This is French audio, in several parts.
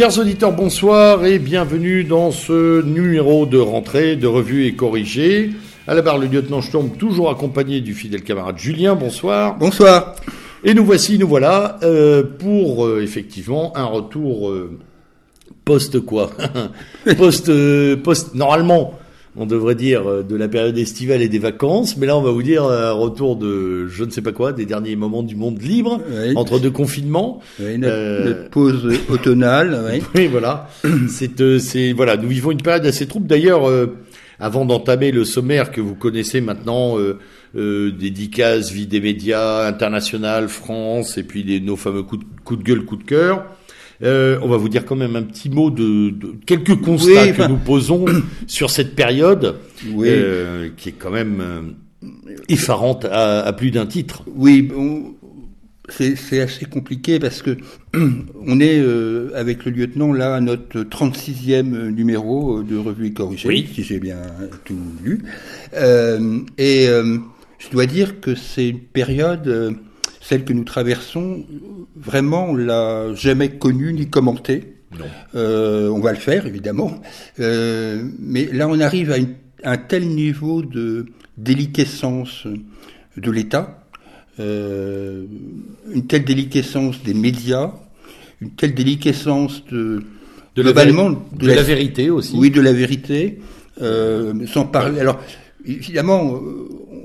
Chers auditeurs, bonsoir et bienvenue dans ce numéro de rentrée de Revue et Corrigé. À la barre, le lieutenant Sturm, toujours accompagné du fidèle camarade Julien. Bonsoir. Bonsoir. Et nous voici, nous voilà, euh, pour euh, effectivement un retour euh, post quoi? Post, post, normalement, on devrait dire euh, de la période estivale et des vacances, mais là on va vous dire un retour de je ne sais pas quoi, des derniers moments du monde libre, Oui. entre deux confinements. Oui, notre, Euh, notre pause automnale, oui. Oui, voilà. C'est, euh, voilà, nous vivons une période assez trouble. D'ailleurs, euh, avant d'entamer le sommaire que vous connaissez maintenant, euh, euh, dédicace, vie des médias, international, France, et puis les, nos fameux coups de, coups de gueule, coups de cœur. Euh, on va vous dire quand même un petit mot de, de quelques constats Oui, que nous posons sur cette période, Oui. euh, qui est quand même euh, effarante à, à plus d'un titre. Oui, bon, c'est assez compliqué parce que on est euh, avec le lieutenant là à notre 36e numéro de Revue et Corrigé, Oui. si j'ai bien tout lu. Et je dois dire que c'est une période, celle que nous traversons, vraiment on l'a jamais connue ni commentée. Non. Euh, on va le faire, évidemment. Euh, mais là, on arrive à une- un tel niveau de déliquescence de l'État, euh, une telle déliquescence des médias, une telle déliquescence de, De la, globalement, véri- de la vérité aussi. oui, de la vérité, sans parler. Alors, évidemment,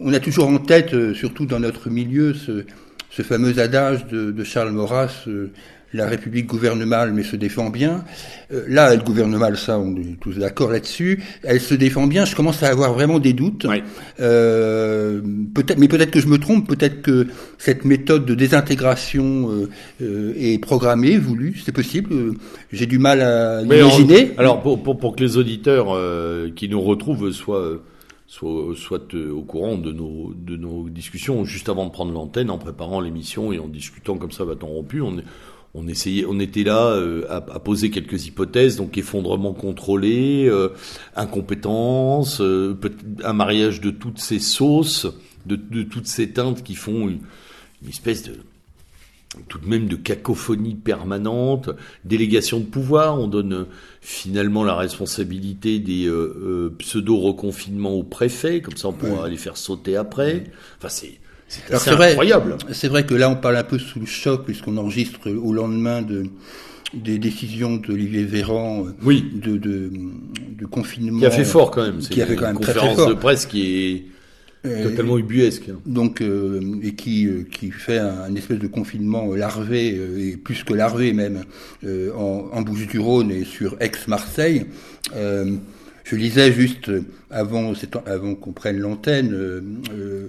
on a toujours en tête, surtout dans notre milieu, ce, ce fameux adage de, de Charles Maurras, euh, la République gouverne mal mais se défend bien. Euh, là, elle gouverne mal, ça, on est tous d'accord là-dessus. Elle se défend bien. Je commence à avoir vraiment des doutes. Euh, peut-être, mais peut-être que je me trompe. Peut-être que cette méthode de désintégration est programmée, voulue. C'est possible. J'ai du mal à l'imaginer. alors, pour, pour, pour que les auditeurs qui nous retrouvent soient, soient euh, au courant de nos, de nos discussions, juste avant de prendre l'antenne, en préparant l'émission et en discutant comme ça, bâton rompu, on, on, essayait, on était là euh, à, à poser quelques hypothèses, donc effondrement contrôlé, euh, incompétence, euh, un mariage de toutes ces sauces, de, de toutes ces teintes qui font une, une espèce de tout de même de cacophonie permanente, délégation de pouvoir, on donne euh, finalement la responsabilité des euh, euh, pseudo-reconfinements au préfet, comme ça on pourra les faire sauter après. Enfin, c'est incroyable. C'est vrai que là, on parle un peu sous le choc, puisqu'on enregistre au lendemain de, des décisions d'Olivier Véran Oui, de, de, de confinement. qui a fait fort quand même. Qui a fait quand même une très, très conférence fort. de presse qui est totalement ubuesque. hein. donc euh, et qui euh, qui fait un, un espèce de confinement euh, larvé euh, et plus que larvé même euh, en, en Bouches-du-Rhône et sur Aix-Marseille. Euh, je lisais juste euh, avant avant qu'on prenne l'antenne euh, euh,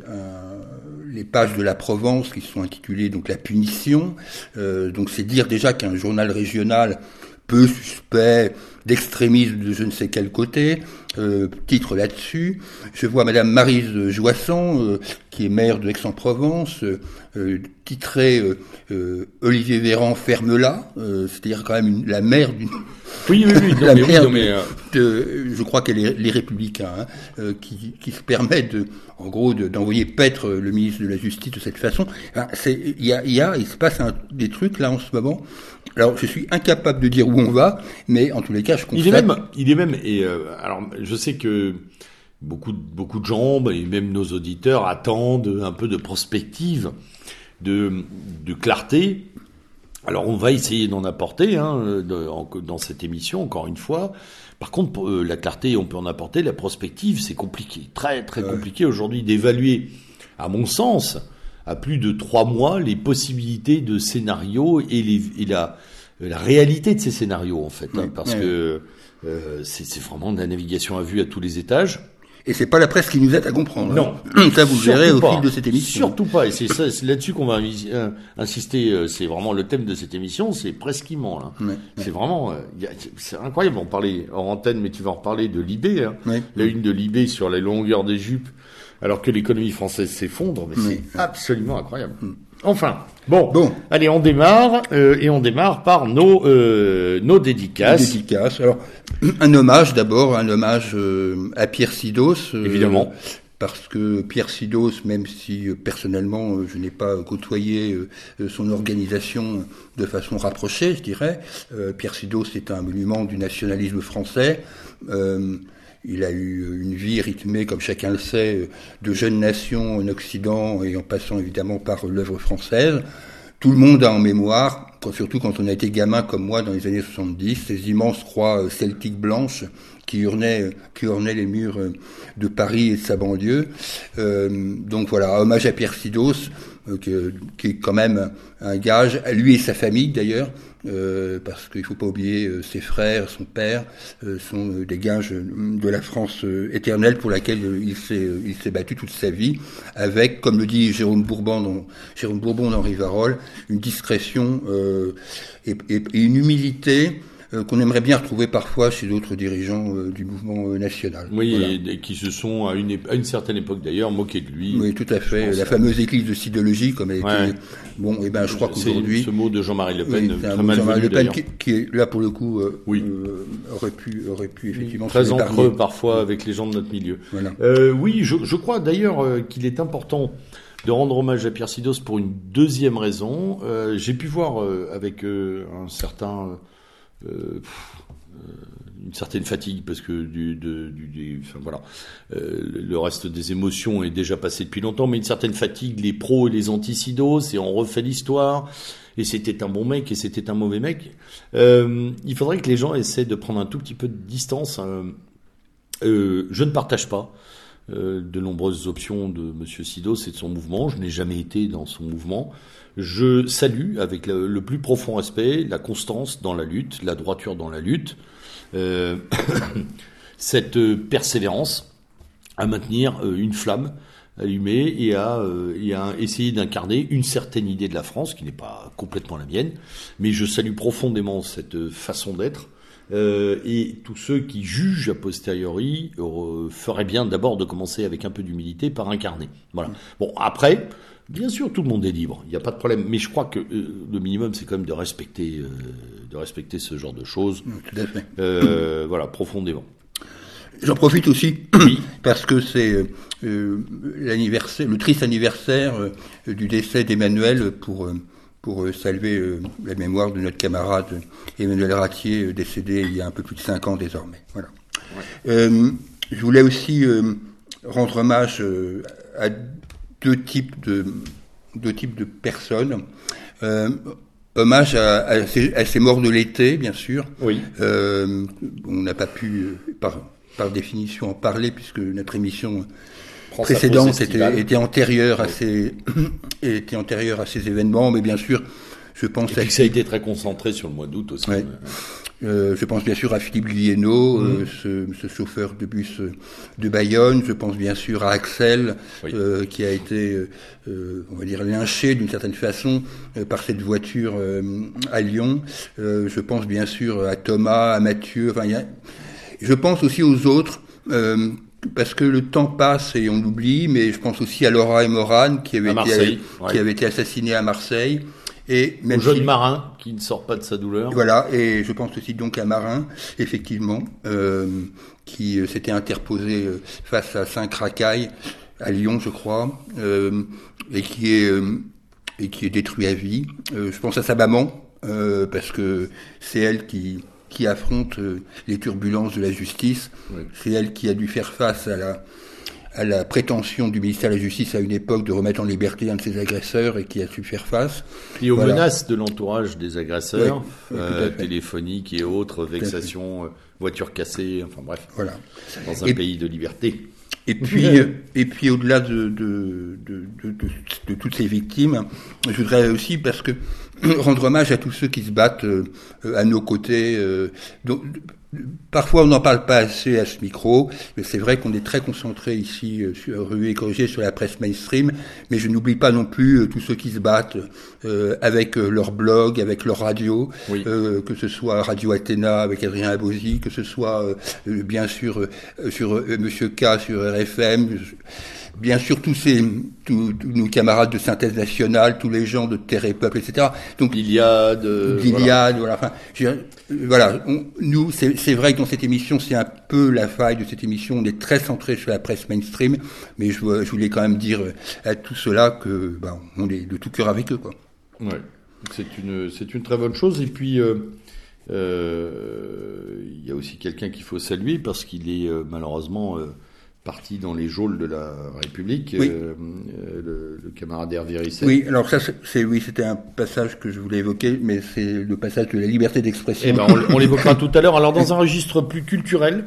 les pages de la Provence qui sont intitulées donc la punition. Euh, donc c'est dire déjà qu'un journal régional peu suspect d'extrémisme de je ne sais quel côté, euh, titre là-dessus. Je vois Madame Marise Joisson, euh, qui est maire de Aix-en-Provence, euh, euh, Olivier Véran ferme-la, euh, c'est-à-dire quand même la maire d'une Oui, oui, oui. Non, La mais, oui, merde. non, mais, euh, de- je crois qu'elle est les républicains, hein, euh, qui, qui se permettent, de, en gros, de- d'envoyer paître le ministre de la Justice de cette façon. C'est- Il y a, il y a, il se passe un- des trucs là en ce moment. Alors, je suis incapable de dire où on va, mais en tous les cas, je constate. il est même, il est même, et euh, alors je sais que beaucoup, de- beaucoup de gens, bah, et même nos auditeurs, attendent un peu de prospective, de, de clarté. Alors on va essayer d'en apporter hein, de- en- dans cette émission, encore une fois. Par contre, pour, euh, la clarté, on peut en apporter. La prospective, c'est compliqué, très très compliqué aujourd'hui d'évaluer, à mon sens, à plus de trois mois, les possibilités de scénarios et, les, et la, la réalité de ces scénarios, en fait. hein, parce que euh, c'est c'est vraiment de la navigation à vue à tous les étages. Et c'est pas la presse qui nous aide à comprendre. Non. hein. Ça, vous le verrez au fil de cette émission. Surtout pas. Et c'est ça- c'est là-dessus qu'on va euh, insister. euh, C'est vraiment le thème de cette émission. C'est presquiment là. Ouais, ouais. C'est vraiment. euh, c'est incroyable. On parlait en antenne, mais tu vas en reparler de Libé. Hein. Ouais. La une de Libé sur la longueur des jupes, alors que l'économie française s'effondre. Mais c'est absolument incroyable. Enfin, bon, Bon. allez, on démarre euh, et on démarre par nos euh, nos dédicaces. Dédicace. Alors, un hommage d'abord, un hommage euh, à Pierre Sidos. euh, Évidemment. parce que Pierre Sidos, même si personnellement je n'ai pas côtoyé son organisation de façon rapprochée, je dirais, Pierre Sidos est un monument du nationalisme français. Il a eu une vie rythmée, comme chacun le sait, de jeunes nations en Occident et en passant évidemment par l'œuvre française. Tout le monde a en mémoire, surtout quand on a été gamin comme moi dans les années 70, ces immenses croix celtiques blanches qui ornaient, qui les murs de Paris et de sa banlieue. Euh, donc voilà, hommage à Pierre Sidos, euh, qui est quand même un gage, à lui et sa famille d'ailleurs, euh, parce qu'il ne faut pas oublier euh, ses frères, son père, euh, sont des gages de la France éternelle pour laquelle il s'est battu toute sa vie, avec, comme le dit Jérôme Bourbon dans Jérôme Bourbon dans Rivarol, une discrétion et, et, et une humilité euh, qu'on aimerait bien retrouver parfois chez d'autres dirigeants euh, du mouvement euh, national. Oui, et, qui se sont, à une, à une certaine époque d'ailleurs, moqués de lui. Oui, tout à fait. La fameuse église de sidologie, comme elle était. Bon, et eh ben, je crois qu'aujourd'hui. Ce mot de Jean-Marie Le Pen, oui, très mal Jean-Marie Le Pen qui, qui, est là pour le coup, oui. aurait pu, aurait pu effectivement. Très encreux parfois avec les gens de notre milieu. Voilà. oui, je, je crois d'ailleurs qu'il est important de rendre hommage à Pierre Sidos pour une deuxième raison. Euh, J'ai pu voir euh, avec euh, un certain euh, une certaine fatigue parce que du, voilà, euh, le reste des émotions est déjà passé depuis longtemps, mais une certaine fatigue, les pros et les anticidos, et on refait l'histoire. Et c'était un bon mec et c'était un mauvais mec. Euh, il faudrait que les gens essaient de prendre un tout petit peu de distance. je ne partage pas de nombreuses options de Monsieur Sidos et de son mouvement. Je n'ai jamais été dans son mouvement. Je salue avec le, plus profond respect la constance dans la lutte, la droiture dans la lutte, euh, cette persévérance à maintenir euh, une flamme allumée euh, et à essayer d'incarner une certaine idée de la France qui n'est pas complètement la mienne, mais je salue profondément cette façon d'être. Euh, et tous ceux qui jugent a posteriori euh, feraient bien d'abord de commencer avec un peu d'humilité par incarner. Voilà. Bon, après, Bien sûr, tout le monde est libre, il n'y a pas de problème. Mais je crois que euh, le minimum, c'est quand même de respecter, de respecter ce genre de choses. Tout à fait. Voilà, profondément. J'en profite aussi parce que c'est l'anniversaire, le triste anniversaire du décès d'Emmanuel pour pour saluer la mémoire de notre camarade Emmanuel Ratier, décédé il y a un peu plus de cinq ans désormais. Voilà. je voulais aussi rendre hommage à deux types de, deux types de personnes. Euh, hommage à, à, ces, à, ces, morts de l'été, bien sûr. Oui. Euh, on n'a pas pu, euh, par, par définition, en parler puisque notre émission précédente était, était, antérieure à ces était antérieure à ces événements, mais bien sûr, je pense. Et que ça a été très concentré sur le mois d'août aussi. Euh, je pense bien sûr à Philippe Guillenot, euh, mm. ce, ce, chauffeur de bus euh, de Bayonne. Je pense bien sûr à Axel, qui a été, on va dire, lynché d'une certaine façon par cette voiture à Lyon. je pense bien sûr à Thomas, à Mathieu. Enfin, a... je pense aussi aux autres. Parce que le temps passe et on l'oublie, mais je pense aussi à Laura et Morane qui avaient, été, qui été assassinés à Marseille. Et même jeune marin qui ne sort pas de sa douleur. Voilà, et je pense aussi donc à Marin, effectivement, euh, qui euh, s'était interposé euh, face à Saint-Cracaille, à Lyon, je crois, euh, et qui est et qui est détruit à vie. je pense à sa maman parce que c'est elle qui qui affronte les turbulences de la justice. C'est elle qui a dû faire face à la à la prétention du ministère de la Justice à une époque de remettre en liberté un de ses agresseurs et qui a su faire face. Et aux menaces de l'entourage des agresseurs, euh, téléphoniques et autres, vexations, euh, voitures cassées, enfin bref. Voilà. Dans un pays de liberté. Et puis, euh, et puis au-delà de, de, de, de, toutes ces victimes, je voudrais aussi, parce que rendre hommage à tous ceux qui se battent euh, à nos côtés, donc, Parfois, on n'en parle pas assez à ce micro, mais c'est vrai qu'on est très concentré ici euh, sur Rue et sur la presse mainstream, mais je n'oublie pas non plus euh, tous ceux qui se battent euh, avec leur blog, avec leur radio, que ce soit Radio Athéna avec Adrien Abosi, que ce soit bien sûr sur Monsieur K sur RFM bien sûr tous ces tous, nos camarades de synthèse nationale, tous les gens de Terre et Peuple, etc. Donc Iliade, Iliade, voilà. Enfin, voilà. nous, c'est vrai que dans cette émission, c'est un peu la faille de cette émission. On est très centré sur la presse mainstream, mais je, voulais quand même dire à tout cela que bah, on est de tout cœur avec eux, quoi. Ouais, c'est une c'est une très bonne chose. Et puis euh, euh, il y a aussi quelqu'un qu'il faut saluer parce qu'il est euh, malheureusement parti dans les geôles de la République, euh, euh, le, camarade Hervé Risset. Oui, alors ça, c'est oui, c'était un passage que je voulais évoquer, mais c'est le passage de la liberté d'expression. Eh ben, on, l'évoquera tout à l'heure. Alors, dans un registre plus culturel,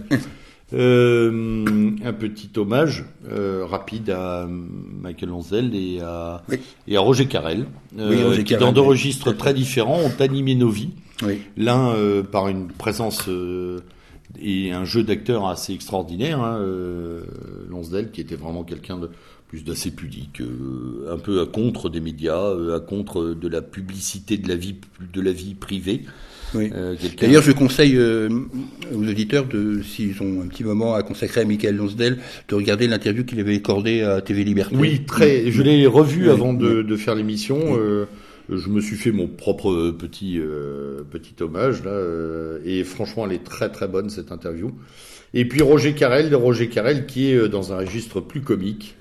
euh, un petit hommage rapide à Michael Lonsdale et à, et à Roger Carrel, qui, dans deux registres très différents, ont animé nos vies. L'un par une présence et un jeu d'acteur assez extraordinaire. Hein, euh, Lonsdale, qui était vraiment quelqu'un de plus d'assez pudique, euh, un peu à contre des médias, euh, à contre de la publicité de la vie de la vie privée. Oui. D'ailleurs, je conseille aux auditeurs, de, s'ils ont un petit moment à consacrer à Michael Lonsdale, de regarder l'interview qu'il avait accordée à TV Liberté. Oui, très. Je l'ai revu avant de, de, faire l'émission je me suis fait mon propre petit euh, petit hommage là, euh, et franchement, elle est très très bonne cette interview. Et puis Roger Carrel, Roger Carrel qui est euh, dans un registre plus comique,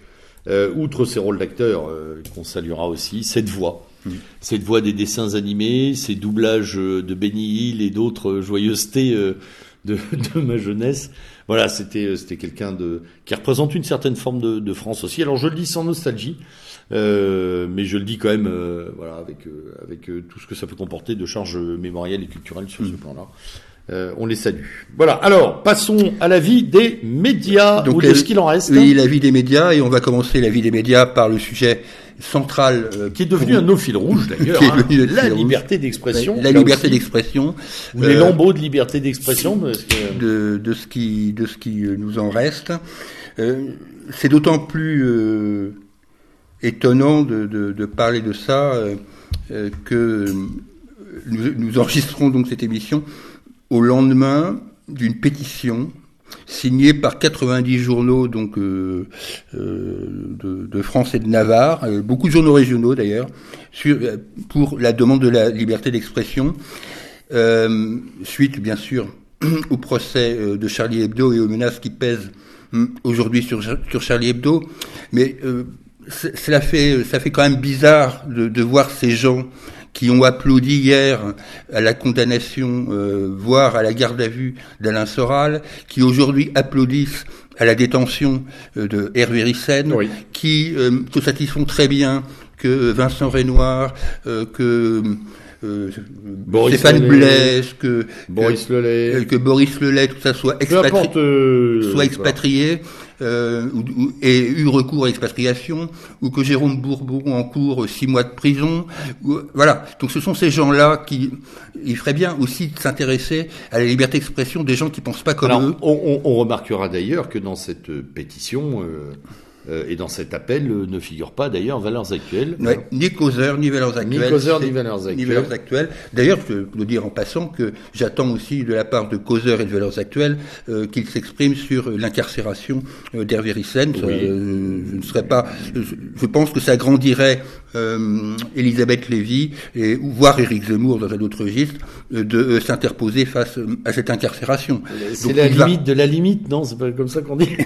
outre ses rôles d'acteur qu'on saluera aussi, cette voix. Mmh. Cette voix des dessins animés, ces doublages de Benny Hill et d'autres joyeusetés de, de, ma jeunesse. Voilà, c'était c'était quelqu'un de qui représente une certaine forme de, de France aussi. Alors je le dis sans nostalgie, euh, mais je le dis quand même, euh, voilà, avec euh, avec tout ce que ça peut comporter de charges mémorielles et culturelles sur ce mm. plan-là. Euh, on les salue. Voilà. Alors, passons à la vie des médias Donc, ou de ce qu'il en reste. Oui, la vie des médias, et on va commencer la vie des médias par le sujet central qui est devenu un un fil rouge d'ailleurs. Hein, la liberté d'expression. La liberté d'expression. les lambeaux de liberté d'expression. De, de ce qui de ce qui nous en reste. C'est d'autant plus étonnant de, parler de ça euh, euh, que nous, enregistrons donc cette émission au lendemain d'une pétition signée par 90 journaux donc euh, de, France et de Navarre, beaucoup de journaux régionaux d'ailleurs, pour la demande de la liberté d'expression, suite bien sûr au procès de Charlie Hebdo et aux menaces qui pèsent hum, aujourd'hui sur, sur Charlie Hebdo, mais cela fait, ça fait quand même bizarre de, de, voir ces gens qui ont applaudi hier à la condamnation, euh, voire à la garde à vue d'Alain Soral, qui aujourd'hui applaudissent à la détention euh, de Hervé Rissen, qui euh, se satisfont très bien que Vincent Renoir, euh, que euh, Stéphane Blaise, que Boris Lelay, que Boris Lelay, tout ça soit, expatri soit expatrié euh, ou, et eu recours à expatriation, ou que Jérôme Bourbon en cours six mois de prison. voilà. Donc ce sont ces gens-là qui, il ferait bien aussi de s'intéresser à la liberté d'expression des gens qui pensent pas comme eux. On, on, remarquera d'ailleurs que dans cette pétition. Euh, euh, et dans cet appel euh, ne figure pas d'ailleurs valeurs actuelles. ni causeur, ni valeurs actuelles. Ni causeur, ni valeurs actuelles. Ni valeurs actuelles. D'ailleurs, je peux dire en passant que j'attends aussi de la part de causeur et de valeurs actuelles euh, qu'il s'exprime sur l'incarcération d'Hervé Rissen. je ne serais pas. Je, pense que ça grandirait Elisabeth Lévy et voire Éric Zemmour dans un autre registre de s'interposer face à cette incarcération. C'est la limite de la limite, non? C'est pas comme ça qu'on dit.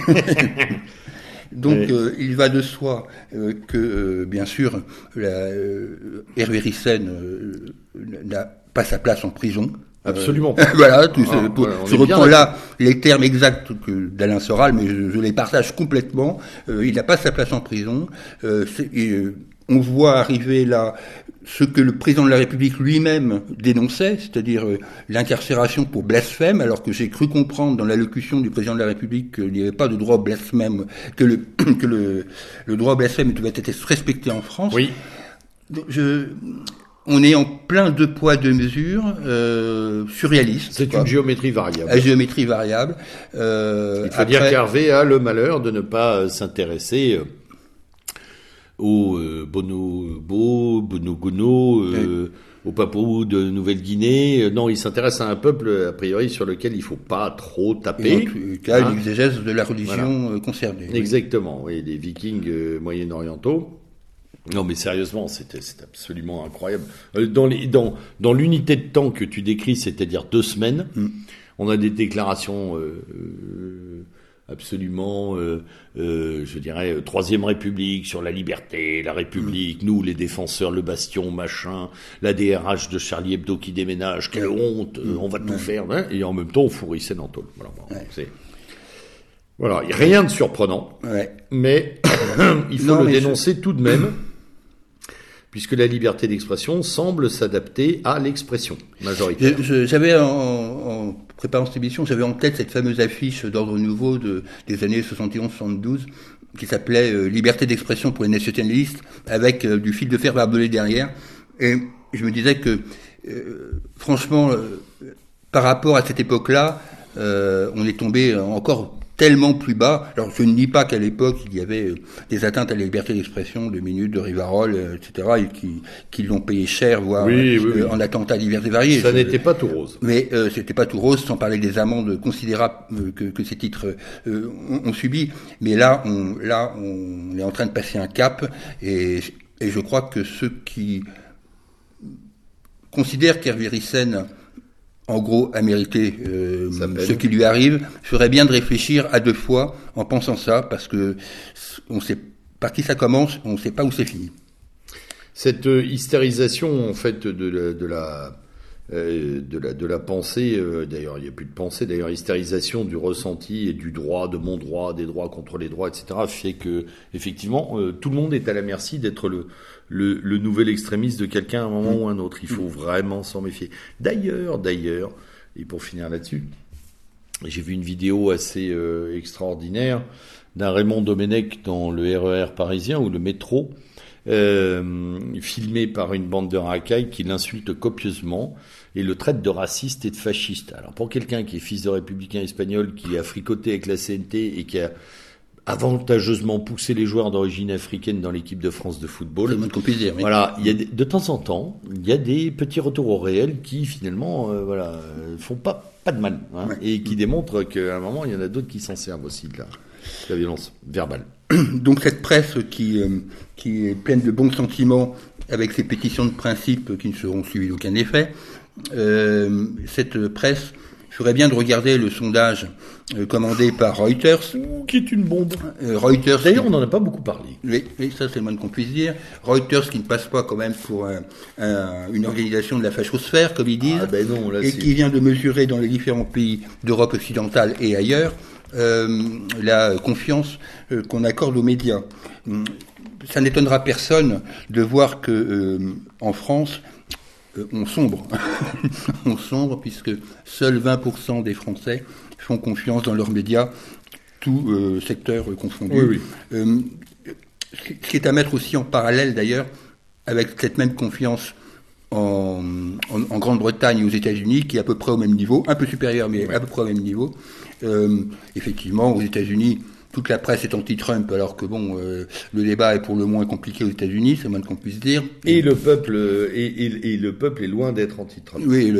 Donc euh, il va de soi euh, que, euh, bien sûr, la, Hervé Rissen n'a pas sa place en prison. Absolument. voilà, tu ah, je reprends là les termes exacts d'Alain Soral, mais je, les partage complètement. il n'a pas sa place en prison. on voit arriver là ce que le président de la République lui-même dénonçait, c'est-à-dire euh, l'incarcération pour blasphème, alors que j'ai cru comprendre dans l'allocution du président de la République qu'il n'y avait pas de droit au blasphème, que le, que le, le droit au blasphème devait être respecté en France. Oui. je, on est en plein deux poids deux mesures euh, surréaliste. C'est une géométrie variable. La géométrie variable. Euh, Il faut dire qu'Hervé a le malheur de ne pas s'intéresser au euh, Bonobo, Bonogono, euh, au Papou de Nouvelle-Guinée. Euh, non, il s'intéresse à un peuple, a priori, sur lequel il faut pas trop taper. Il cas, hein l'exégèse de la religion concernée. Exactement, oui, des vikings moyen-orientaux. Non, mais sérieusement, c'est absolument incroyable. Dans l'unité dans, dans de temps que tu décris, c'est-à-dire deux semaines, mm. On a des déclarations euh, absolument, je dirais, Troisième République sur la liberté, la République, nous les défenseurs, le bastion, machin, la DRH de Charlie Hebdo qui déménage, quelle honte, on va tout faire, hein, et en même temps on fourrissait dans Voilà, c'est voilà, rien de surprenant, mais il faut le dénoncer tout de même, puisque la liberté d'expression semble s'adapter à l'expression majoritaire. J'avais en, préparant cette émission, j'avais en tête cette fameuse affiche d'ordre nouveau de, des années 71-72 qui s'appelait euh, Liberté d'expression pour les nationalistes, avec euh, du fil de fer barbelé derrière. Et je me disais que, euh, franchement, par rapport à cette époque-là, on est tombé encore tellement plus bas. Alors je ne dis pas qu'à l'époque il y avait euh, des atteintes à la liberté d'expression, de minutes, de Rivarol, euh, etc., et qui, qui l'ont payé cher, voire euh, en attentats divers et variés. Ça n'était pas tout rose. Mais euh, c'était pas tout rose, sans parler des amendes considérables que, que ces titres ont, subi. Mais là, on, là, on est en train de passer un cap, et, et je crois que ceux qui considèrent qu'Hervé en gros, à mériter euh, ce qui lui arrive, ferait bien de réfléchir à deux fois en pensant ça, parce que on sait par qui ça commence, on ne sait pas où c'est fini. Cette euh, hystérisation, en fait, de la, de la, de la, de la pensée, d'ailleurs, il n'y a plus de pensée, d'ailleurs, hystérisation du ressenti et du droit, de mon droit, des droits contre les droits, etc., fait que, effectivement, tout le monde est à la merci d'être le, le, nouvel extrémiste de quelqu'un à un moment ou un autre. Il faut vraiment s'en méfier. D'ailleurs, d'ailleurs, et pour finir là-dessus, j'ai vu une vidéo assez euh, extraordinaire d'un Raymond Domenech dans le RER e parisien ou le métro, euh, filmé par une bande de racailles qui l'insulte copieusement et le traite de raciste et de fasciste. Alors pour quelqu'un qui est fils de républicain espagnol, qui a fricoté avec la CNT et qui a avantageusement pousser les joueurs d'origine africaine dans l'équipe de France de football. dire. Voilà, il y a de temps en temps, il y a des petits retours au réel qui finalement, euh, voilà, font pas pas de mal hein, et qui démontrent qu'à un moment, il y en a d'autres qui s'en servent aussi de la, la violence verbale. Donc cette presse qui euh, qui est pleine de bons sentiments, avec ses pétitions de principe qui ne seront suivies d'aucun effet, cette presse ferait bien de regarder le sondage euh, commandé par Reuters. Qui est une bombe. Euh, Reuters. D'ailleurs, on n'en a pas beaucoup parlé. Oui, ça c'est le moins qu'on puisse dire. Reuters qui ne passe pas quand même pour une organisation de la fachosphère, comme ils disent, ah, ben non, et qui vient de mesurer dans les différents pays d'Europe occidentale et ailleurs euh, la confiance qu'on accorde aux médias. Ça n'étonnera personne de voir que en France, euh, on sombre. on sombre puisque seuls 20% des Français font confiance dans leurs médias, tout euh, secteur confondu. Euh, ce qui est à mettre aussi en parallèle d'ailleurs avec cette même confiance en, Grande-Bretagne et aux États-Unis, qui est à peu près au même niveau, un peu supérieur, mais à peu près au même niveau. effectivement, aux États-Unis, toute la presse est anti-Trump, alors que bon, euh, le débat est pour le moins compliqué aux États-Unis, c'est moins qu'on puisse dire. Et le peuple, et, le peuple est loin d'être anti-Trump. Oui,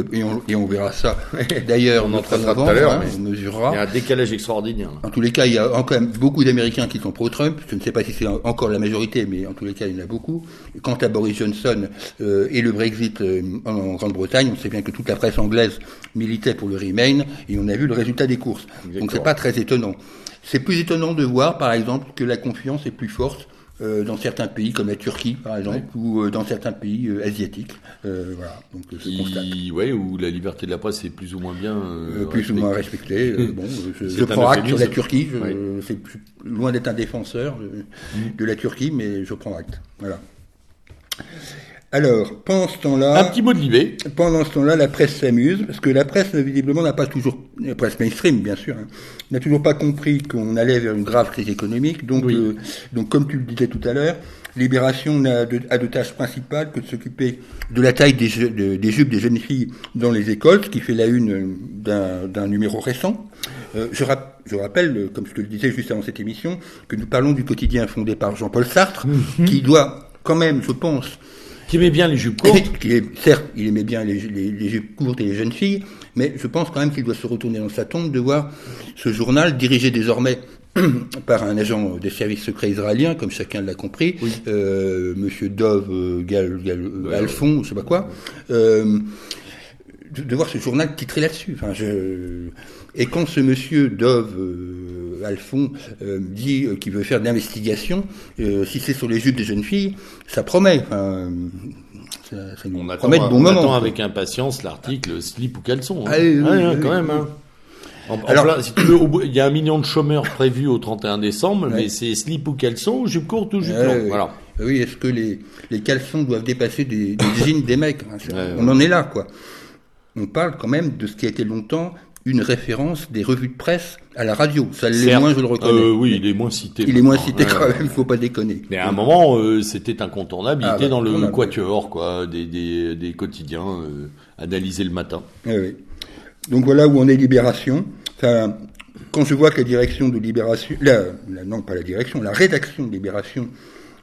et, on, verra ça. D'ailleurs, on entraînera tout à l'heure, hein, on mesurera. Il y a un décalage extraordinaire. En tous les cas, il y a quand même beaucoup d'Américains qui sont pro-Trump. Je ne sais pas si c'est encore la majorité, mais en tous les cas, il y en a beaucoup. Quant à Boris Johnson euh, et le Brexit euh, en, Grande-Bretagne, on sait bien que toute la presse anglaise militait pour le Remain, et on a vu le résultat des courses. Donc c'est pas très étonnant. C'est plus étonnant de voir, par exemple, que la confiance est plus forte euh, dans certains pays comme la Turquie, par exemple, ou euh, dans certains pays euh, asiatiques. voilà. Donc, ouais, où la liberté de la presse est plus ou moins bien. plus ou moins respectée. bon, je, prends acte sur la Turquie. C'est loin d'être un défenseur mm. de, la Turquie, mais je prends acte. Voilà. Alors, pendant ce temps-là... Un petit mot de Libé. Pendant ce temps-là, la presse s'amuse, parce que la presse, visiblement, n'a pas toujours... La presse mainstream, bien sûr, hein, n'a toujours pas compris qu'on allait vers une grave crise économique. Donc, euh, donc comme tu le disais tout à l'heure, Libération n'a de, a de tâches principales que de s'occuper de la taille des, des, jupes des jeunes filles dans les écoles, ce qui fait la une d'un numéro récent. Euh, je, je, rappelle, comme je te le disais juste avant cette émission, que nous parlons du quotidien fondé par Jean-Paul Sartre, mhm. qui doit quand même, je pense, qui aimait bien les jupes courtes. certes, il aimait bien les, les, jupes courtes et les jeunes filles, mais je pense quand même qu'il doit se retourner dans sa tombe de voir ce journal dirigé désormais par un agent des services secrets israéliens, comme chacun l'a compris, euh, Monsieur Dov euh, Gal, Gal, Alphon, je sais pas quoi. Euh, de, voir ce journal titré là-dessus. Enfin, je... Et quand ce monsieur Dove euh, Alphon euh, dit euh, qu'il veut faire de l'investigation, si c'est sur les jupes des jeunes filles, ça promet. Enfin, ça, ça on attend, promet de bons on attend avec impatience l'article slip ou caleçon. Hein. Ah, oui, hein, quand même. Hein. Alors, si tu veux, il y a un million de chômeurs prévus au 31 décembre, mais c'est slip ou caleçon, jupe courte ou jupe longue. Voilà. Oui, est-ce que les, les caleçons doivent dépasser des, des jeans des mecs On en est là, quoi. On parle quand même de ce qui a été longtemps une référence des revues de presse à la radio. Ça l'est moins, je le reconnais. Euh, oui, il est moins cité. Il est moins cité quand même, il faut pas déconner. Mais à un moment, euh, c'était incontournable. Il ah, était dans le quatuor, quoi, des, des, des quotidiens euh, analysés le matin. Oui. Donc voilà où on est Libération. Enfin, quand je vois que la direction de Libération, la, non pas la direction, la rédaction de Libération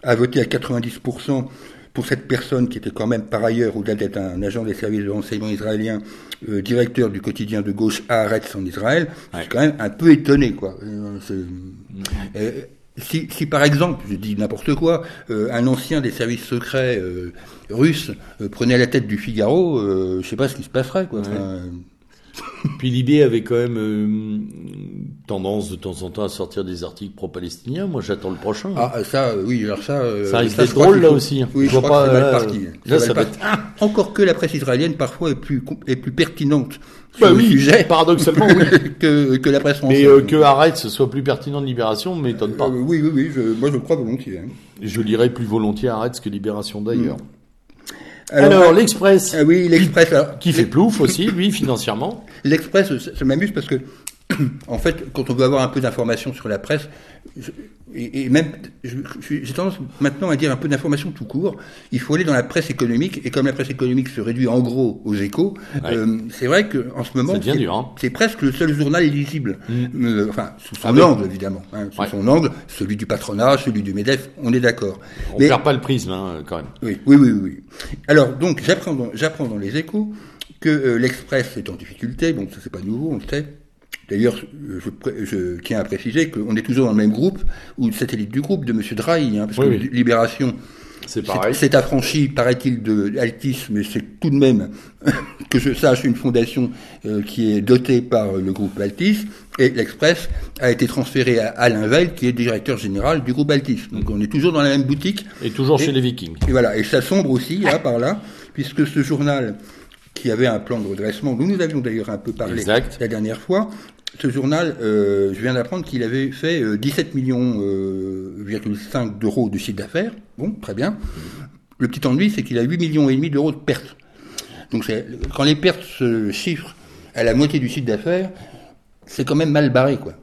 a voté à 90% pour cette personne qui était quand même par ailleurs, au-delà d'être un agent des services de renseignement israéliens, euh, directeur du quotidien de gauche Haaretz en Israël, je suis quand même un peu étonné, quoi. Euh, euh, si, si, par exemple, je dis n'importe quoi, un ancien des services secrets russes prenait la tête du Figaro, je sais pas ce qui se passerait, quoi. Puis Libé avait quand même euh, tendance de temps en temps à sortir des articles pro-palestiniens. Moi, j'attends le prochain. Ah, ça, oui, alors ça. Euh, ça risque d'être drôle là aussi. Oui, je, crois pas, que mal parti. Là, ça va être... Encore que la presse israélienne parfois est plus est plus pertinente sur bah le oui, sujet, paradoxalement, oui. que, que la presse française. Mais euh, que ce soit plus pertinent de Libération, ne m'étonne pas. oui, oui, oui. Je, moi, je le crois volontiers. Hein. Je lirais plus volontiers Arrête que Libération d'ailleurs. Mm. Alors, l'Express. Ah oui, l'Express. Qui, fait plouf aussi, lui, financièrement. L'Express, ça m'amuse parce que en fait, quand on veut avoir un peu d'informations sur la presse, et, même, j'ai tendance maintenant à dire un peu d'informations tout court, il faut aller dans la presse économique, et comme la presse économique se réduit en gros aux échos, euh, c'est vrai qu'en ce moment, hein. c'est presque le seul journal lisible, mm. euh, enfin, sous son ah angle, évidemment, hein, sous son angle, celui du patronat, celui du MEDEF, on est d'accord. On ne perd pas le prisme, hein, quand même. Oui, oui, oui. oui. Alors, donc, j'apprends dans, dans les échos que euh, l'Express est en difficulté, bon, ça c'est pas nouveau, on le sait, D'ailleurs, je, tiens à préciser qu'on est toujours dans le même groupe, ou le satellite du groupe de M. Drahi, hein, parce que Libération c'est affranchi, paraît-il, de Altis, mais c'est tout de même, que je sache, une fondation euh, qui est dotée par le groupe Altis, et l'Express a été transféré à Alain Veil, qui est directeur général du groupe Altis. Donc on est toujours dans la même boutique. Et toujours chez les Vikings. Et voilà, et ça sombre aussi, là, par là, puisque ce journal qui avait un plan de redressement, dont nous avions d'ailleurs un peu parlé la dernière fois, ce journal, euh, je viens d'apprendre qu'il avait fait 17 euh, millions euh, d'euros de chiffre d'affaires. Bon, très bien. Le petit ennui, c'est qu'il a 8 millions et demi d'euros de pertes. Donc quand les pertes se chiffrent à la moitié du chiffre d'affaires, c'est quand même mal barré, quoi.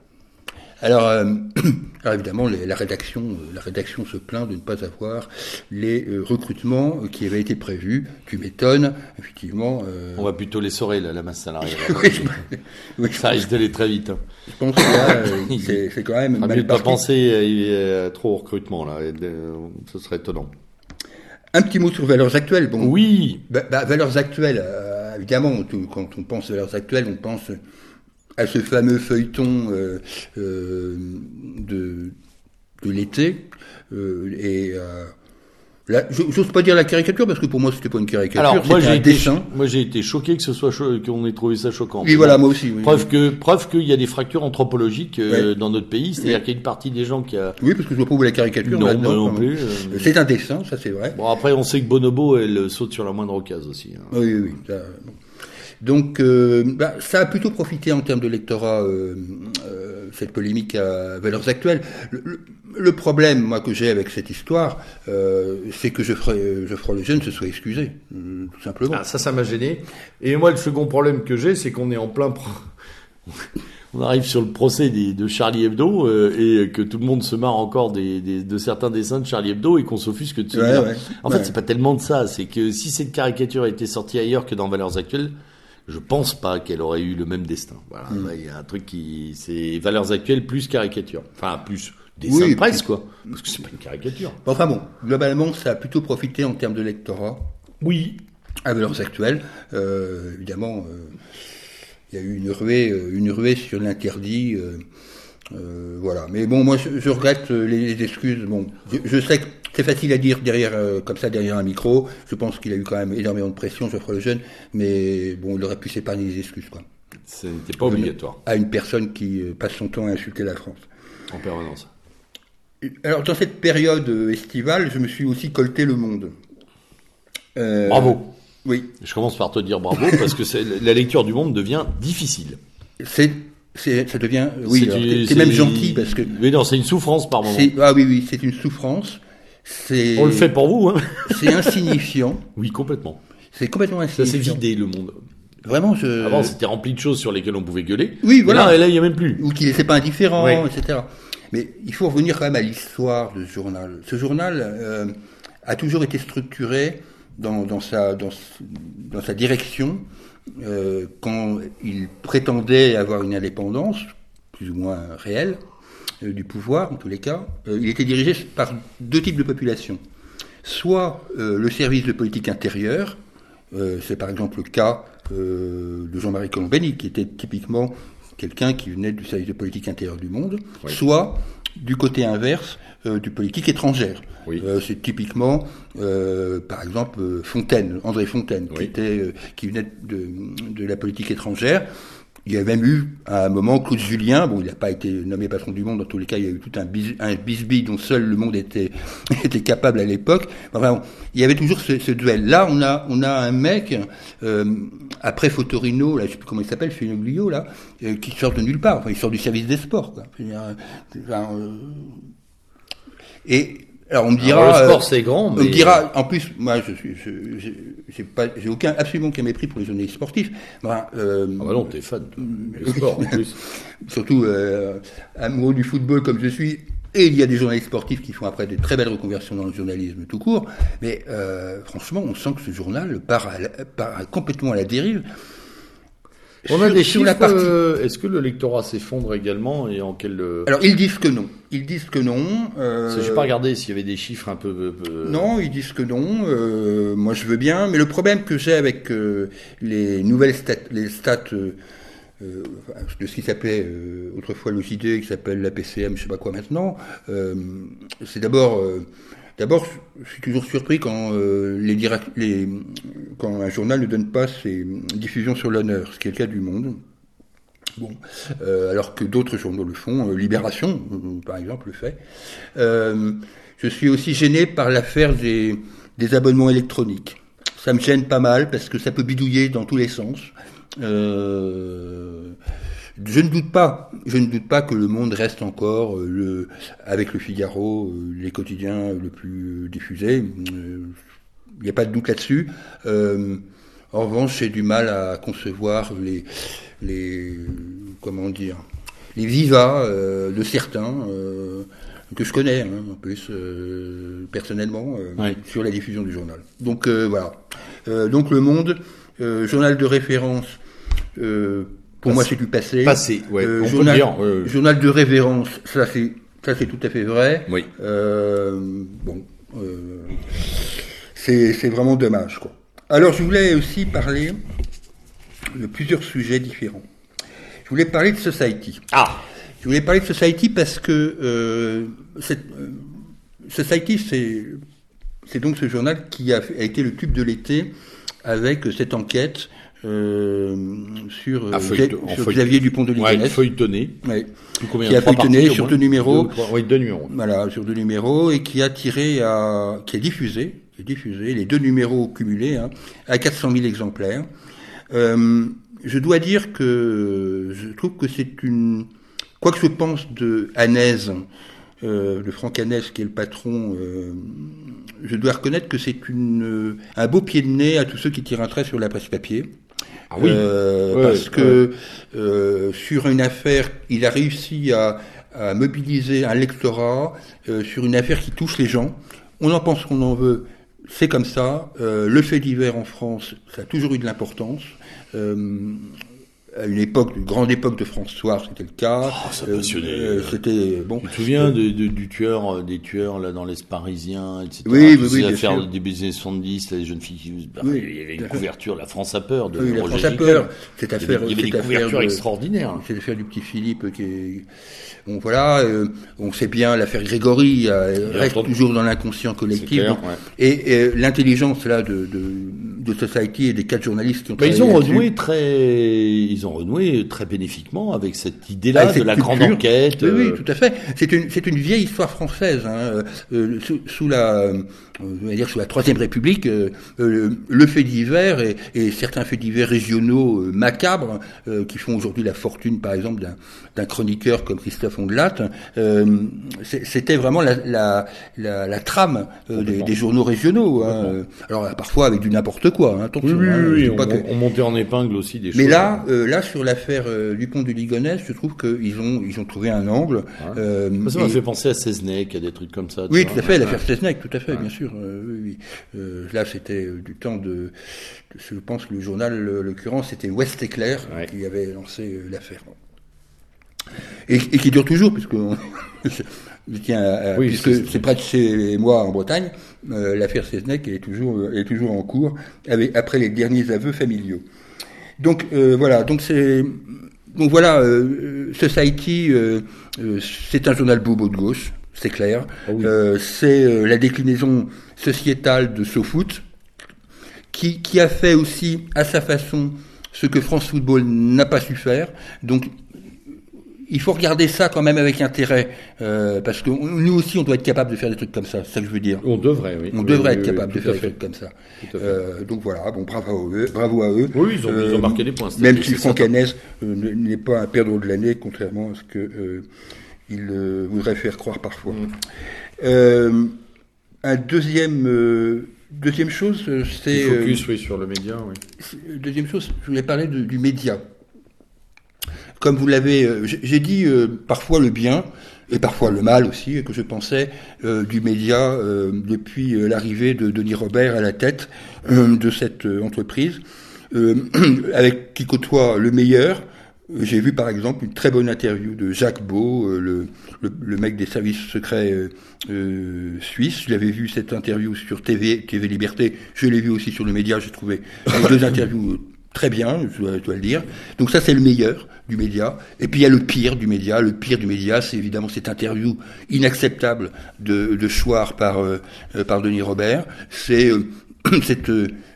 Alors, euh, alors évidemment, la rédaction, euh, la rédaction se plaint de ne pas avoir les euh, recrutements qui avaient été prévus. Tu m'étonnes, effectivement. On va plutôt les saurer, la masse salariale. oui, ça risque d'aller très vite. Hein. Je pense que là, c'est quand même mal mieux pas penser trop au recrutement, là. Ce serait étonnant. Un petit mot sur valeurs actuelles. Bon, oui. Bah, bah, valeurs actuelles, évidemment, quand on pense valeurs actuelles, on pense à ce fameux feuilleton euh, euh, de, de l'été. Euh, et j'ose pas dire la caricature parce que pour moi c'était pas une caricature, Alors moi j'ai un dessin. Moi j'ai été choqué que ce soit qu'on ait trouvé ça choquant. Oui voilà moi aussi. Oui, preuve que preuve qu'il y a des fractures anthropologiques dans notre pays, c'est-à-dire qu'il y a une partie des gens qui a. Oui parce que je vois pas où la caricature. Non, non plus. C'est un dessin, ça c'est vrai. Bon après on sait que Bonobo elle saute sur la moindre occasion aussi. Hein. Oui oui. Ça, donc euh, bah, ça a plutôt profité en termes de lectorat, euh, euh, cette polémique à valeurs actuelles. Le, problème, moi, que j'ai avec cette histoire, c'est que ferai Geoffroy Lejeune se soit excusé, tout simplement. Ah, ça, ça m'a gêné. Et moi, le second problème que j'ai, c'est qu'on est en plein... on arrive sur le procès de Charlie Hebdo et que tout le monde se marre encore des, de certains dessins de Charlie Hebdo et qu'on s'offusque de ce En fait, c'est pas tellement de ça. C'est que si cette caricature a été sortie ailleurs que dans Valeurs Actuelles, je pense pas qu'elle aurait eu le même destin. Voilà, hmm. il y a un truc qui, c'est valeurs actuelles plus caricature. Enfin, plus dessin oui, de presse, quoi. Parce que c'est pas une caricature. Enfin bon, globalement, ça a plutôt profité en termes de lectorat. Oui. À valeurs actuelles. Euh, évidemment, euh, il y a eu une ruée, euh, une ruée sur l'interdit. Euh, voilà. Mais bon, moi, je, je regrette les, excuses. Bon, je, je sais que c'est facile à dire derrière, euh, comme ça, derrière un micro. Je pense qu'il a eu quand même énormément de pression, Geoffroy Lejeune, mais bon, il aurait pu s'épargner des excuses, quoi. Ce n'était pas obligatoire. À une personne qui euh, passe son temps à insulter la France. En permanence. Alors, dans cette période euh, estivale, je me suis aussi colté le monde. Euh, bravo. Oui. Je commence par te dire bravo parce que la lecture du monde devient difficile. C'est ça devient. Oui, c'est même gentil parce que. Mais non, c'est une souffrance par moment. Ah oui, oui, c'est une souffrance. On le fait pour vous, hein C'est insignifiant. oui, complètement. C'est complètement insignifiant. Ça s'est vidé le monde. Vraiment, je... Avant, c'était rempli de choses sur lesquelles on pouvait gueuler. Oui, voilà. Et là, il n'y a même plus. Ou qu'il n'était pas indifférent, etc. Mais il faut revenir quand même à l'histoire de ce journal. Ce journal euh, a toujours été structuré dans, dans, sa, dans, dans sa direction euh, quand il prétendait avoir une indépendance, plus ou moins réelle, du pouvoir, en tous les cas, euh, il était dirigé par deux types de populations. Soit le service de politique intérieure, c'est par exemple le cas de Jean-Marie Colombani, qui était typiquement quelqu'un qui venait du service de politique intérieure du monde, soit du côté inverse du politique étrangère. c'est typiquement, par exemple, Fontaine, André Fontaine, qui, était, qui venait de, de, la politique étrangère, il y a même eu, à un moment, Claude Julien, bon, il n'a pas été nommé patron du monde, dans tous les cas, il y a eu tout un, bis, bisbille dont seul le monde était, était capable à l'époque. Enfin, il y avait toujours ce, ce, duel. Là, on a, on a un mec, euh, après Fotorino, là, je sais plus comment il s'appelle, Fenoglio, là, euh, qui sort de nulle part. Enfin, il sort du service des sports, quoi. Euh, et alors on me dira. le sport c'est grand, mais. On me dira. En plus, moi, je suis, j'ai pas, j'ai aucun, absolument aucun mépris pour les journalistes sportifs. Bah, euh, ah bah non, t'es fan du sport en plus. Surtout euh, amoureux du football comme je suis. Et il y a des journalistes sportifs qui font après des très belles reconversions dans le journalisme tout court. Mais euh, franchement, on sent que ce journal part, part complètement à la dérive. On a des chiffres. Euh, est-ce que le lectorat s'effondre également et en quel euh, Alors ils disent que non. Ils disent que non. Euh... J'ai pas regardé s'il y avait des chiffres un peu. Non, ils disent que non. Euh, moi, je veux bien, mais le problème que j'ai avec les nouvelles stats, les stats. Euh, de ce qui s'appelait autrefois l'OCDE, qui s'appelle la PCM, je sais pas quoi maintenant, c'est d'abord D'abord, je suis toujours surpris quand, euh, les, les quand un journal ne donne pas ses diffusions sur l'honneur, ce qui est le cas du Monde. Bon, euh, alors que d'autres journaux le font, euh, Libération, par exemple, le fait. je suis aussi gêné par l'affaire des, des abonnements électroniques. Ça me gêne pas mal parce que ça peut bidouiller dans tous les sens. Euh, je ne doute pas, je ne doute pas que le monde reste encore euh, le, avec le Figaro, euh, les quotidiens le plus diffusés. Il n'y a pas de doute là-dessus. Euh, en revanche, j'ai du mal à concevoir les, les comment dire, les vivas de certains que je connais hein, en plus personnellement sur la diffusion du journal. Donc voilà. donc le Monde, journal de référence pour moi, c'est du passé. Passé, ouais. Euh, on journal, peut dire, journal de révérence, ça c'est ça c'est tout à fait vrai. Oui. Euh, bon, euh, c'est vraiment dommage quoi. Alors je voulais aussi parler de plusieurs sujets différents. Je voulais parler de Society. Ah. Je voulais parler de Society parce que cette, Society c'est c'est donc ce journal qui a, a été le tube de l'été avec cette enquête euh, sur, ah, sur Xavier Dupont de Ligonnès. Ouais, feuilletonné. Ouais. Qui a feuilletonné sur deux numéros. oui, deux numéros. Voilà, sur deux numéros et qui a tiré à, qui a diffusé, diffusé les deux numéros cumulés hein, à 400 000 exemplaires. Euh, je dois dire que je trouve que c'est une, quoi que je pense de Hanès, euh, de Franck Hanès qui est le patron, euh, je dois reconnaître que c'est une, un beau pied de nez à tous ceux qui tirent un trait sur la presse papier. Ah oui. Euh, parce que euh, sur une affaire, il a réussi à, à mobiliser un lectorat euh, sur une affaire qui touche les gens. On en pense qu'on en veut, c'est comme ça. Euh, le fait divers en France, ça a toujours eu de l'importance. Euh, à une époque, une grande époque de François, c'était le cas. Oh, ça passionnait. Euh, c'était bon. Tu te souviens de, de, du tueur, des tueurs là dans l'Est parisien, etc. Oui, oui, oui. L'affaire des baisers 70, les jeunes filles qui oui, il y avait une couverture, la France a peur. De oui, la France a peur. Cette affaire, il y avait, des couvertures de, extraordinaires. C'est l'affaire du petit Philippe qui est. Bon voilà, euh, on sait bien l'affaire Grégory euh, reste toujours dans l'inconscient collectif. Clair, ouais. Et, et l'intelligence là de, de, de Society et des quatre journalistes qui ont. Mais ils ont renoué très, ils ont renoué très bénéfiquement avec cette idée-là de la grande enquête. Oui, oui, tout à fait. C'est une, c'est une vieille histoire française. Hein. Euh, sous, sous, la, on va dire sous la Troisième République, euh, le fait divers et, et, certains faits divers régionaux euh, macabres qui font aujourd'hui la fortune, par exemple, d'un, chroniqueur comme Christophe Ondelat, c'était vraiment la, la, la, la trame des, des, journaux régionaux. Hein. Alors parfois avec du n'importe quoi. Hein, oui, oui, hein, on, on, montait en épingle aussi des Mais choses. là, euh, là sur l'affaire euh, du pont de Ligonnès, je trouve qu'ils ont ils ont trouvé un angle. Euh, ça m'a et... fait penser à Seznec, à des trucs comme ça. Oui, tout à fait, l'affaire Seznec, tout à fait, bien sûr. Oui, oui. là, c'était du temps de, de, Je pense que le journal, l'occurrence, c'était Ouest Éclair qui avait lancé l'affaire. Et, et, qui dure toujours, puisque je tiens à, oui, puisque c'est près de chez moi en Bretagne, euh, l'affaire Seznec est toujours est toujours en cours avec, après les derniers aveux familiaux. Donc euh, voilà, donc c'est donc voilà, euh, Society, euh, c'est un journal bobo de gauche, c'est clair. Ah oui. c'est la déclinaison sociétale de SoFoot, qui qui a fait aussi à sa façon ce que France Football n'a pas su faire. Donc il faut regarder ça quand même avec intérêt, euh, parce que nous aussi, on doit être capable de faire des trucs comme ça, c'est ça que je veux dire. On devrait, oui. On oui, devrait oui, être capable de faire des trucs comme ça. Euh, donc voilà, bon, bravo à eux. Bravo à eux. Oui, ils ont, euh, ils ont marqué des points. Même si Franck euh, n'est pas un perdreau de l'année, contrairement à ce que euh, il euh, voudrait faire croire parfois. Mm. un deuxième... Deuxième chose, c'est... Focus, oui, sur le média, oui. Deuxième chose, je voulais parler de, du média comme vous l'avez, euh, j'ai dit euh, parfois le bien et parfois le mal aussi que je pensais euh, du média euh, depuis l'arrivée de Denis Robert à la tête de cette entreprise, avec qui côtoie le meilleur. J'ai vu par exemple une très bonne interview de Jacques Beau, le, le, le, mec des services secrets suisses. Je l'avais vu cette interview sur TV, TV Liberté. Je l'ai vu aussi sur le média. J'ai trouvé les deux interviews très bien, je dois, je dois, le dire. Donc ça, c'est le meilleur du média. Et puis il y a le pire du média. Le pire du média, c'est évidemment cette interview inacceptable de, de Chouard par, euh, par Denis Robert. C'est euh, cette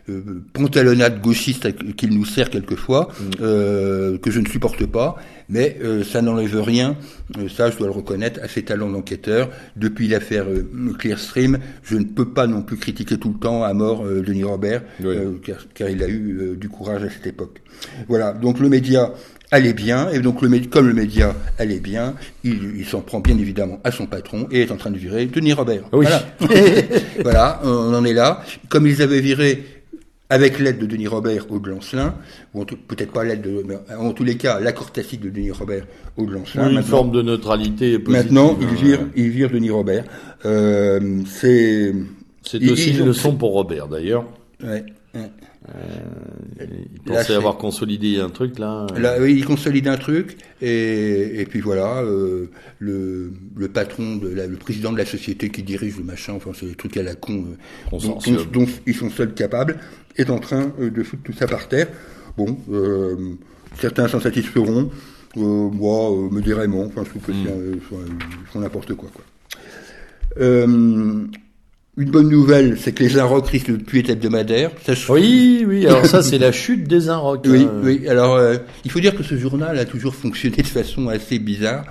euh, pantalonnade gauchiste qu'il nous sert quelquefois, mmh. que je ne supporte pas. Mais euh, ça n'enlève rien, euh, ça je dois le reconnaître, à ses talents d'enquêteur. Depuis l'affaire euh, Clearstream, je ne peux pas non plus critiquer tout le temps à mort Denis Robert, oui. car, car, il a eu du courage à cette époque. Voilà, donc le média allait bien, et donc le, comme le média allait bien, il, il s'en prend bien évidemment à son patron et est en train de virer Denis Robert. Oui. Voilà, voilà on en est là. Comme ils avaient viré avec l'aide de Denis Robert au de Lancelin, ou peut-être pas l'aide de, mais en tous les cas, l'accord tacite de Denis Robert au de Lancelin. Oui, une forme de neutralité positive. Maintenant, il vire, il vire Denis Robert. Euh, c'est. C'est aussi une leçon pour Robert, d'ailleurs. Ouais. Euh, il pensait là, avoir consolidé un truc là. là oui, il consolide un truc et, et puis voilà euh, le, le patron, de la, le président de la société qui dirige le machin, enfin c'est des trucs à la con euh, dont, dont, dont, ils sont seuls capables, est en train euh, de foutre tout ça par terre. Bon, euh, certains s'en satisferont, moi me dirais non. Enfin, je trouve que c'est n'importe quoi quoi. Une bonne nouvelle, c'est que les Inrocks risquent de plus être hebdomadaires. Ça, je... Oui, oui, alors ça c'est la chute des Inrocks. Oui, oui, alors euh, il faut dire que ce journal a toujours fonctionné de façon assez bizarre.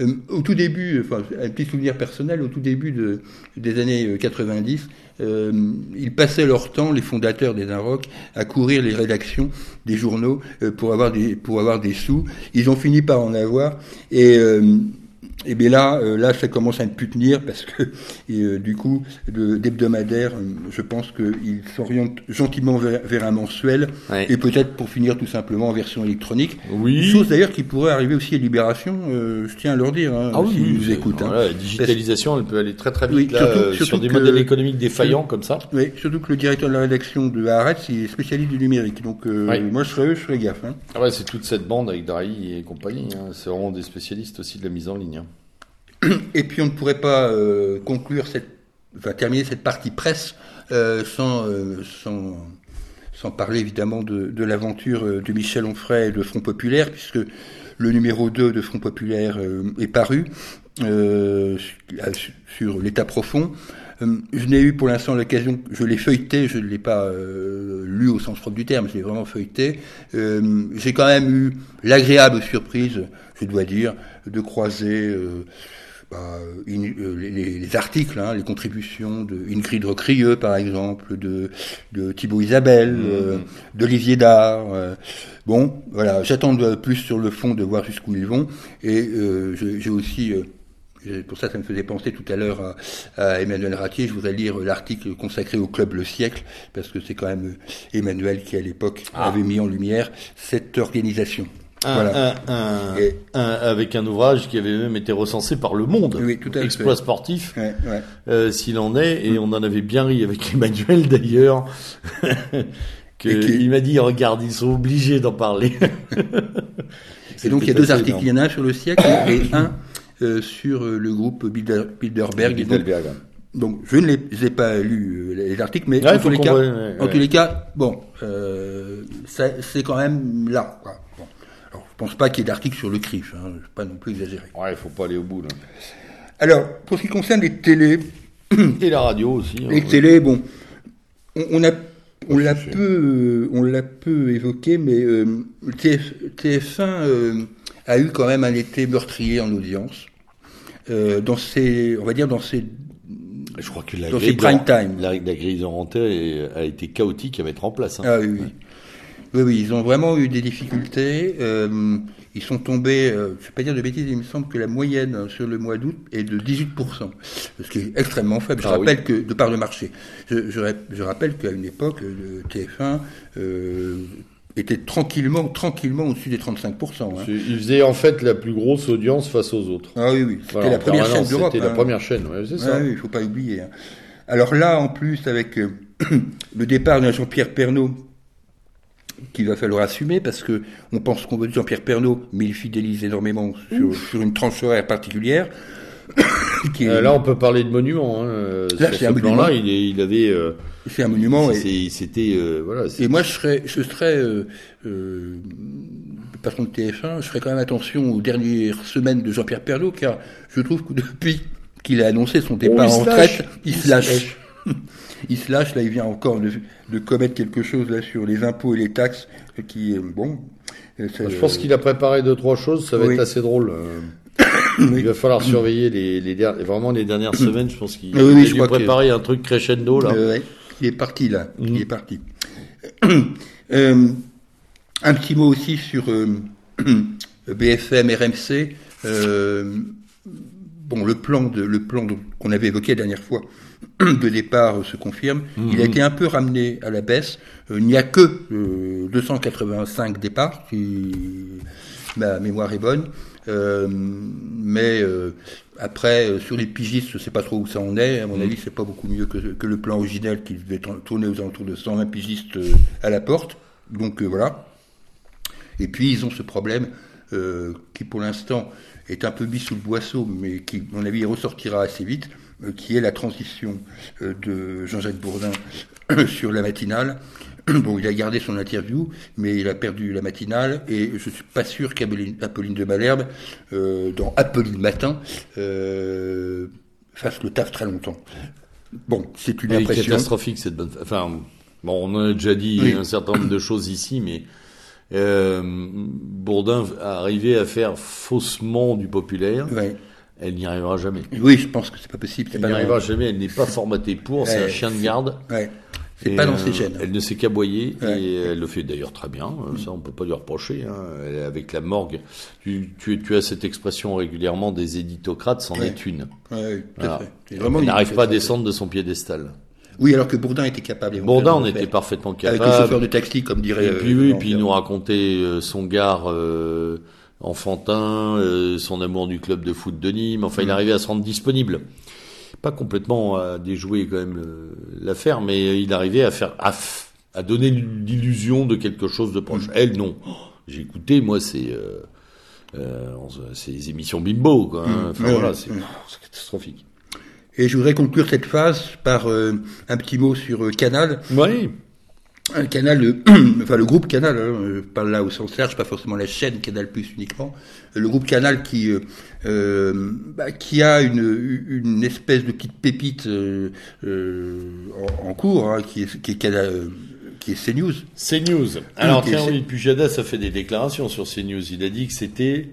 Euh, au tout début, enfin, un petit souvenir personnel, au tout début de, des années 90, euh, ils passaient leur temps, les fondateurs des Inrocks, à courir les rédactions des journaux euh, pour avoir des pour avoir des sous. Ils ont fini par en avoir et Et bien là, euh, là, ça commence à ne plus tenir parce que et, euh, du coup, d'hebdomadaire, euh, je pense qu'il s'oriente gentiment vers, vers, un mensuel et peut-être pour finir tout simplement en version électronique. Oui. Chose d'ailleurs qui pourrait arriver aussi à Libération. je tiens à leur dire. Hein, ah oui, nous écoutent. Hein. la digitalisation, elle peut aller très très vite là, surtout, sur des modèles économiques défaillants comme ça. Oui, surtout que le directeur de la rédaction de Haaretz est spécialiste du numérique. Donc moi, je ferais, je ferais gaffe. Hein. Ah ouais, c'est toute cette bande avec Drahi et compagnie. Hein. C'est vraiment des spécialistes aussi de la mise en ligne. Et puis on ne pourrait pas euh, conclure cette, terminer cette partie presse euh, sans, euh, sans, sans parler évidemment de, de l'aventure de Michel Onfray et de Front Populaire, puisque le numéro 2 de Front Populaire est paru sur l'état profond. Je n'ai eu pour l'instant l'occasion, je l'ai feuilleté, je ne l'ai pas lu au sens propre du terme, je l'ai vraiment feuilleté. J'ai quand même eu l'agréable surprise, je dois dire, de croiser bah, euh, les, articles, hein, les contributions de Ingrid Recrieux, par exemple, de, de Thibaut Isabelle, mmh. euh, d'Olivier Dard. Euh. bon, voilà, j'attends plus sur le fond de voir jusqu'où ils vont. Et j'ai aussi pour ça, ça me faisait penser tout à l'heure à, Emmanuel Ratier. Je voudrais lire l'article consacré au club Le Siècle, parce que c'est quand même Emmanuel qui, à l'époque, ah. avait mis en lumière cette organisation. Un, un, un, avec un ouvrage qui avait même été recensé par Le Monde, oui, tout à Exploit sportif, euh, s'il en est, et on en avait bien ri avec Emmanuel d'ailleurs, qu'il m'a dit, regarde, ils sont obligés d'en parler. et donc il y a deux articles, il y en a un sur le siècle et un euh, sur euh, le groupe Bilderberg. Bilderberg. Donc, je ne les ai pas lus les articles, mais en, tous les, cas, en tous les cas, bon, c'est quand même là. Quoi. Pense pas qu'il y ait d'articles sur le CRIF, hein, je pas non plus exagérer. Ouais, il faut pas aller au bout. Là. Alors, pour ce qui concerne les télés... Et la radio aussi. Hein, les télés, bon, on, a... On l'a peu, on l'a peu évoqué, mais euh, TF, 1 euh, a eu quand même un été meurtrier en audience. Euh, dans ses, on va dire dans ses je crois que la grille, prime time. La, la grille de a été chaotique à mettre en place. Hein. Ah oui, oui. Oui, oui, ils ont vraiment eu des difficultés. Euh, ils sont tombés, euh, je ne vais pas dire de bêtises, il me semble que la moyenne sur le mois d'août est de 18%, ce qui est extrêmement faible. Je ah rappelle que, de par le marché, je, je, je rappelle qu'à une époque, le TF1 euh, était tranquillement, tranquillement au-dessus des 35%. Hein. Il faisait en fait la plus grosse audience face aux autres. Ah oui, oui, c'était la première chaîne d'Europe. C'était la hein. première chaîne, ouais, c'est ça. Ah, oui, il ne faut pas oublier. Hein. Alors là, en plus, avec le départ de Jean-Pierre Pernaud, qu'il va falloir assumer parce que on pense qu'on veut Jean-Pierre Pernaud, mais il fidélise énormément sur, une tranche horaire particulière. Euh, là, on peut parler de monument. Hein. Là, c'est un monument. Là, il, il avait. Euh, c'est un monument. C'était euh, voilà. Et moi, je serais, je serais patron de TF1, je ferais quand même attention aux dernières semaines de Jean-Pierre Pernaud, car je trouve que depuis qu'il a annoncé son départ en retraite, il se lâche. il se lâche, là il vient encore de, commettre quelque chose là sur les impôts et les taxes qui bon. Je pense qu'il a préparé deux trois choses, ça va être assez drôle. Il va falloir surveiller les, les vraiment les dernières semaines. Je pense qu'il oui, a préparé un truc crescendo là. il est parti là. Il est parti. Euh, un petit mot aussi sur euh, BFM, RMC. Euh, bon, le plan de le plan qu'on avait évoqué la dernière fois de départ se confirme. Il a mhm. été un peu ramené à la baisse. Euh, il n'y a que 285 euh, départs, si ma mémoire est bonne. Euh, mais après, sur les pigistes, je ne sais pas trop où ça en est. À mon mhm. avis, c'est pas beaucoup mieux que, que, le plan original qui devait tourner aux alentours de 120 pigistes à la porte. Donc voilà. Et puis ils ont ce problème qui, pour l'instant, est un peu mis sous le boisseau, mais qui, à mon avis, ressortira assez vite euh, qui est la transition euh, de Jean-Jacques Bourdin sur la matinale. Bon, il a gardé son interview, mais il a perdu la matinale, et je suis pas sûr qu'Apolline de Malherbe, euh, dans Apolline Matin, fasse le taf très longtemps. Bon, c'est une impression. catastrophique cette bonne. Enfin, bon, on en a déjà dit un certain nombre de choses ici, mais Bourdin a arrivé à faire faussement du populaire. Oui elle n'y arrivera jamais. Oui, je pense que c'est pas possible. Elle n'y arrivera jamais, elle n'est pas formatée pour, c'est un chien de garde. Ouais. C'est Et, pas dans euh, ses gènes. Elle ne sait qu'aboyer Ouais. et elle le fait d'ailleurs très bien. euh, Ça, on peut pas lui reprocher. Hein. Elle est Avec la morgue, tu, tu, tu as cette expression régulièrement des éditocrates, c'en Ouais. est une. Ouais, tout à fait. Elle n'arrive pas à descendre de son piédestal. Oui, alors que Bourdin était capable. Bourdin, de était parfaitement Avec le capable. chauffeur de taxi, comme dirait. Et euh, puis oui, Laurent puis il nous racontait euh, son gare euh, enfantin, euh, son amour du club de foot de Nîmes. Enfin, Mm. il arrivait à se rendre disponible. Pas complètement à déjouer quand même euh, l'affaire, mais il arrivait à faire à, à donner l'illusion de quelque chose de proche. Mm. Elle, non. Oh, J'ai écouté, moi, c'est euh, euh, les émissions bimbo, quoi. hein. Enfin Ouais, voilà, c'est catastrophique. Et je voudrais conclure cette phase par euh, un petit mot sur Canal. Oui. Un canal, euh, enfin le groupe Canal, hein, je parle là au sens large, pas forcément la chaîne Canal Plus uniquement. Le groupe Canal qui euh, euh, bah, qui a une, une espèce de petite pépite euh, euh, en, en cours, hein, qui est qui est, Canal, euh, qui est CNews. CNews. Alors tiens, oui, Pujadas a fait des déclarations sur CNews. Il a dit que c'était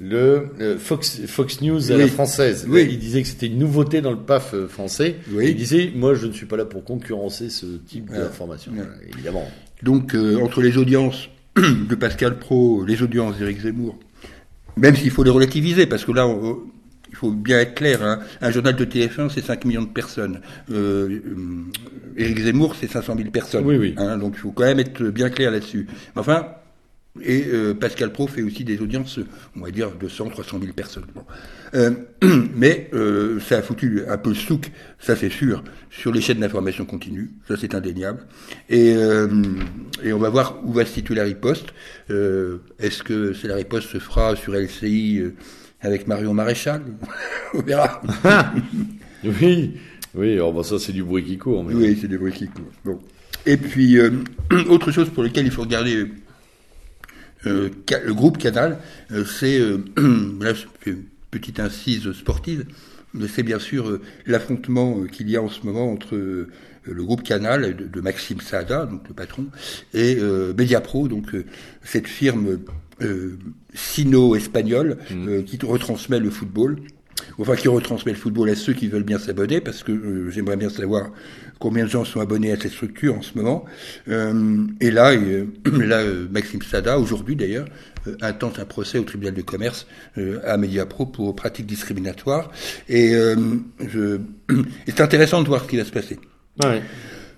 le euh, Fox, Fox News à la française. Oui. Il disait que c'était une nouveauté dans le PAF euh, français. Oui. Il disait, moi, je ne suis pas là pour concurrencer ce type d'information. Évidemment. Donc euh, entre les audiences de Pascal Pro, les audiences d'Éric Zemmour, même s'il faut les relativiser, parce que là, on- il faut bien être clair, hein, un journal de TF1, c'est 5 millions de personnes. Euh, Éric Zemmour, c'est 500 000 personnes. Oui, oui. Hein, donc il faut quand même être bien clair là-dessus. Enfin, et euh, Pascal Pro fait aussi des audiences, on va dire, de 100, 300 000 personnes. Bon. Euh, mais euh, ça a foutu un peu le souk, ça c'est sûr, sur les chaînes d'information continue, ça c'est indéniable. Et, euh, et on va voir où va se situer la riposte. Est-ce que la riposte se fera sur LCI avec Marion Maréchal? On verra. Oui. Oui, alors bon, ça, c'est du bruit qui court. Mais... Oui, c'est des bruits qui courent. Bon. Et puis, autre chose pour laquelle il faut regarder euh, le groupe Canal, euh, c'est, euh, là je fais une petite incise sportive, mais c'est bien sûr euh, l'affrontement qu'il y a en ce moment entre le groupe Canal de, de Maxime Saada, donc le patron, et Mediapro, donc cette firme sino-espagnole euh, qui retransmet le football. Enfin, qui retransmet le football à ceux qui veulent bien s'abonner, parce que euh, j'aimerais bien savoir combien de gens sont abonnés à cette structure en ce moment. Euh, et là, euh, là euh, Maxime Sada, aujourd'hui d'ailleurs, intente un procès au tribunal de commerce à Mediapro pour pratique discriminatoire. Et, c'est intéressant de voir ce qui va se passer. Ouais.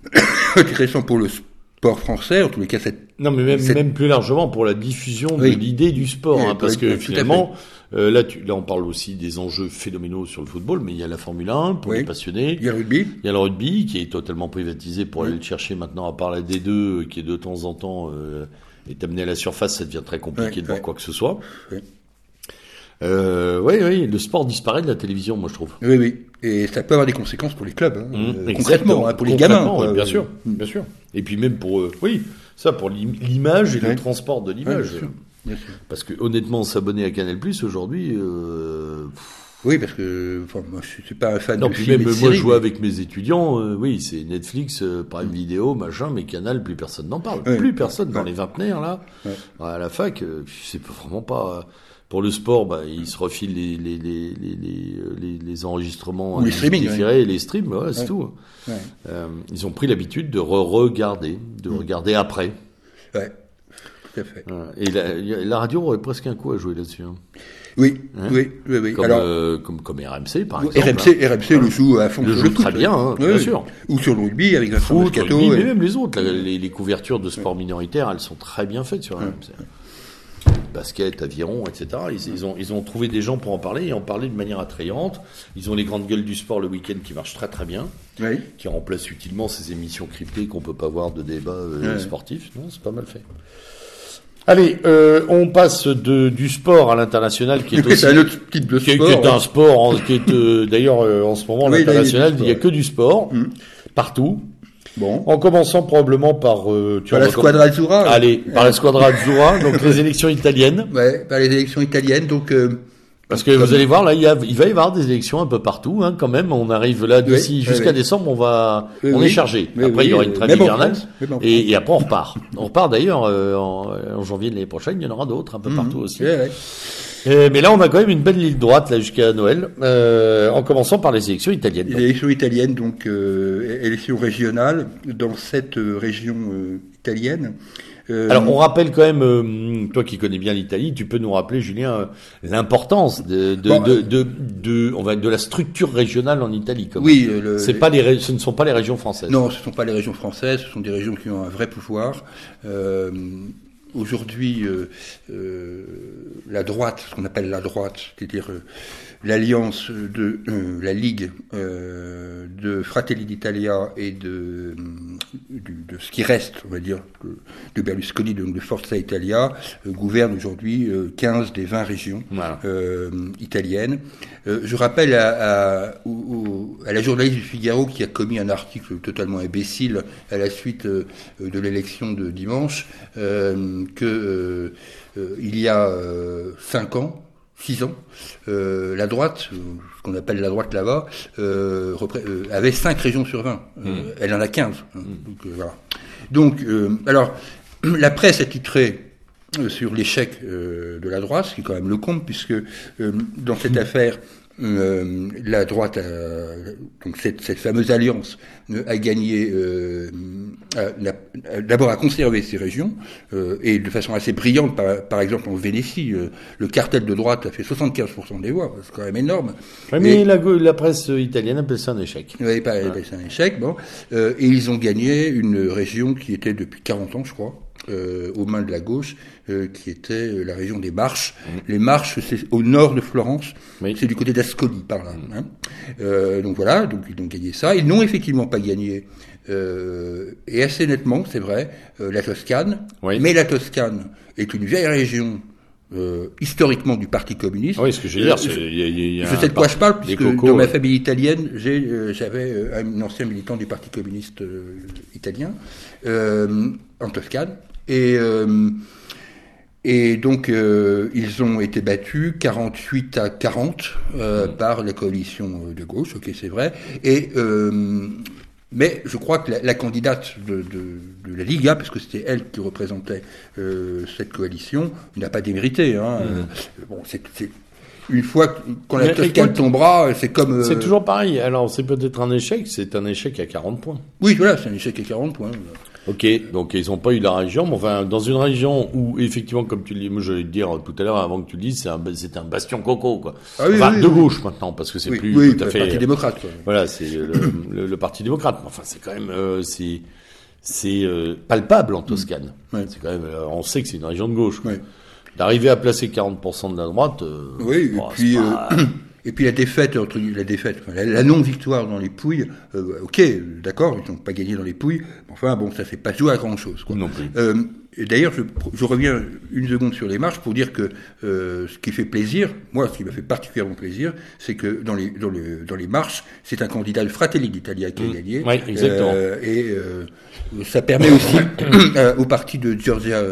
intéressant pour le sport français, en tous les cas, cette Non, mais même, Cette- même plus largement pour la diffusion Oui. de l'idée du sport, Oui, hein, parce que finalement, euh, là, tu, là, on parle aussi des enjeux phénoménaux sur le football, mais il y a la Formule 1 pour Oui. les passionnés. il y a le rugby. Il y a le rugby qui est totalement privatisé pour aller le chercher maintenant, à part la D2 euh, qui est de temps en temps euh, est amené à la surface, ça devient très compliqué de voir quoi que ce soit. Oui. Euh, oui, oui, le sport disparaît de la télévision, moi je trouve. Oui, oui. Et ça peut avoir des conséquences pour les clubs, hein, Mmh, concrètement, hein, pour les gamins. quoi. oui, bien sûr, bien sûr. Et puis même pour, oui, ça pour l'im- l'image et Ouais. le transport de l'image. Parce que honnêtement, s'abonner à Canal Plus aujourd'hui, euh, Oui, parce que enfin, moi, je suis pas un fan non, de films même et de moi je vois mais- avec mes étudiants, euh, oui, c'est Netflix, euh, Prime Vidéo, machin, mais Canal, plus personne n'en parle, Ouais. plus personne dans Ouais. les vingtenaires là, Ouais. à la fac, euh, c'est vraiment pas. Pour le sport, bah, ils se refilent les les les les les, euh, les, les enregistrements Ou les streaming, différés, et les streams, ouais, c'est Ouais. tout. Ouais. Euh, ils ont pris l'habitude de re-regarder, de Mm. regarder après. Ouais, tout à fait. Voilà. Et la, radio aurait presque un coup à jouer là-dessus. hein. Oui, Hein oui, oui, oui. Comme, Alors, euh, comme, comme RMC, par exemple. RMC, hein. RMC le joue à fond Le joue très bien, hein, Oui, bien oui. sûr. Ou sur le rugby avec Vincent Foot, Moscato. rugby, mais et- même les autres. la- les, les couvertures de sport minoritaire, elles sont très bien faites sur RMC. Basket, aviron, etc. Ils, ils ont, ils ont trouvé des gens pour en parler et en parler de manière attrayante. Ils ont les grandes gueules du sport le week-end qui marchent très très bien, Oui. qui remplacent utilement ces émissions cryptées qu'on peut pas voir de débat euh, sportif. Non, c'est pas mal fait. Allez, euh, on passe de, du sport à l'international qui est aussi un autre type de qui est, sport. qui est un sport qui est euh, d'ailleurs euh, en ce moment Oui, l'international, il n'y a que du sport Mm. partout. Bon. En commençant probablement par euh, tu Par la Squadra Azzurra. Allez, par la Squadra Azzurra, donc les élections italiennes. Ouais, par les élections italiennes. Donc, euh, Parce que vous allez voir, là, il, y a, il va y avoir des élections un peu partout, hein, quand même. On arrive là d'ici jusqu'à décembre, on va, on est chargé. après, il y aura une trêve hivernale, et, et, après on repart. On repart d'ailleurs euh, en, en, janvier de l'année prochaine. Il y en aura d'autres un peu mhm. partout aussi. Euh, mais là, on a quand même une belle ligne droite là jusqu'à Noël, euh, en commençant par les élections italiennes. Les élections italiennes, donc euh, élections régionales dans cette euh, région italienne. Alors, on rappelle quand même, toi qui connais bien l'Italie, tu peux nous rappeler, Julien, l'importance de de, de, de, de, on va de la structure régionale en Italie. Oui, c'est pas les, ce ne sont pas les régions françaises. Non, ce ne sont pas les régions françaises. Ce sont des régions qui ont un vrai pouvoir. Euh, aujourd'hui euh, euh, la droite, ce qu'on appelle la droite, c'est-à-dire euh, l'alliance de la Ligue de Fratelli d'Italia et de, de, ce qui reste, on va dire, de, Berlusconi, donc de Forza Italia, gouverne aujourd'hui 15 des 20 régions italiennes. je rappelle à, à, à, la journaliste du Figaro qui a commis un article totalement imbécile à la suite de l'élection de dimanche que euh, euh, il y a euh, cinq ans, six ans, la droite, ce qu'on appelle la droite là-bas, avait cinq régions sur 20. Mmh. Elle en a 15. Mmh. Donc, voilà. donc alors, la presse a titré sur l'échec de la droite, ce qui est quand même le compte, puisque dans cette mmh. affaire, euh, la droite, a, donc cette, cette, fameuse alliance, euh, a gagné, euh, d'abord à conserver ces régions, euh, et de façon assez brillante, par, par exemple en Vénétie, le cartel de droite a fait 75% des voix, c'est quand même énorme. mais la, la, presse italienne appelle ça un échec. Oui, pas, appelle ça un échec, bon. et ils ont gagné une région qui était depuis 40 ans, je crois, euh, aux mains de la gauche, euh, qui était euh, la région des Marches. Mmh. Les Marches, c'est au nord de Florence, c'est du côté d'Ascoli, par là. Mmh. Hein. Euh, donc voilà, donc ils ont gagné ça. Ils n'ont effectivement pas gagné, et assez nettement, c'est vrai, la Toscane. Mais la Toscane est une vieille région euh, historiquement du Parti communiste. Oui, ce que je veux dire, c'est, je sais de quoi je parle, puisque dans ma famille italienne, j'ai, j'avais un ancien militant du Parti communiste italien en Toscane, et, euh, et donc, euh, ils ont été battus 48 à 40 euh, mmh. par la coalition de gauche, ok, c'est vrai. Et mais je crois que la, candidate de, de, la Liga, parce que c'était elle qui représentait cette coalition, n'a pas démérité. Hein. Mmh. bon, c'est une fois qu'on la Toscane tombera, c'est comme. C'est toujours pareil. Alors, c'est peut-être un échec, c'est un échec à 40 points. Oui, voilà, c'est un échec à 40 points. Ok, donc ils n'ont pas eu la région, mais enfin, dans une région où, effectivement, comme tu le dis, moi je vais te dire tout à l'heure, avant que tu le dises, c'est un, c'est un bastion coco, quoi. Ah oui, enfin, de gauche maintenant, parce que c'est plus tout à fait. Le Parti démocrate, quoi. Voilà, c'est le, le, Parti démocrate. Enfin, c'est quand même, euh, c'est, c'est euh, palpable en Toscane. C'est quand même, euh, on sait que c'est une région de gauche. D'arriver à placer 40% de la droite. oui, et puis. Et puis la défaite, entre la défaite, la, non-victoire dans les Pouilles, euh, ok, d'accord, ils n'ont pas gagné dans les Pouilles, mais enfin bon, ça fait pas jouer à grand chose. Quoi. Non plus. Euh, D'ailleurs, je, je, reviens une seconde sur les marches pour dire que euh, ce qui fait plaisir, moi, ce qui m'a fait particulièrement plaisir, c'est que dans les, dans, le, dans les marches, c'est un candidat, le Fratelli d'Italia, qui a mmh. gagné. Oui, exactement. Euh, et ça permet aussi au parti de Giorgia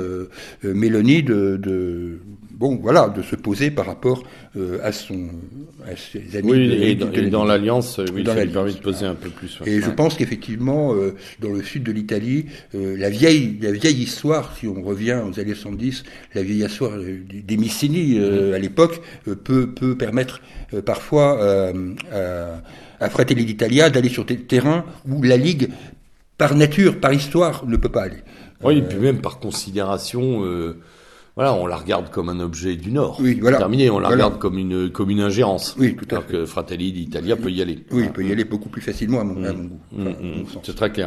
Meloni de, de bon, voilà, de se poser par rapport euh, à son, à ses amis. Oui, et, dans, l'alliance, oui, dans ça lui permet de poser un peu plus. Et je pense qu'effectivement, euh, dans le sud de l'Italie, euh, la vieille, la vieille histoire, si on revient aux années 70, la vieille histoire des Missini mm-hmm. à l'époque peut peut permettre parfois à, à Fratelli d'Italia d'aller sur des terrains où la Ligue, par nature, par histoire, ne peut pas aller. Oui, et puis même par considération voilà, on la regarde comme un objet du Nord. Oui, voilà. Terminé, on la regarde comme une comme une ingérence. Oui, tout à alors que Fratelli d'Italia peut y aller. Oui, il peut y aller beaucoup plus facilement à mon, goût. Mm, mm. C'est très clair.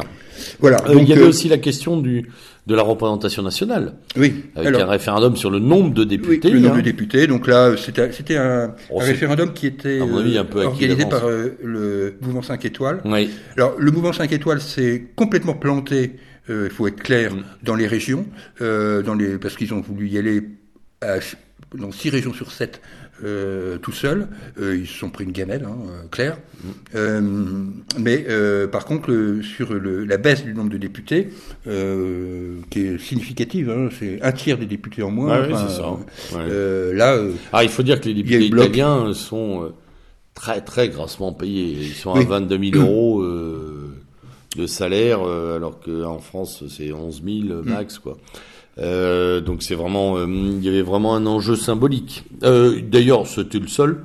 Voilà. Euh, il y avait euh, aussi la question du de la représentation nationale. Oui. Avec un référendum sur le nombre de députés. Oui, le nombre hein. de députés. Donc là, c'était un, oh, un référendum qui était un peu organisé par euh, le mouvement 5 étoiles. Oui. Alors le mouvement 5 étoiles s'est complètement planté. Il faut être clair dans les régions, dans les parce qu'ils ont voulu y aller dans six régions sur sept euh, tout seul. Euh, ils se sont pris une gamelle, hein, euh, claire. Euh, mais par contre, sur le, la baisse du nombre de députés, qui est significative, hein, c'est un tiers des députés en moins. Ça. Ouais. là, ah, il faut dire que les députés italiens sont très très grassement payés. Ils sont à 22 000 euros de salaire, alors qu'en France c'est 11 000 max, quoi. Euh, donc c'est vraiment, euh, il y avait vraiment un enjeu symbolique. Euh, D'ailleurs, c'était le seul?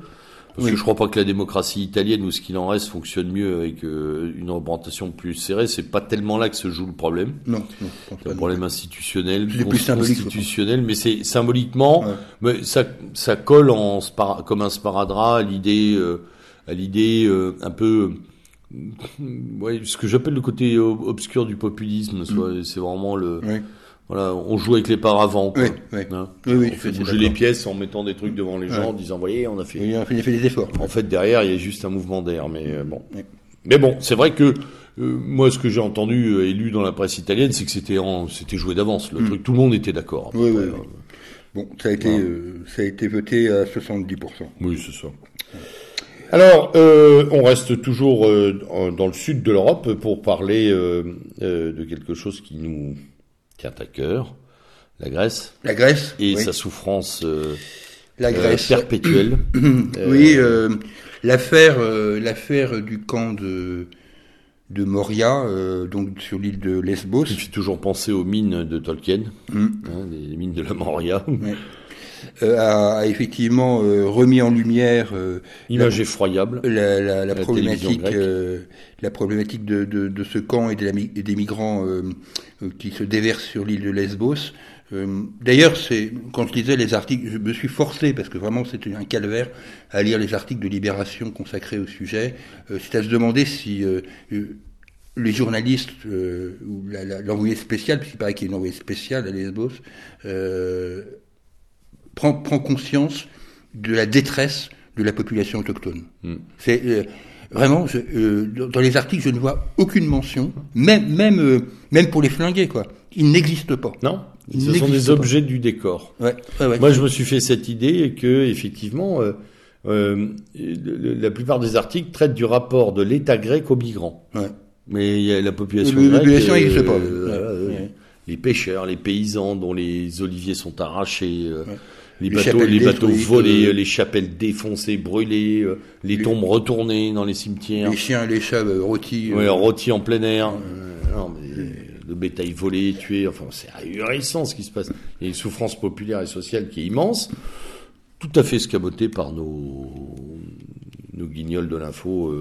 Parce que je crois pas que la démocratie italienne ou ce qu'il en reste fonctionne mieux avec euh, une représentation plus serrée. C'est pas tellement là que se joue le problème. Non, non c'est un problème institutionnel, plus constitutionnel, mais c'est symboliquement, mais ça, ça colle en comme un sparadrap à l'idée, à l'idée un peu, ouais, ce que j'appelle le côté obscur du populisme. Mm. C'est vraiment le. Voilà, on joue avec les paravents. Quoi. Oui, oui. Hein oui, oui on fait bouger les pièces en mettant des trucs devant les gens, en disant, voyez, on a fait. Oui, on a fait, des efforts. En fait, derrière, il y a juste un mouvement d'air, mais euh, bon. Mais bon, c'est vrai que euh, moi, ce que j'ai entendu euh, et lu dans la presse italienne, c'est que c'était c'était joué d'avance. Le hmm. truc, tout le monde était d'accord. Oui, oui, Bon, ça a été, ça a été voté à 70%. Oui, c'est ça. Alors, euh, on reste toujours dans le sud de l'Europe pour parler de quelque chose qui nous tient à cœur, la Grèce. La Grèce. Et sa souffrance euh, la Grèce. perpétuelle. oui, euh, l'affaire, euh, l'affaire du camp de de Moria, donc sur l'île de Lesbos. Je suis toujours pensé aux mines de Tolkien, mm. hein, les mines de la Moria. A, effectivement remis en lumière image effroyable la, la, la problématique la problématique de, de, de, ce camp et, et des migrants euh, qui se déverse sur l'île de Lesbos. Euh, d'ailleurs, c'est quand je lisais les articles, je me suis forcé parce que vraiment c'était un calvaire à lire les articles de Libération consacrés au sujet. Euh, c'est à se demander si les journalistes ou l'envoyé spécial, puisqu'il paraît qu'il y a une envoyé spécial à Lesbos, prend, prend conscience de la détresse de la population autochtone. Mm. C'est Vraiment, euh, dans les articles, je ne vois aucune mention, même même euh, même pour les flinguer, quoi. Ils n'existent pas. Non. ce sont des objets du décor. Ouais, ouais, Moi, je me suis fait cette idée que effectivement, euh, euh la plupart des articles traitent du rapport de l'État grec aux migrants. Ouais. Mais la population grecque. La population n'existe pas. les pêcheurs, les paysans dont les oliviers sont arrachés les, bateaux, les bateaux volés, euh, les chapelles défoncées, brûlées, euh, les, tombes retournées dans les cimetières. Les chiens et les chats euh, rôtis. Oui, rôtis en plein air. non, mais, le bétail volé, tué, enfin c'est ahurissant ce qui se passe. Il y a une souffrance populaire et sociale qui est immense, tout à fait scabotée par nos, nos guignols de l'info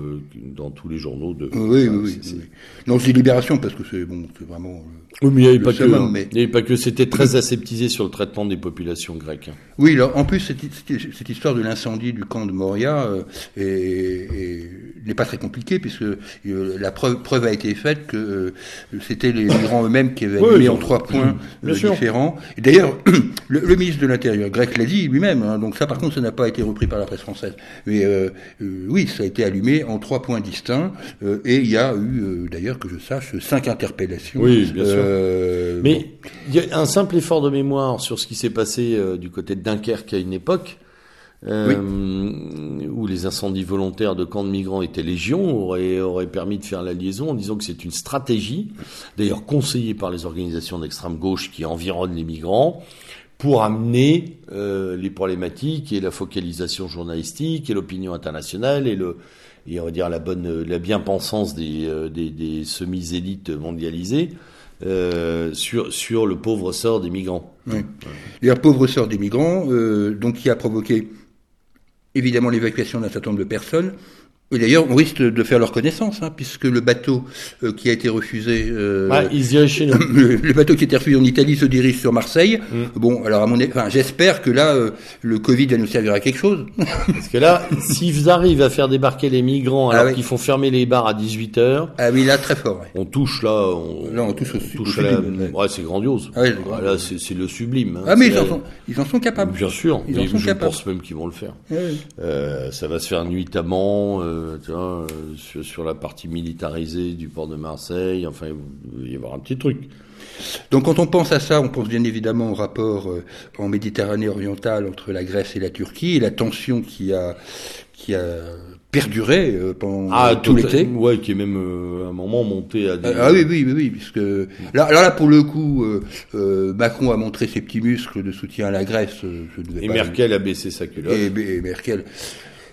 dans tous les journaux. De, oui, oui, oui, Non, c'est Libération parce que c'est bon, c'est vraiment. Oui, mais il n'y avait, pas que, hein. il n'y avait pas que, c'était très aseptisé sur le traitement des populations grecques. Oui, alors, en plus, cette, cette histoire de l'incendie du camp de Moria euh, n'est pas très compliquée, puisque euh, la preuve, preuve, a été faite que euh, c'était les migrants eux-mêmes qui avaient mis en trois points différents. Et d'ailleurs, le, ministre de l'Intérieur grec l'a dit lui-même, hein, donc ça, par contre, ça n'a pas été repris par la presse française. Mais oui, ça a été allumé en trois points distincts, et il y a eu, d'ailleurs, que je sache, cinq interpellations. Oui, bien sûr. Euh, Mais il y a un simple effort de mémoire sur ce qui s'est passé euh, du côté de Dunkerque à une époque. Euh, où les incendies volontaires de camps de migrants étaient légion, aurait, aurait permis de faire la liaison en disant que c'est une stratégie, d'ailleurs conseillée par les organisations d'extrême gauche qui environnent les migrants, pour amener les problématiques et la focalisation journalistique et l'opinion internationale et le et on va dire la bonne la bien-pensance des, des, des semi-élites mondialisées euh, sur, sur le pauvre sort des migrants. Oui. Et pauvre sort des migrants, euh, donc qui a provoqué évidemment l'évacuation d'un certain nombre de personnes, et d'ailleurs, on risque de faire leur connaissance, hein, puisque le bateau euh, qui a été refusé, euh, ah, il se chez nous. Le, bateau qui a été refusé en Italie se dirige sur Marseille. Mm. Bon, alors à mon, enfin, j'espère que là, euh, le Covid va nous servir à quelque chose. Parce que là, s'ils arrivent à faire débarquer les migrants alors ah qu'ils font fermer les bars à 18 heures, ah oui, là très fort. Ouais. On touche là, on, là on touche au, touche ouais, c'est grandiose. Ah, ouais, là, c'est le sublime. Hein. Ah mais ils en, sont, ils en sont capables. Bien sûr, ils en sont je pense même qu'ils vont le faire. Euh, ça va se faire nuitamment. Euh, tu vois, euh, sur, sur la partie militarisée du port de Marseille. Enfin, il va y avoir un petit truc. Donc quand on pense à ça, on pense bien évidemment au rapport euh, en Méditerranée orientale entre la Grèce et la Turquie et la tension qui a qui a perduré euh, pendant Ah, tout l'été. Ouais, qui est même euh, à un moment monté à des. Ah oui, oui, oui, oui, puisque là, alors là, pour le coup, Macron a montré ses petits muscles de soutien à la Grèce. Je ne vais Et pas- Merkel a baissé sa culotte. et, et Merkel,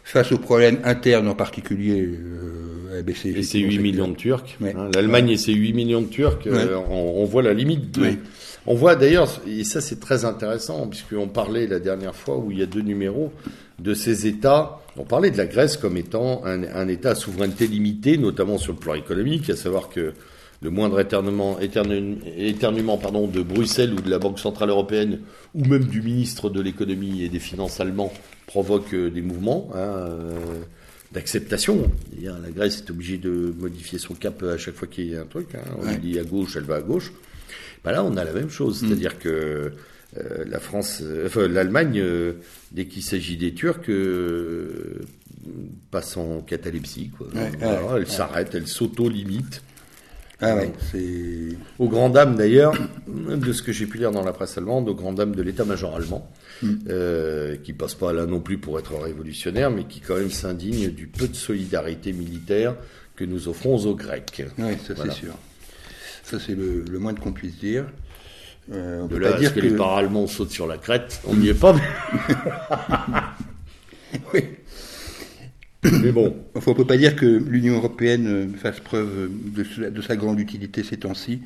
face aux problèmes internes en particulier, euh, a baissé. Et effectivement 8 sa millions de. Turcs. Ouais. hein. L'Allemagne et ses 8 millions de Turcs, euh, Ouais. on, on voit la limite. De, Ouais. On voit d'ailleurs, et ça c'est très intéressant, puisqu'on parlait la dernière fois où il y a deux numéros de ces États. On parlait de la Grèce comme étant un, un État à souveraineté limitée, notamment sur le plan économique, à savoir que le moindre éternuement, éternu- éternuement pardon, de Bruxelles ou de la Banque Centrale Européenne, ou même du ministre de l'économie et des finances allemand, provoque euh, des mouvements. hein, euh, d'acceptation. La Grèce est obligée de modifier son cap à chaque fois qu'il y a un truc. hein. On Ouais. lui dit à gauche, elle va à gauche. Bah là, on a la même chose. C'est-à-dire que euh, la France, euh, enfin, l'Allemagne, euh, dès qu'il s'agit des Turcs, passe en catalepsie. Quoi. Ouais, Voilà, ouais, elle s'arrête, elle s'auto-limite. Ah ouais, c'est. Aux grandes dames d'ailleurs, de ce que j'ai pu lire dans la presse allemande, aux grandes dames de l'état-major allemand, euh, qui passe pas là non plus pour être révolutionnaire, mais qui quand même s'indigne du peu de solidarité militaire que nous offrons aux Grecs. Oui, ça Voilà. c'est sûr. Ça c'est le, le moins qu'on puisse dire. Euh, on De peut là pas dire que. les para-allemands sautent sur la crête, on n'y est pas. Oui. Mais bon, Enfin, on peut pas dire que l'Union européenne euh, fasse preuve de, sa- de sa grande utilité ces temps-ci,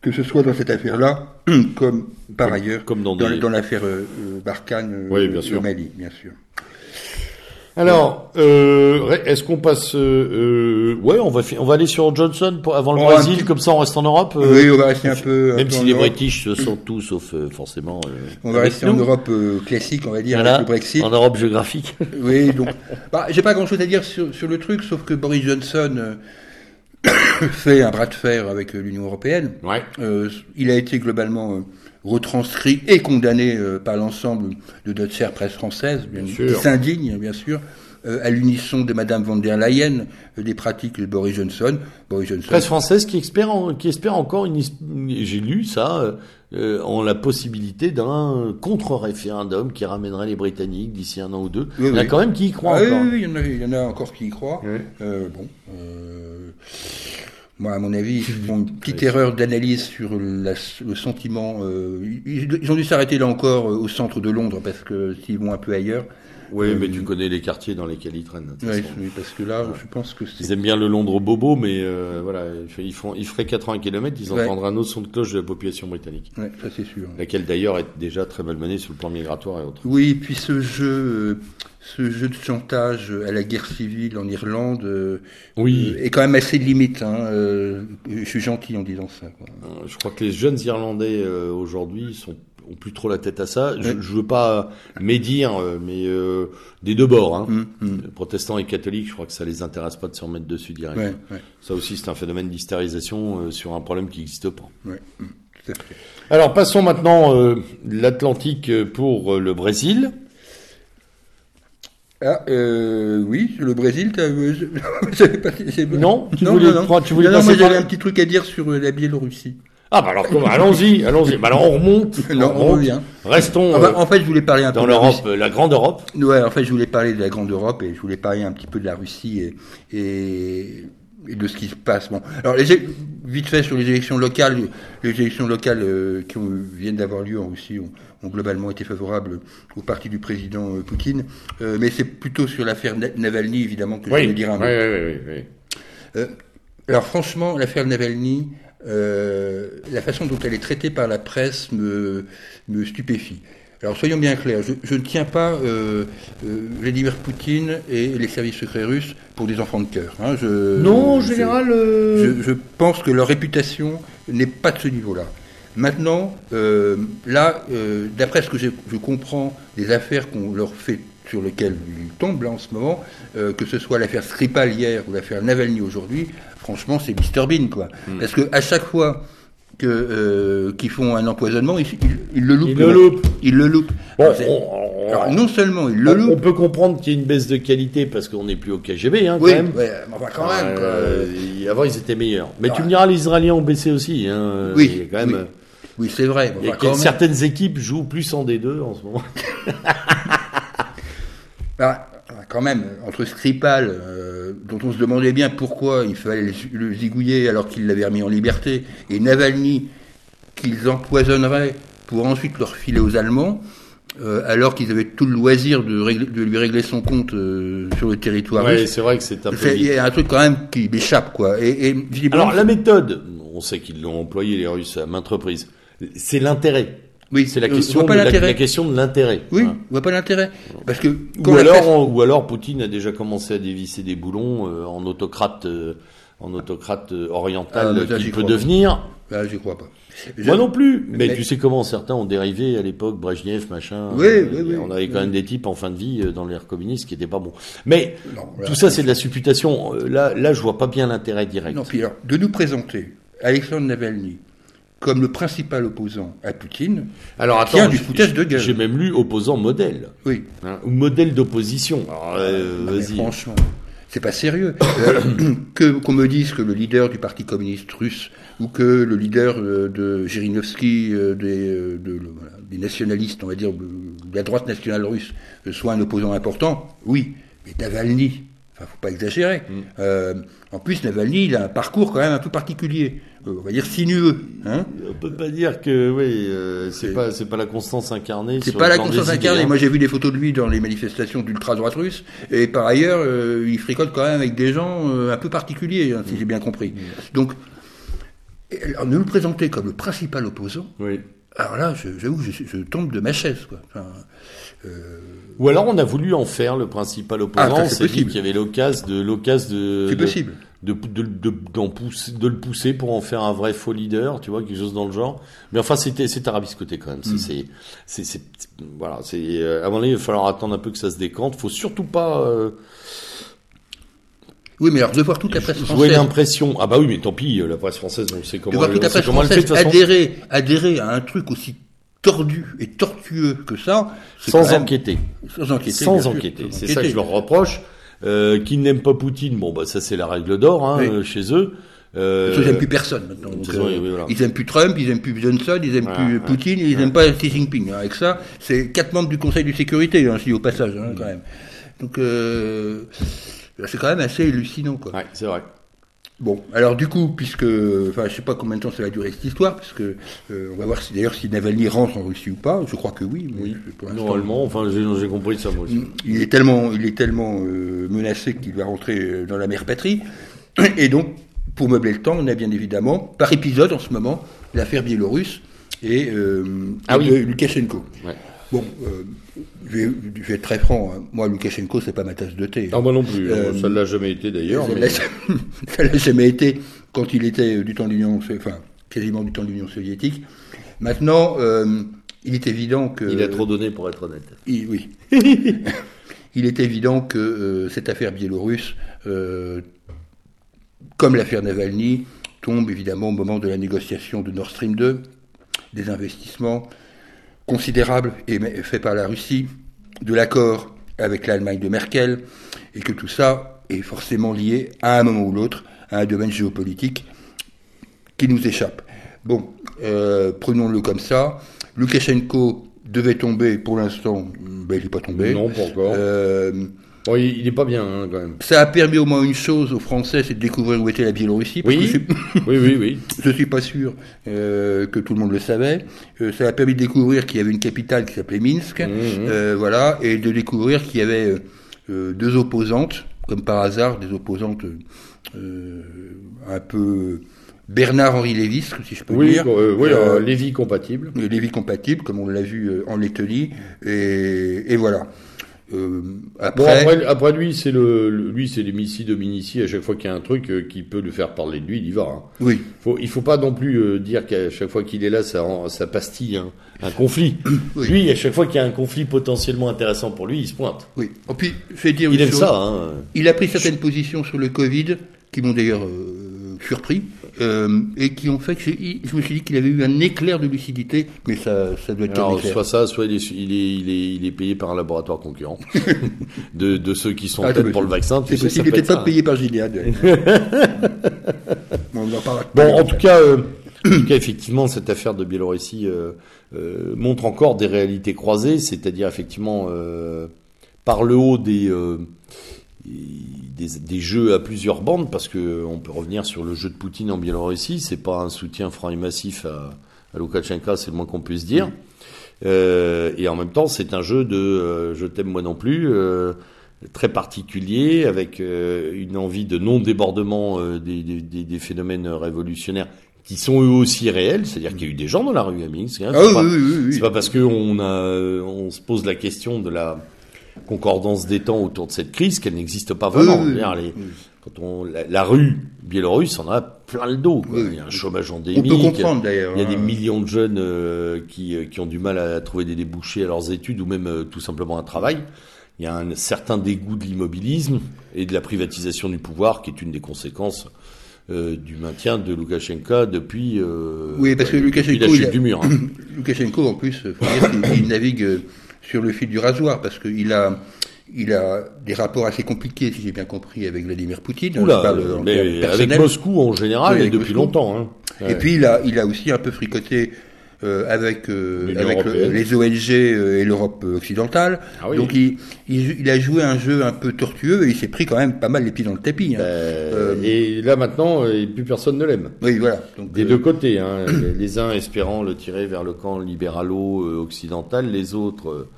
que ce soit dans cette affaire-là, comme par ailleurs comme dans dans, des- dans l'affaire euh, euh, Barkhane euh, Oui, bien au sûr. Mali, bien sûr. Alors, euh, est-ce qu'on passe euh, euh, Ouais, on va on va aller sur Johnson pour, avant le On Brésil, petit- comme ça on reste en Europe. euh, oui, on va rester un peu. un même peu si les Europe. British se sont tous, sauf euh, forcément. On va rester en. Europe classique, on va dire, Voilà, avec le Brexit. en Europe géographique. Oui, donc, bah, j'ai pas grand chose à dire sur, sur le truc, sauf que Boris Johnson fait un bras de fer avec l'Union européenne. Ouais. Il a été globalement retranscrit et condamné euh, par l'ensemble de notre chère presse française, bien, Bien sûr. qui s'indigne, bien sûr, euh, à l'unisson de Madame von der Leyen euh, des pratiques de Boris Johnson. Boris Johnson. Presse française qui espère, en- qui espère encore une, j'ai lu ça, euh, en la possibilité d'un contre-référendum qui ramènerait les Britanniques d'ici un an ou deux. Oui, il y en a oui. quand même qui y croient Ah oui, encore. oui, il y, en a, il y en a encore qui y croient. Euh, bon, euh, moi, à mon avis, ils font une petite erreur d'analyse sur la- le sentiment. euh, ils, ils ont dû s'arrêter là encore euh, au centre de Londres parce que s'ils vont un peu ailleurs, Oui, mais tu connais les quartiers dans lesquels ils traînent. oui, parce que là, je pense que Ils c'est. aiment bien le Londres bobo, mais euh, voilà, ils font, ils feraient 80 km, ils Ouais. entendraient un autre son de cloche de la population britannique, Ouais, ça c'est sûr. laquelle d'ailleurs est déjà très malmenée sur le plan migratoire et autres. Oui, puis ce jeu, euh, ce jeu de chantage à la guerre civile en Irlande euh, Oui. euh, est quand même assez limite. Hein, euh, je suis gentil en disant ça. Quoi. Euh, Je crois que les jeunes Irlandais euh, aujourd'hui sont ont plus trop la tête à ça. Je, je veux pas médire, euh, mais euh, des deux bords, hein. Hum, hum. protestants et catholiques, je crois que ça les intéresse pas de s'en mettre dessus direct. Ouais, ouais, Ça aussi, c'est un phénomène d'hystérisation euh, sur un problème qui n'existe pas. ouais, hum, tout à fait. Alors, passons maintenant euh, l'Atlantique pour le Brésil. Ah, euh, oui, le Brésil, t'as, je, je savais pas si c'est Non, tu non, voulais non, tu voulais Non, non, moi, j'avais un petit truc à dire sur la Biélorussie. Ah bah alors, allons-y, allons-y. Bah alors on remonte. Non, on remonte. revient. Restons Ah bah, en fait, je voulais parler un peu dans de la l'Europe, la grande Europe. Ouais, en fait, je voulais parler de la grande Europe et je voulais parler un petit peu de la Russie et, et, et de ce qui se passe. Bon, alors les, vite fait sur les élections locales, les élections locales euh, qui ont- viennent d'avoir lieu en Russie ont, ont globalement été favorables au parti du président euh, Poutine, Euh, mais c'est plutôt sur l'affaire Na- Navalny évidemment que je voulais dire un mot. oui, oui, oui, oui. Alors franchement, l'affaire Navalny, la façon dont elle est traitée par la presse me, me stupéfie. Alors soyons bien clairs, je, je ne tiens pas euh, euh, Vladimir Poutine et les services secrets russes pour des enfants de cœur. hein. Je- Non, en général, euh, je, je pense que leur réputation n'est pas de ce niveau-là. Maintenant, euh, là, euh, d'après ce que je, comprends des affaires qu'on leur fait sur lesquelles ils tombent là en ce moment, euh, que ce soit l'affaire Skripal hier ou l'affaire Navalny aujourd'hui, franchement, c'est Mr Bean, quoi. Hmm. Parce que à chaque fois que euh, qu'ils font un empoisonnement, ils, ils- ils le loupent. Ils le loupent. Ils le loupent. Bon, Alors, c'est- on, Alors, non seulement il le on, on loupe, peut comprendre qu'il y a une baisse de qualité parce qu'on n'est plus au KGB, hein, quand oui, même. ouais, mais enfin, quand même. quoi. Euh, avant, ils étaient meilleurs. Mais tu me diras, les Israéliens ont baissé aussi. Hein. Oui, Il y a quand même. oui. Oui, c'est vrai. il y a Enfin, que- quand même. certaines équipes jouent plus en D2 en ce moment. Quand même, entre Skripal, euh, dont on se demandait bien pourquoi il fallait le, le zigouiller alors qu'il l'avait remis en liberté, et Navalny, qu'ils empoisonneraient pour ensuite le refiler aux Allemands, euh, alors qu'ils avaient tout le loisir de, régler- de lui régler son compte euh, sur le territoire russe. c'est vrai que c'est un peu. Il y a un truc quand même qui m'échappe, quoi. Et, et visiblement, Alors la méthode, on sait qu'ils l'ont employé les Russes à maintes reprises. C'est l'intérêt. Oui, C'est la on question, de la, l'intérêt. la question de l'intérêt. Oui, Hein. on voit pas l'intérêt. Parce que Ou alors, presse- on- ou alors Poutine a déjà commencé à dévisser des boulons euh, en autocrate, euh, en autocrate euh, oriental Ah, qu'il peut devenir. Ah, j'y crois pas. Moi non plus. Mais, Mais- tu sais comment certains ont dérivé à l'époque, Brejnev, machin. Oui, Euh, oui, oui. On avait quand même des types en fin de vie euh, dans l'ère communiste qui étaient pas bons. Mais Non, tout ça, c'est de la supputation. Euh, Là, là, je vois pas bien l'intérêt direct. Non, alors, de nous présenter Alexandre Navalny comme le principal opposant à Poutine, Alors attends, du j- foutage de gueule. J'ai même lu opposant modèle. oui, hein, ou modèle d'opposition. Euh, vas-y. franchement, c'est pas sérieux. Euh, que qu'on me dise que le leader du Parti communiste russe ou que le leader euh, de Zhirinovsky, euh, des, de- nationalistes, on va dire, de la droite nationale russe, soit un opposant important, oui. Mais Navalny, enfin, faut pas exagérer. Mm. Euh, en plus, Navalny, il a un parcours quand même un peu particulier, on va dire sinueux. Hein On peut pas dire que oui, euh, c'est pas c'est pas la constance incarnée. C'est pas la idées, incarnée. hein. Moi, j'ai vu des photos de lui dans les manifestations d'ultra-droite russe. Et par ailleurs, euh, il fricote quand même avec des gens euh, un peu particuliers, hein, si j'ai bien compris. Donc, et alors, nous le présenter comme le principal opposant, Oui. alors là, j'avoue, je, je tombe de ma chaise. Quoi. Enfin, Ou alors on a voulu en faire le principal Ah, opposant. on c'est possible. qu'il y avait l'occasion de l'occasion de c'est possible. De, de, de, pousser, de le pousser pour en faire un vrai faux leader, tu vois, quelque chose dans le genre. Mais enfin, c'était, c'est arabiscoté quand même. Mm. C'est, c'est, c'est, c'est- voilà, c'est, euh, à mon avis, il va falloir attendre un peu que ça se décante. Faut surtout pas euh, Oui, mais alors, de voir toute la presse jouer française, l'impression. Ah bah oui, mais tant pis, euh, la presse française, on sait de comment, voir elle, toute la presse fait de française façon, adhérer, adhérer à un truc aussi tordu et tortueux que ça, sans même- enquêter. sans enquêter. sans enquêter. C'est ça que je leur reproche. Euh, qu'ils n'aiment pas Poutine, bon bah ça c'est la règle d'or hein, Oui. euh, chez eux. Euh, Ils n'aiment plus personne maintenant. Donc, euh, oui, voilà. Ils aiment plus Trump, ils aiment plus Johnson, ils aiment Ouais, plus Poutine, ils n'aiment pas Xi Jinping. Avec ça, c'est quatre membres du Conseil de sécurité, hein, dis au passage, hein, quand même. Donc euh, c'est quand même assez hallucinant, quoi. Ouais, c'est vrai. Bon, alors du coup, puisque, enfin, je sais pas combien de temps ça va durer cette histoire, puisque euh, on va voir si d'ailleurs si Navalny rentre en Russie ou pas. Je crois que oui. mais Oui, pour normalement, enfin j'ai, compris ça moi aussi. il est tellement, il est tellement euh, menacé qu'il va rentrer euh, dans la mère patrie. Et donc, pour meubler le temps, on a bien évidemment, par épisode en ce moment, l'affaire biélorusse et, euh, Ah oui. Ouais. Bon, euh, je, vais, je vais être très franc. hein. Moi, Loukachenko, c'est pas ma tasse de thé. Ah moi non plus, Euh, ça ne l'a jamais été d'ailleurs. ça mais- l'a jamais- ça l'a jamais été quand il était euh, du temps de l'Union, enfin quasiment du temps de l'Union soviétique. Maintenant, euh, il est évident que Il a trop donné pour être honnête. il- oui. il est évident que cette affaire biélorusse, comme l'affaire Navalny, tombe évidemment au moment de la négociation de Nord Stream 2, des investissements considérables et faits par la Russie, de l'accord avec l'Allemagne de Merkel, et que tout ça est forcément lié à un moment ou l'autre à un domaine géopolitique qui nous échappe. Bon, euh, prenons-le comme ça. Loukachenko devait tomber, pour l'instant, ben, il n'est pas tombé. Non, pas encore. Euh, Bon, il, il est pas bien hein, quand même. ça a permis au moins une chose aux Français, c'est de découvrir où était la Biélorussie. parce Oui. que je suis- Oui, oui, oui. je suis pas sûr euh, que tout le monde le savait. Euh, ça a permis de découvrir qu'il y avait une capitale qui s'appelait Minsk, Mhm. euh, voilà, et de découvrir qu'il y avait deux opposantes, comme par hasard, des opposantes un peu Bernard-Henri Lévis, si je peux Oui, dire. euh, oui, Euh, euh, Lévi compatible. Lévis compatible, comme on l'a vu en Lettonie, et, et voilà. Euh, Bon, après, après, après lui, c'est le, le- lui, c'est Missi Dominici. À chaque fois qu'il y a un truc euh, qui peut lui faire parler de lui, il y va. hein. oui, Faut, il faut pas non plus euh, dire qu'à chaque fois qu'il est là, ça, ça pastille un, un conflit. Oui. Lui, à chaque fois qu'il y a un conflit potentiellement intéressant pour lui, il se pointe. oui. Et puis, je vais dire Il aime chose. ça. Hein. Il a pris certaines positions sur le Covid qui m'ont d'ailleurs euh, surpris. Euh, et qui ont fait que je me suis dit qu'il avait eu un éclair de lucidité, mais ça, ça doit être Alors, soit ça, soit il est, il est, il est, il est payé par un laboratoire concurrent de, de ceux qui sont Ah, peut-être pour le vaccin. C'est possible, il pas ça. payé par Gilead. Bon, on en parlera Bon, en tout cas, euh, en tout cas, effectivement, cette affaire de Biélorussie euh, montre encore des réalités croisées, c'est-à-dire effectivement par le haut des, des des jeux à plusieurs bandes, parce que on peut revenir sur le jeu de Poutine en Biélorussie, c'est pas un soutien franc et massif à, à Loukachenko, c'est le moins qu'on puisse dire. Euh, et en même temps, c'est un jeu de euh, je t'aime moi non plus. euh, très particulier, avec une envie de non-débordement des, des- des- des phénomènes révolutionnaires qui sont eux aussi réels, c'est-à-dire qu'il y a eu des gens dans la rue à Minsk. hein, Ah c'est pas, oui, oui, oui. c'est pas parce qu'on on se pose la question de la concordance des temps autour de cette crise qu'elle n'existe pas vraiment. Oui, oui, les-. Quand on, la, la rue biélorusse en a plein le dos. quoi. Il y a un chômage On endémique. peut comprendre d'ailleurs. Il y a des hein. millions de jeunes euh, qui, euh, qui ont du mal à trouver des débouchés à leurs études ou même euh, tout simplement un travail. Il y a un certain dégoût de l'immobilisme et de la privatisation du pouvoir qui est une des conséquences euh, du maintien de Loukachenko depuis, euh, Oui, parce que depuis Loukachenko, la chute a- du mur. hein. Loukachenko, en plus, faut dire qu'il il navigue sur le fil du rasoir parce qu'il a, il a des rapports assez compliqués, si j'ai bien compris, avec Vladimir Poutine. Oula, parle mais avec. Moscou en général Oui, et depuis Moscou. longtemps. Hein. Et puis il a, il a aussi un peu fricoté euh, avec, euh, avec européenne. les ONG euh, et l'Europe occidentale. Ah oui. Donc il, il, il a joué un jeu un peu tortueux et il s'est pris quand même pas mal les pieds dans le tapis. hein. Euh, et là maintenant, euh, plus personne ne l'aime. Oui, voilà. Donc, Des euh, deux côtés, hein. les, uns espérant le tirer vers le camp libéralo-occidental, les autres euh,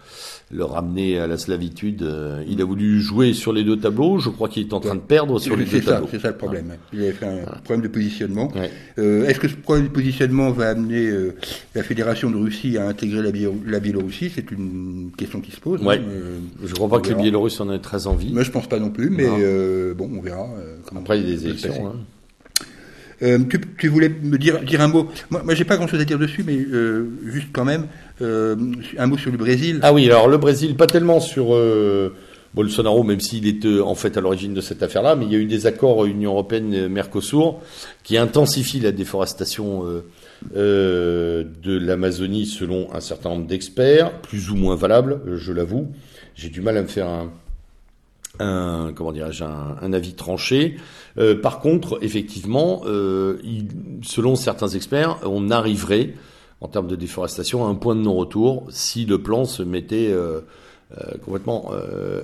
le ramener à la slavitude. euh, il a voulu jouer sur les deux tableaux, je crois qu'il est en train de perdre sur les deux ça, tableaux. c'est ça le problème. Il avait fait un problème de positionnement. Ouais. Euh, Est-ce que ce problème de positionnement va amener euh, la Fédération de Russie à intégrer la, Biélo- la Biélorussie? C'est une question qui se pose. Ouais. hein. Euh, Je crois pas que les. Biélorusses en aient très envie. moi, je pense pas non plus, mais Non. bon, on verra. Après, il y a des élections. Euh, tu, voulais me dire, un mot. Moi, moi j'ai pas grand-chose à dire dessus, mais euh, juste quand même euh, un mot sur le Brésil. Ah oui, alors le Brésil, pas tellement sur Bolsonaro, même s'il est en fait à l'origine de cette affaire-là, mais il y a eu des accords Union européenne-Mercosur qui intensifient la déforestation de l'Amazonie selon un certain nombre d'experts, plus ou moins valables, je l'avoue. J'ai du mal à me faire un, un comment dirais-je un, un avis tranché. Euh, par contre, effectivement, euh, selon certains experts, on arriverait en termes de déforestation à un point de non-retour si le plan se mettait euh, complètement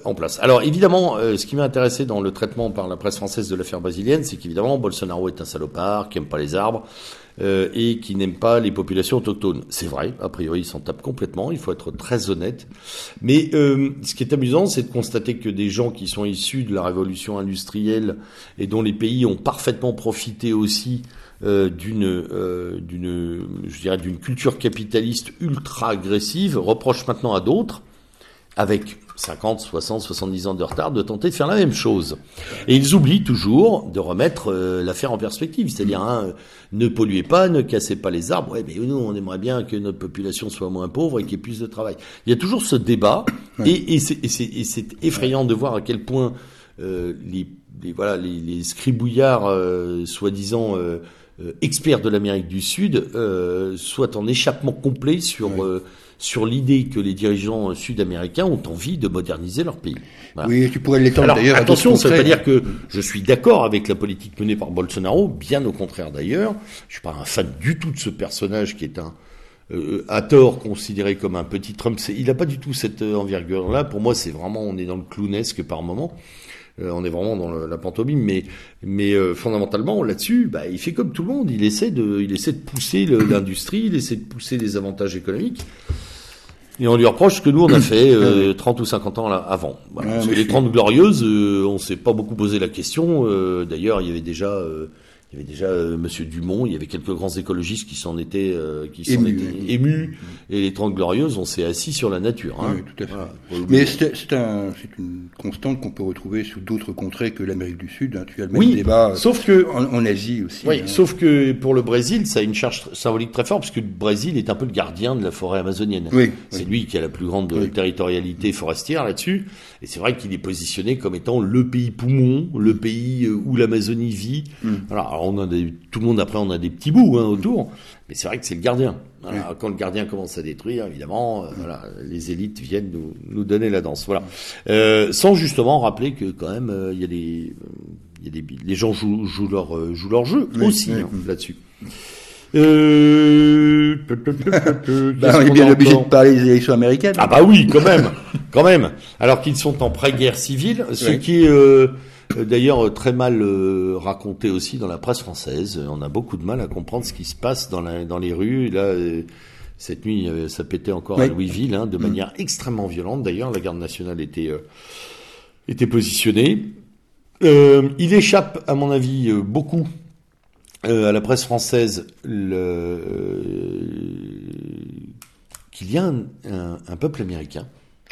en place. Alors évidemment, ce qui m'a intéressé dans le traitement par la presse française de l'affaire brésilienne, c'est qu'évidemment Bolsonaro est un salopard, qui aime pas les arbres euh, et qui n'aime pas les populations autochtones. C'est vrai, a priori il s'en tape complètement, il faut être très honnête. Mais euh, ce qui est amusant, c'est de constater que des gens qui sont issus de la révolution industrielle et dont les pays ont parfaitement profité aussi euh, d'une, euh, d'une, je dirais, d'une culture capitaliste ultra agressive, reprochent maintenant à d'autres, avec 50, 60, 70 ans de retard, de tenter de faire la même chose. Et ils oublient toujours de remettre euh, l'affaire en perspective, c'est-à-dire hein, ne polluez pas, ne cassez pas les arbres. Ouais, mais nous, on aimerait bien que notre population soit moins pauvre et qu'il y ait plus de travail. Il y a toujours ce débat, et, et c'est, et effrayant de voir à quel point euh, les, les- voilà les, les scribouillards euh, soi-disant euh, euh, experts de l'Amérique du Sud euh, soient en échappement complet sur Ouais. Sur l'idée que les dirigeants sud-américains ont envie de moderniser leur pays. Voilà. Oui, tu pourrais l'étendre d'ailleurs. attention, ça veut pas dire que je suis d'accord avec la politique menée par Bolsonaro, bien au contraire d'ailleurs. Je suis pas un fan du tout de ce personnage qui est un euh, à tort considéré comme un petit Trump. Il n'a pas du tout cette euh, envergure-là. Pour moi, c'est vraiment on est dans le clownesque par moment. Euh, on est vraiment dans le- la pantomime, mais mais euh, fondamentalement là-dessus, bah, il fait comme tout le monde. Il essaie de il essaie de pousser l'industrie, il essaie de pousser les avantages économiques. Et on lui reproche ce que nous on a fait euh, 30 ou 50 ans là, avant. Voilà. Ouais, Parce que les je- 30 glorieuses, euh, on s'est pas beaucoup posé la question. Euh, D'ailleurs, il y avait déjà, euh, il y avait déjà euh, Monsieur Dumont, il y avait quelques grands écologistes qui s'en étaient, euh, qui s'en étaient oui. émus. Et les 30 glorieuses, on s'est assis sur la nature. Hein. Oui, tout à fait. Voilà. Mais c'est c'est un, une constante qu'on peut retrouver sur d'autres contrées que l'Amérique du Sud. hein. Tu as le même Oui, débat sauf que en, en Asie aussi. Oui, hein. sauf que pour le Brésil, ça a une charge symbolique très forte, parce que le Brésil est un peu le gardien de la forêt amazonienne. Oui, C'est lui qui a la plus grande Oui. territorialité forestière là-dessus. Et c'est vrai qu'il est positionné comme étant le pays poumon, le pays euh, où l'Amazonie vit. Mm. Voilà. Alors Alors on a des, tout le monde après on a des petits bouts hein, autour, mais c'est vrai que c'est le gardien. Voilà, Quand le gardien commence à détruire, évidemment, euh, voilà, les élites viennent nous, nous donner la danse. Voilà, euh, sans justement rappeler que quand même euh, il y a des, il y a des, les gens jouent, jouent leur jouent leur jeu aussi hein, là-dessus. Euh... Bah, on est bien obligé de parler des élections américaines. Ah bah oui, quand même, quand même. Alors qu'ils sont en pré-guerre civile, ce qui euh, d'ailleurs très mal euh, raconté aussi dans la presse française. On a beaucoup de mal à comprendre ce qui se passe dans, la, dans les rues. Là, euh, cette nuit, euh, ça pétait encore à Oui. Louisville, hein, de manière extrêmement violente. D'ailleurs, la garde nationale était euh, était positionnée. Euh, il échappe, à mon avis, euh, beaucoup euh, à la presse française le, euh, qu'il y a un, un- un peuple américain,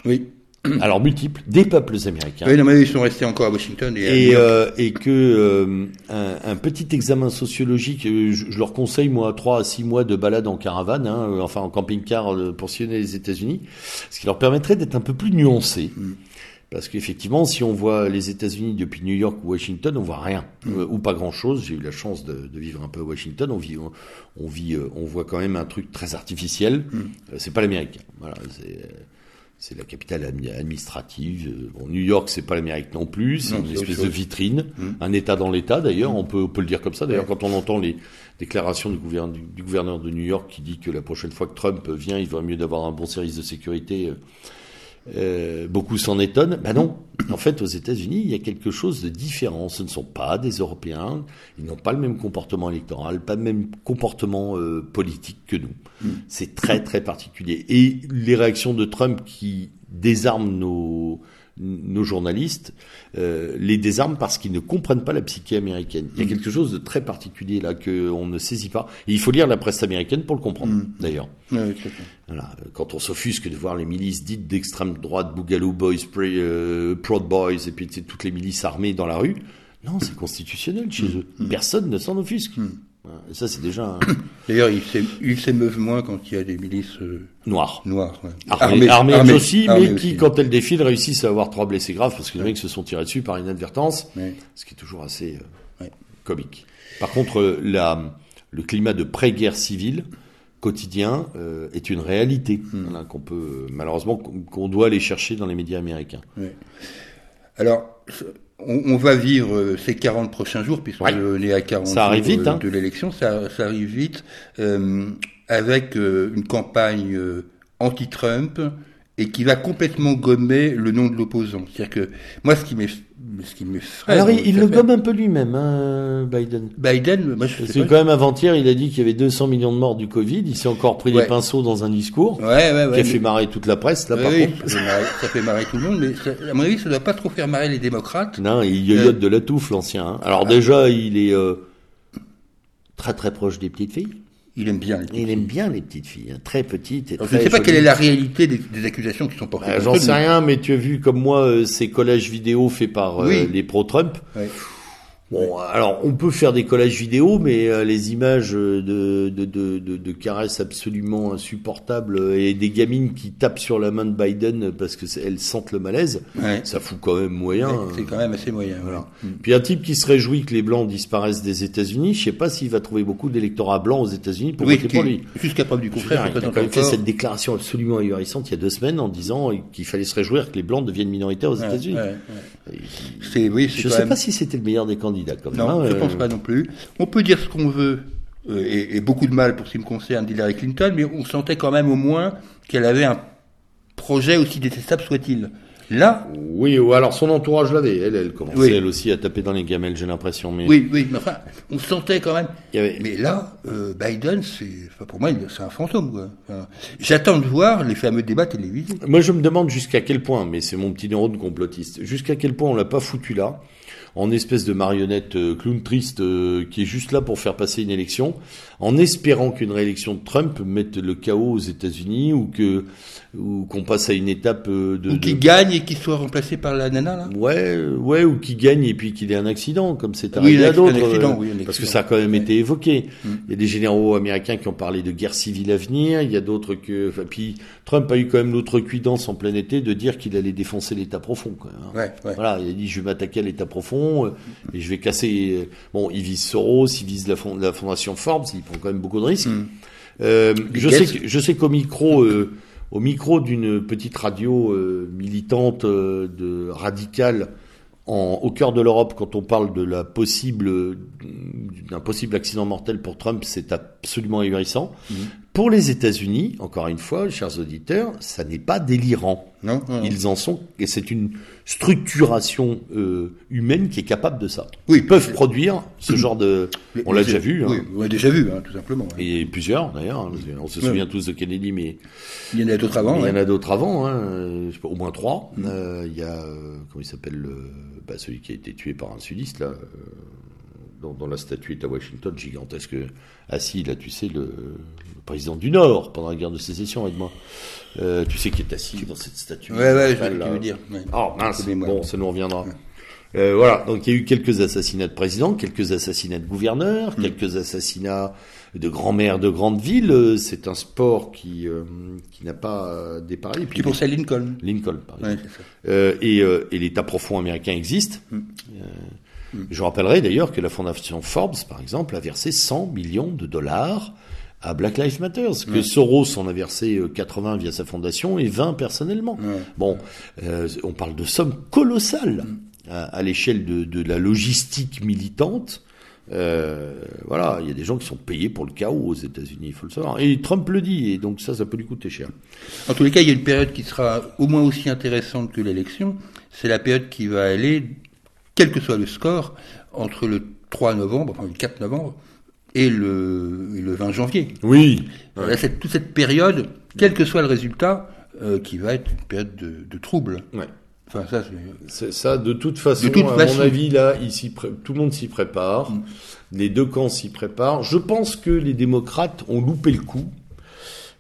Oui. alors multiple, des peuples américains, Oui, non, mais ils sont restés encore à Washington et, euh, et que euh, un, un petit examen sociologique, euh, je, je leur conseille moi trois à six mois de balade en caravane, hein, enfin en camping-car pour sillonner les États-Unis, ce qui leur permettrait d'être un peu plus nuancés. Parce qu'effectivement, si on voit les États-Unis depuis New York ou Washington, on voit rien euh, ou pas grand-chose. J'ai eu la chance de, de vivre un peu à Washington. On vit, on, on vit, on voit quand même un truc très artificiel. Euh, c'est pas l'Amérique. Voilà, c'est c'est la capitale admi- administrative. Euh, Bon, New York, c'est pas l'Amérique non plus. C'est une espèce de vitrine, un État dans l'État. D'ailleurs, on peut, on peut le dire comme ça. D'ailleurs, quand on entend les déclarations du gouverneur, du, du gouverneur de New York qui dit que la prochaine fois que Trump vient, il vaut mieux d'avoir un bon service de sécurité. euh, euh, beaucoup s'en étonnent. Ben non. En fait, aux États-Unis, il y a quelque chose de différent. Ce ne sont pas des Européens. Ils n'ont pas le même comportement électoral, pas le même comportement euh, politique que nous. C'est très très particulier. Et les réactions de Trump qui désarment nos nos journalistes euh, les désarment parce qu'ils ne comprennent pas la psyché américaine. Il y a quelque chose de très particulier là que on ne saisit pas. Et il faut lire la presse américaine pour le comprendre. D'ailleurs. Oui. Voilà, euh, quand on s'offusque de voir les milices dites d'extrême droite, Boogaloo Boys, Pre- euh, Proud Boys, et puis tu sais, toutes les milices armées dans la rue, non, c'est constitutionnel chez eux. Personne ne s'en offusque. Voilà, et ça, c'est déjà un D'ailleurs, ils s'é- ils s'émeuvent moins quand il y a des milices euh, noir. noires. ouais. Armées, armées armées- aussi, armées mais qui, aussi. quand elles défilent, réussissent à avoir trois blessés graves parce que les mecs se sont tirés dessus par inadvertance, Ouais. ce qui est toujours assez euh, Ouais. comique. Par contre, euh, la, le climat de pré-guerre civile quotidien euh, est une réalité voilà, qu'on peut malheureusement qu'on doit aller chercher dans les médias américains. Ouais. Alors, on, on va vivre euh, ces 40 prochains jours, puisqu'on Ouais. est à 40 Ça arrive jours vite, euh, hein. de l'élection, ça, ça arrive vite, euh, avec euh, une campagne euh, anti-Trump et qui va complètement gommer le nom de l'opposant. C'est-à-dire que moi, ce qui m'eff- ce qui m'effraie... Alors il, le gomme un peu lui-même, hein, Biden. Biden, moi je Parce sais que pas. quand même avant-hier, il a dit qu'il y avait 200 millions de morts du Covid. Il s'est encore pris Ouais. des pinceaux dans un discours Ouais, ouais, ouais. qui a fait marrer toute la presse. Là, par oui, contre, ça, fait marrer, ça fait marrer tout le monde, mais ça- à mon avis, ça doit pas trop faire marrer les démocrates. Non, il yoyote Euh. de la touffe, l'ancien. hein. Alors déjà, il est euh, très très proche des petites filles. Il aime bien. les Et il aime bien les petites filles, hein, très petites et Alors, je très ne sais pas jolies. quelle est la réalité des, des accusations qui sont portées. Contre J'en sais rien, mais tu as vu comme moi euh, ces collages vidéo faits par euh, Oui. les pro-Trump. Ouais. Bon, alors on peut faire des collages vidéo, mais euh, les images euh, de, de, de, caresses absolument insupportables euh, et des gamines qui tapent sur la main de Biden parce que elles sentent le malaise, Ouais. ça fout quand même moyen. Ouais. C'est quand même assez moyen. Voilà. Puis un type qui se réjouit que les blancs disparaissent des États-Unis, je sais pas s'il va trouver beaucoup d'électorats blancs aux États-Unis pour voter pour lui. jusqu'à preuve du contraire, il a quand même fait cette déclaration absolument ahurissante il y a deux semaines en disant qu'il fallait se réjouir que les blancs deviennent minoritaires aux États-Unis. oui, Je sais même- pas si c'était le meilleur des candidats Non, je euh, pense pas non plus. On peut dire ce qu'on veut, euh, et, et beaucoup de mal pour ce qui me concerne d'Hillary Clinton, mais on sentait quand même au moins qu'elle avait un projet aussi détestable soit-il. Là, Oui, ou alors son entourage l'avait. Elle, elle commençait Oui. elle aussi à taper dans les gamelles, j'ai l'impression. Mais oui, oui, mais enfin, on sentait quand même. il y avait- Mais là, euh, Biden, c'est, enfin, pour moi, c'est un fantôme. Enfin, j'attends de voir les fameux débats télévisés. Moi, je me demande jusqu'à quel point, mais c'est mon petit neurone complotiste, jusqu'à quel point on l'a pas foutu là, en espèce de marionnette euh, clown triste euh, qui est juste là pour faire passer une élection, en espérant qu'une réélection de Trump mette le chaos aux États-Unis ou que ou qu'on passe à une étape euh, de, Ou de- qui gagne et qui soit remplacé par la nana, là. Ouais, euh, ouais, ou qui gagne et puis qu'il ait un accident, comme c'est Oui, arrivé un à d'autres. euh, oui, parce que ça a quand même Ouais. été évoqué. Mm. Il y a des généraux américains qui ont parlé de guerre civile à venir. Il y a d'autres que. Enfin, puis Trump a eu quand même l'autre cuidance en plein été de dire qu'il allait défoncer l'État profond. Quoi, hein. Ouais, ouais. Voilà, il a dit je vais m'attaquer à l'État profond. Euh, et je vais casser. euh, Bon, il vise Soros, il vise la, fond- la fondation Forbes, il prend quand même beaucoup de risques. Mm. Euh, je sais, que- je sais qu'au micro, euh, au micro d'une petite radio euh, militante de radicale en, au cœur de l'Europe, quand on parle de la possible d'un possible accident mortel pour Trump, c'est absolument ahurissant. Mhm. Pour les États-Unis, encore une fois, chers auditeurs, ça n'est pas délirant. Non, non, non. Ils en sont, et c'est une structuration euh, humaine qui est capable de ça. Oui, Ils peuvent produire ce genre de. Les- On l'a déjà vu. Oui, hein. on l'a déjà vu, hein, tout simplement. hein. Et plusieurs d'ailleurs. hein. On se souvient tous de Kennedy, mais Il y en a d'autres avant. il y ouais. en a d'autres avant, au moins trois. Euh, il y a, euh, comment il s'appelle, le- bah, celui qui a été tué par un sudiste, là, dont, dont la statue est à Washington, gigantesque, assis, là, tu sais, le président du Nord pendant la guerre de sécession, aide-moi. Euh, tu sais qui est assis dans cette statue. Ouais, ouais, je tu veux dire. ouais. Oh mince, bon, ça nous reviendra. Euh, voilà, donc il y a eu quelques assassinats de présidents, quelques assassinats de gouverneurs, Mm. quelques assassinats de grands-mères de grandes villes. Euh, C'est un sport qui qui, qui n'a pas euh, puis Tu pensais à Lincoln Lincoln, par exemple. Euh, et euh, et l'État profond américain existe. Mm. Euh, Je rappellerai d'ailleurs que la fondation Forbes, par exemple, a versé 100 millions de dollars à Black Lives Matter, que Soros en a versé euh, 80 via sa fondation et 20 personnellement. Ouais. Bon, euh, on parle de sommes colossales à, à l'échelle de, de la logistique militante. Euh, voilà, il y a des gens qui sont payés pour le chaos aux États-Unis, il faut le savoir. Et Trump le dit, et donc ça, ça peut lui coûter cher. En tous les cas, il y a une période qui sera au moins aussi intéressante que l'élection. C'est la période qui va aller, quel que soit le score, entre le 3 novembre, enfin le 4 novembre, et le, et le 20 janvier. Oui. Cette- toute cette période, quel que soit le résultat, euh, qui va être une période de, de trouble. Ouais. Enfin, ça, c'est- ça, de toute façon, De toute à façon. mon avis, là, pré- tout le monde s'y prépare. Les deux camps s'y préparent. Je pense que les démocrates ont loupé le coup.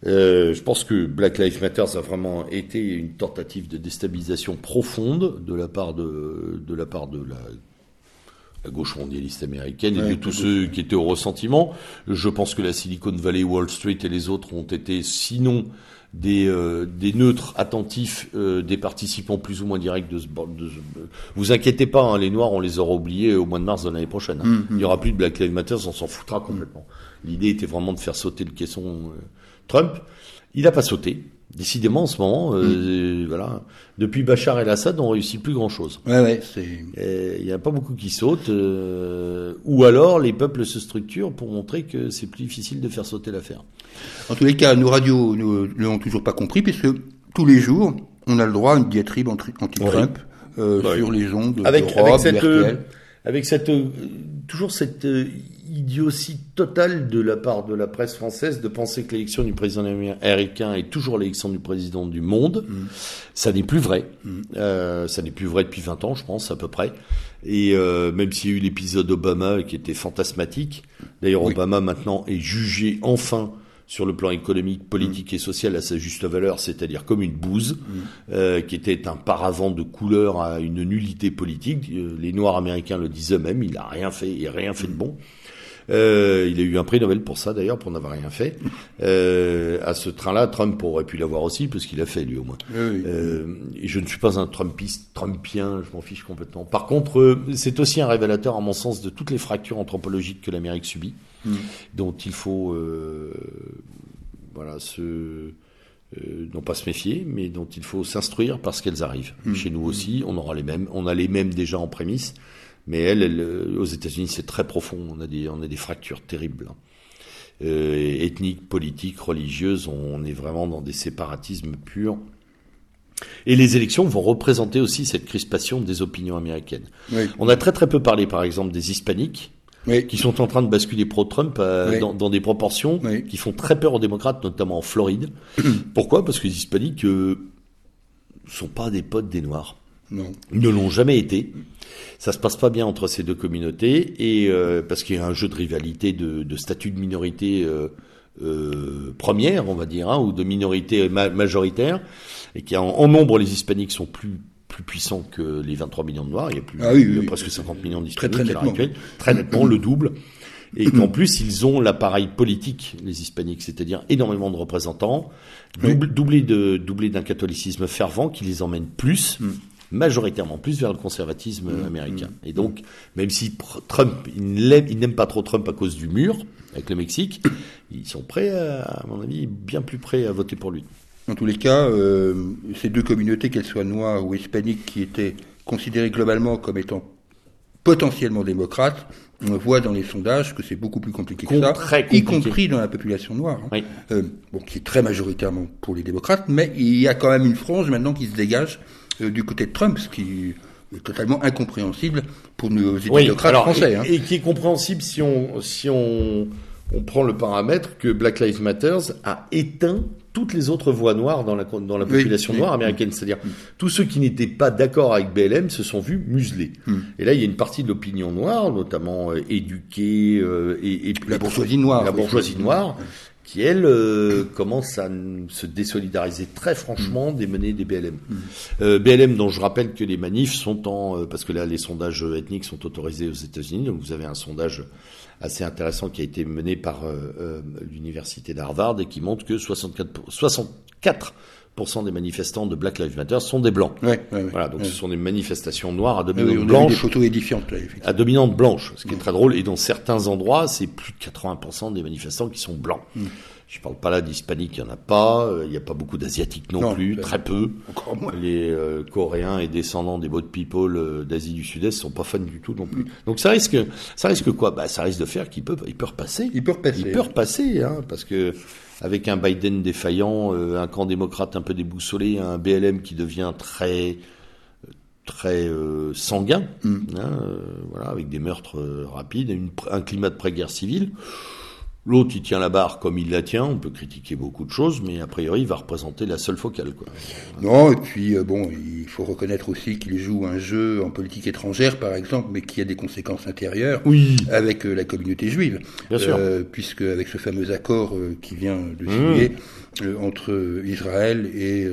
Euh, je pense que Black Lives Matter a vraiment été une tentative de déstabilisation profonde de la part de, de la part de la, la gauche mondialiste américaine et Ouais, de tous ceux qui étaient au ressentiment. Je pense que la Silicon Valley, Wall Street et les autres ont été, sinon des, euh, des neutres attentifs, euh, des participants plus ou moins directs de ce, de ce- Vous inquiétez pas, hein, les Noirs, on les aura oubliés au mois de mars de l'année prochaine. hein. Mm, Il n'y aura plus de Black Lives Matter, on s'en foutra complètement. L'idée était vraiment de faire sauter le caisson euh, Trump. Il n'a pas sauté. Décidément, en ce moment, euh, voilà. Depuis Bachar el-Assad, on réussit plus grand-chose. ouais, ouais, Il n'y a pas beaucoup qui sautent, euh, ou alors les peuples se structurent pour montrer que c'est plus difficile de faire sauter l'affaire. En tous les cas, nos radios ne l'ont toujours pas compris, puisque tous les jours, on a le droit à une diatribe anti- anti-Trump euh, Oui. sur les ondes Avec, avec cette, euh, avec cette, euh, toujours cette euh, idiotie totale de la part de la presse française de penser que l'élection du président américain est toujours l'élection du président du monde. Ça n'est plus vrai. Euh, ça n'est plus vrai depuis 20 ans, je pense, à peu près. Et euh, même s'il y a eu l'épisode Obama qui était fantasmatique, d'ailleurs Oui. Obama maintenant est jugé enfin sur le plan économique, politique et social à sa juste valeur, c'est-à-dire comme une bouse, euh, qui était un paravent de couleur à une nullité politique. Euh, les Noirs américains le disent eux-mêmes, il n'a rien fait et rien fait de bon. Euh, il a eu un prix Nobel pour ça d'ailleurs, pour n'avoir rien fait. Euh, à ce train-là, Trump aurait pu l'avoir aussi, parce qu'il a fait lui au moins. Oui, oui. Euh, je ne suis pas un Trumpiste, Trumpien, je m'en fiche complètement. Par contre, euh, c'est aussi un révélateur, à mon sens, de toutes les fractures anthropologiques que l'Amérique subit, Mm. dont il faut, euh, voilà, se, euh, non pas se méfier, mais dont il faut s'instruire parce qu'elles arrivent. Mm. Chez nous aussi, on aura les mêmes, on a les mêmes déjà en prémisse, mais elles, elles, euh, aux États-Unis, c'est très profond. On a des, on a des fractures terribles. hein. Euh, ethniques, politiques, religieuses, on est vraiment dans des séparatismes purs. Et les élections vont représenter aussi cette crispation des opinions américaines. Oui. On a très très peu parlé, par exemple, des hispaniques Oui. qui sont en train de basculer pro-Trump euh, Oui. dans, dans des proportions Oui. qui font très peur aux démocrates, notamment en Floride. Pourquoi? Parce que les hispaniques euh, sont pas des potes des Noirs. Non. Ils ne l'ont jamais été. Ça se passe pas bien entre ces deux communautés et euh, parce qu'il y a un jeu de rivalité de, de statut de minorité euh, euh, première, on va dire, hein, ou de minorité ma- majoritaire, et qui en, en nombre les hispaniques sont plus plus puissants que les 23 millions de noirs. Il y a plus Ah oui, oui, presque oui. 50 millions Très, d'hispaniques très nettement. actuelle, très nettement le double. Et qu'en plus, ils ont l'appareil politique, les hispaniques, c'est-à-dire énormément de représentants, double- doublé de doublé d'un catholicisme fervent qui les emmène plus majoritairement plus vers le conservatisme Mmh, américain. Et donc, même si Trump, il n'aime pas trop Trump à cause du mur avec le Mexique, ils sont prêts, à, à mon avis, bien plus prêts à voter pour lui. Dans tous les cas, euh, ces deux communautés, qu'elles soient noires ou hispaniques, qui étaient considérées globalement comme étant potentiellement démocrates, on voit dans les sondages que c'est beaucoup plus compliqué que ça, très y compliqué. compris dans la population noire. hein. Oui. Euh, bon, qui est très majoritairement pour les démocrates, mais il y a quand même une frange maintenant qui se dégage du côté de Trump, ce qui est totalement incompréhensible pour nos démocrates alors, français. et, hein. et qui est compréhensible si on si on, on prend le paramètre que Black Lives Matter a éteint toutes les autres voix noires dans la dans la Oui, population oui. noire américaine, c'est-à-dire tous ceux qui n'étaient pas d'accord avec BLM se sont vus muselés. Hmm. Et là, il y a une partie de l'opinion noire, notamment euh, éduquée euh, et, et La bourgeoisie noire, la oui. bourgeoisie noire, qui elle euh, commence à se désolidariser très franchement des menées des BLM. Euh, BLM, dont je rappelle que les manifs sont en, euh, parce que là les sondages ethniques sont autorisés aux États-Unis, donc vous avez un sondage assez intéressant qui a été mené par euh, l'université d'Harvard et qui montre que 64 pour- 64% des manifestants de Black Lives Matter sont des blancs. Ouais, ouais, ouais. Voilà, donc ce sont des manifestations noires à Oui, dominante oui, des blanche édifiantes, là, à dominante blanche, ce qui est très drôle. Et dans certains endroits, c'est plus de 80% des manifestants qui sont blancs. Je parle pas là d'hispaniques, il y en a pas. euh, Il n'y a pas beaucoup d'asiatiques non, Non, plus, c'est- très peu. Encore moins. Les euh, Coréens et descendants des boat people euh, d'Asie du Sud-Est sont pas fans du tout non plus. Donc ça risque, ça risque quoi? Bah ça risque de faire qu'il peut, il peut repasser. Il peut repasser. Il peut repasser, hein, parce que avec un Biden défaillant, euh, un camp démocrate un peu déboussolé, un BLM qui devient très très euh, sanguin, Mm. hein, euh, voilà, avec des meurtres rapides, une- un climat de pré-guerre civile. L'autre, il tient la barre comme il la tient. On peut critiquer beaucoup de choses, mais a priori, il va représenter la seule focale. Quoi. Non, et puis euh, bon, il faut reconnaître aussi qu'il joue un jeu en politique étrangère, par exemple, mais qui a des conséquences intérieures Oui. avec euh, la communauté juive. Bien sûr. Euh, puisque avec ce fameux accord qui vient de Mmh. signer entre Israël et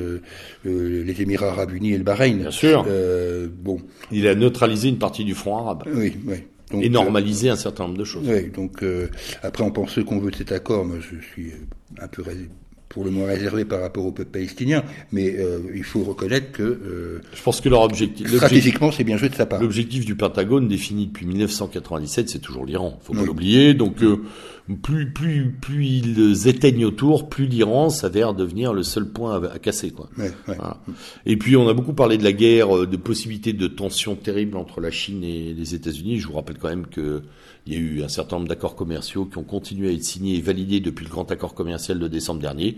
les Émirats Arabes Unis et le Bahreïn. Bien sûr. Bon, Il a neutralisé une partie du front arabe oui, oui. Donc, et euh, normalisé un certain nombre de choses. Oui, donc euh, après on pense ce qu'on veut de cet accord, moi je suis un peu pour le moins réservé par rapport au peuple palestinien, mais euh, il faut reconnaître que euh, Je pense que leur objectif, stratégiquement c'est bien joué de sa part. l'objectif du Pentagone défini depuis 1997, c'est toujours l'Iran. Faut pas Oui. l'oublier. Donc, euh, plus, plus, plus ils éteignent autour, plus l'Iran s'avère devenir le seul point à, à casser, quoi. Ouais, ouais. Voilà. Et puis on a beaucoup parlé de la guerre, euh, de possibilités de tensions terribles entre la Chine et les États-Unis. Je vous rappelle quand même que il y a eu un certain nombre d'accords commerciaux qui ont continué à être signés et validés depuis le grand accord commercial de décembre dernier.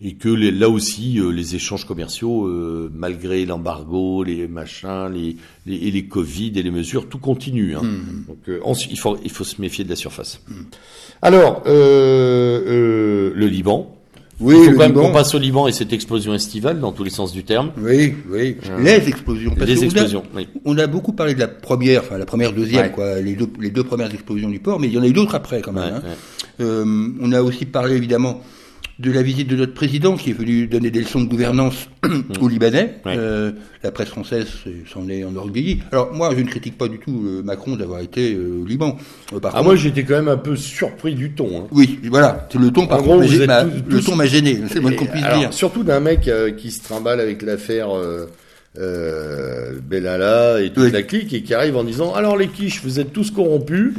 Et que les- là aussi, euh, les échanges commerciaux, euh, malgré l'embargo, les machins, les, les, et les Covid et les mesures, tout continue. Hein. Donc euh, il faut, il faut se méfier de la surface. Alors, euh, euh, le Liban. Oui, il faut quand même qu'on passe au Liban et cette explosion estivale dans tous les sens du terme. Oui, oui. Les explosions. parce Les que on a- explosions, oui. On a beaucoup parlé de la première, enfin la première, deuxième, Ouais. quoi, les deux, les deux premières explosions du port, mais il y en a eu d'autres après quand même. Ouais, hein. ouais. Euh, on a aussi parlé évidemment de la visite de notre président qui est venu donner des leçons de gouvernance aux Libanais. Ouais. Euh, la presse française s'en est enorgueillie. Alors moi, je ne critique pas du tout euh, Macron d'avoir été euh, au Liban. Par Ah, contre, moi, j'étais quand même un peu surpris du ton. Hein. oui, voilà, c'est le ton. Par contre, le ton m'a gêné. C'est le moins qu'on Et puisse alors, dire. Surtout d'un mec qui se trimballe avec l'affaire euh, et toute Oui. la clique et qui arrive en disant alors les quiches, vous êtes tous corrompus.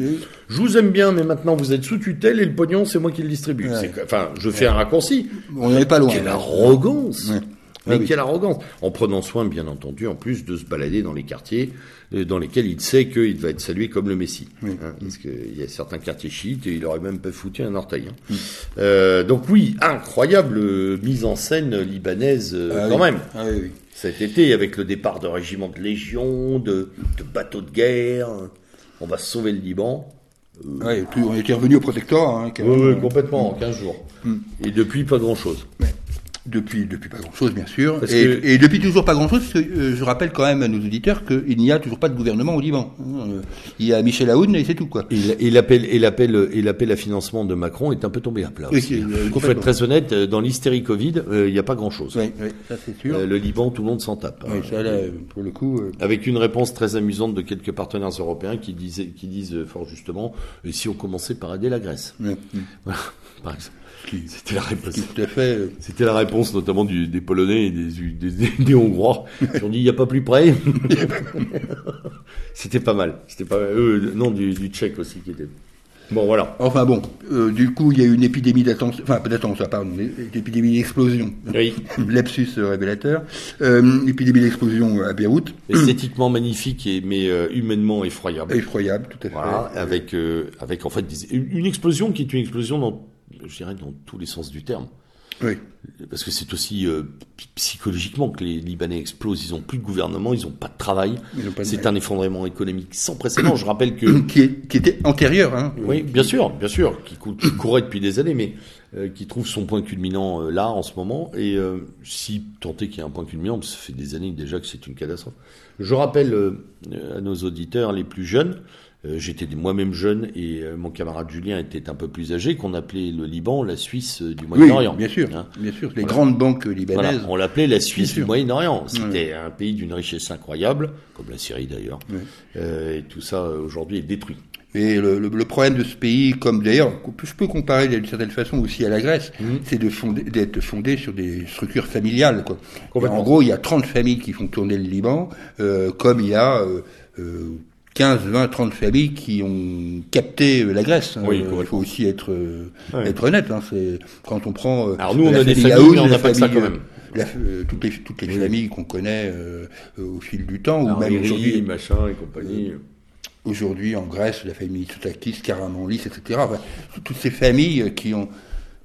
Je vous aime bien, mais maintenant vous êtes sous tutelle et le pognon, c'est moi qui le distribue. Ouais. Enfin, je fais un raccourci. On n'en est pas loin. Quelle arrogance Ouais. Mais Ah oui. quelle arrogance En prenant soin, bien entendu, en plus de se balader dans les quartiers euh, dans lesquels il sait qu'il va être salué comme le Messie. Oui. Hein, parce qu'il y a certains quartiers chiites et il aurait même pas foutu un orteil. hein. Mm. Euh, donc oui, incroyable euh, mise en scène libanaise euh, Ah quand oui. même. Ah oui, oui. Cet été, avec le départ de régiments de légion, de, de bateaux de guerre, on va sauver le Liban. Ouais, puis on était revenu au protectorat. Hein, même. complètement, en 15 jours. Mm. Et depuis, pas grand-chose. Depuis, depuis pas grand-chose, bien sûr. Parce Et, que- et depuis toujours pas grand-chose, parce que euh, je rappelle quand même à nos auditeurs qu'il n'y a toujours pas de gouvernement au Liban. Euh, Il y a Michel Aoun et c'est tout, quoi. Et, l'appel et l'appel et l'appel à financement de Macron est un peu tombé à plat. Euh, Il faut être complètement. très honnête, euh, dans l'hystérie Covid, euh, il n'y a pas grand-chose. Oui, oui, ça c'est sûr. Euh, le Liban, tout le monde s'en tape. oui, ça, là, pour le coup... euh, Avec une réponse très amusante de quelques partenaires européens qui disaient, qui disent euh, fort justement, si on commençait par aider la Grèce. Voilà, par exemple. C'était la réponse. Tout à fait. euh, C'était la réponse notamment du, des Polonais et des, des, des, des Hongrois. Ils ont dit il n'y a pas plus près. C'était pas mal. C'était pas euh, non du, du Tchèque aussi qui était. Bon voilà. Enfin bon, euh, du coup, il y a eu une épidémie d'attention, enfin pas d'attention, pardon, une épidémie d'explosion. Oui. Lapsus révélateur. Euh, une épidémie d'explosion à Beyrouth. Esthétiquement magnifique et mais euh, humainement effroyable. Effroyable, tout à fait. Voilà, avec euh, avec en fait des- une explosion qui est une explosion dans je dirais dans tous les sens du terme. Oui. Parce que c'est aussi euh, psychologiquement que les Libanais explosent. Ils n'ont plus de gouvernement, ils n'ont pas de travail. C'est un effondrement économique sans précédent. Je rappelle que Qui, est- qui était antérieur, hein. Oui, bien sûr, bien sûr, qui, cou- qui courait depuis des années, mais euh, qui trouve son point culminant euh, là en ce moment. Et si tant est qu'il y a un point culminant, ça fait des années déjà que c'est une catastrophe. Je rappelle à nos auditeurs les plus jeunes, j'étais moi-même jeune et euh, mon camarade Julien était un peu plus âgé, qu'on appelait le Liban la Suisse euh, du Oui, Moyen-Orient. bien sûr, Hein. bien sûr. Les grandes banques Voilà, libanaises. on l'appelait la Suisse du Moyen-Orient. C'était un pays d'une richesse incroyable, comme la Syrie d'ailleurs. Oui. Euh, et tout ça euh, aujourd'hui est détruit. Et le, le- le problème de ce pays, comme d'ailleurs, je peux comparer d'une certaine façon aussi à la Grèce, Mhm. c'est de d'être fondé sur des structures familiales. Quoi. En gros, il y a 30 familles qui font tourner le Liban, euh, comme il y a euh, euh, 15, 20, 30 familles qui ont capté euh, la Grèce. Oui, Euh, il complètement. faut aussi être, euh, Ouais. être honnête. Hein, c'est quand on prend. euh, Alors nous, on a des famille familles, mais on n'a pas que ça quand euh, même. la- euh, toutes les, toutes les Oui. familles qu'on connaît euh, euh, au fil du temps, ou même aujourd'hui, machin et compagnie. aujourd'hui en Grèce, la famille Mitsotakis, Karamanlis, etc. Enfin, toutes ces familles qui ont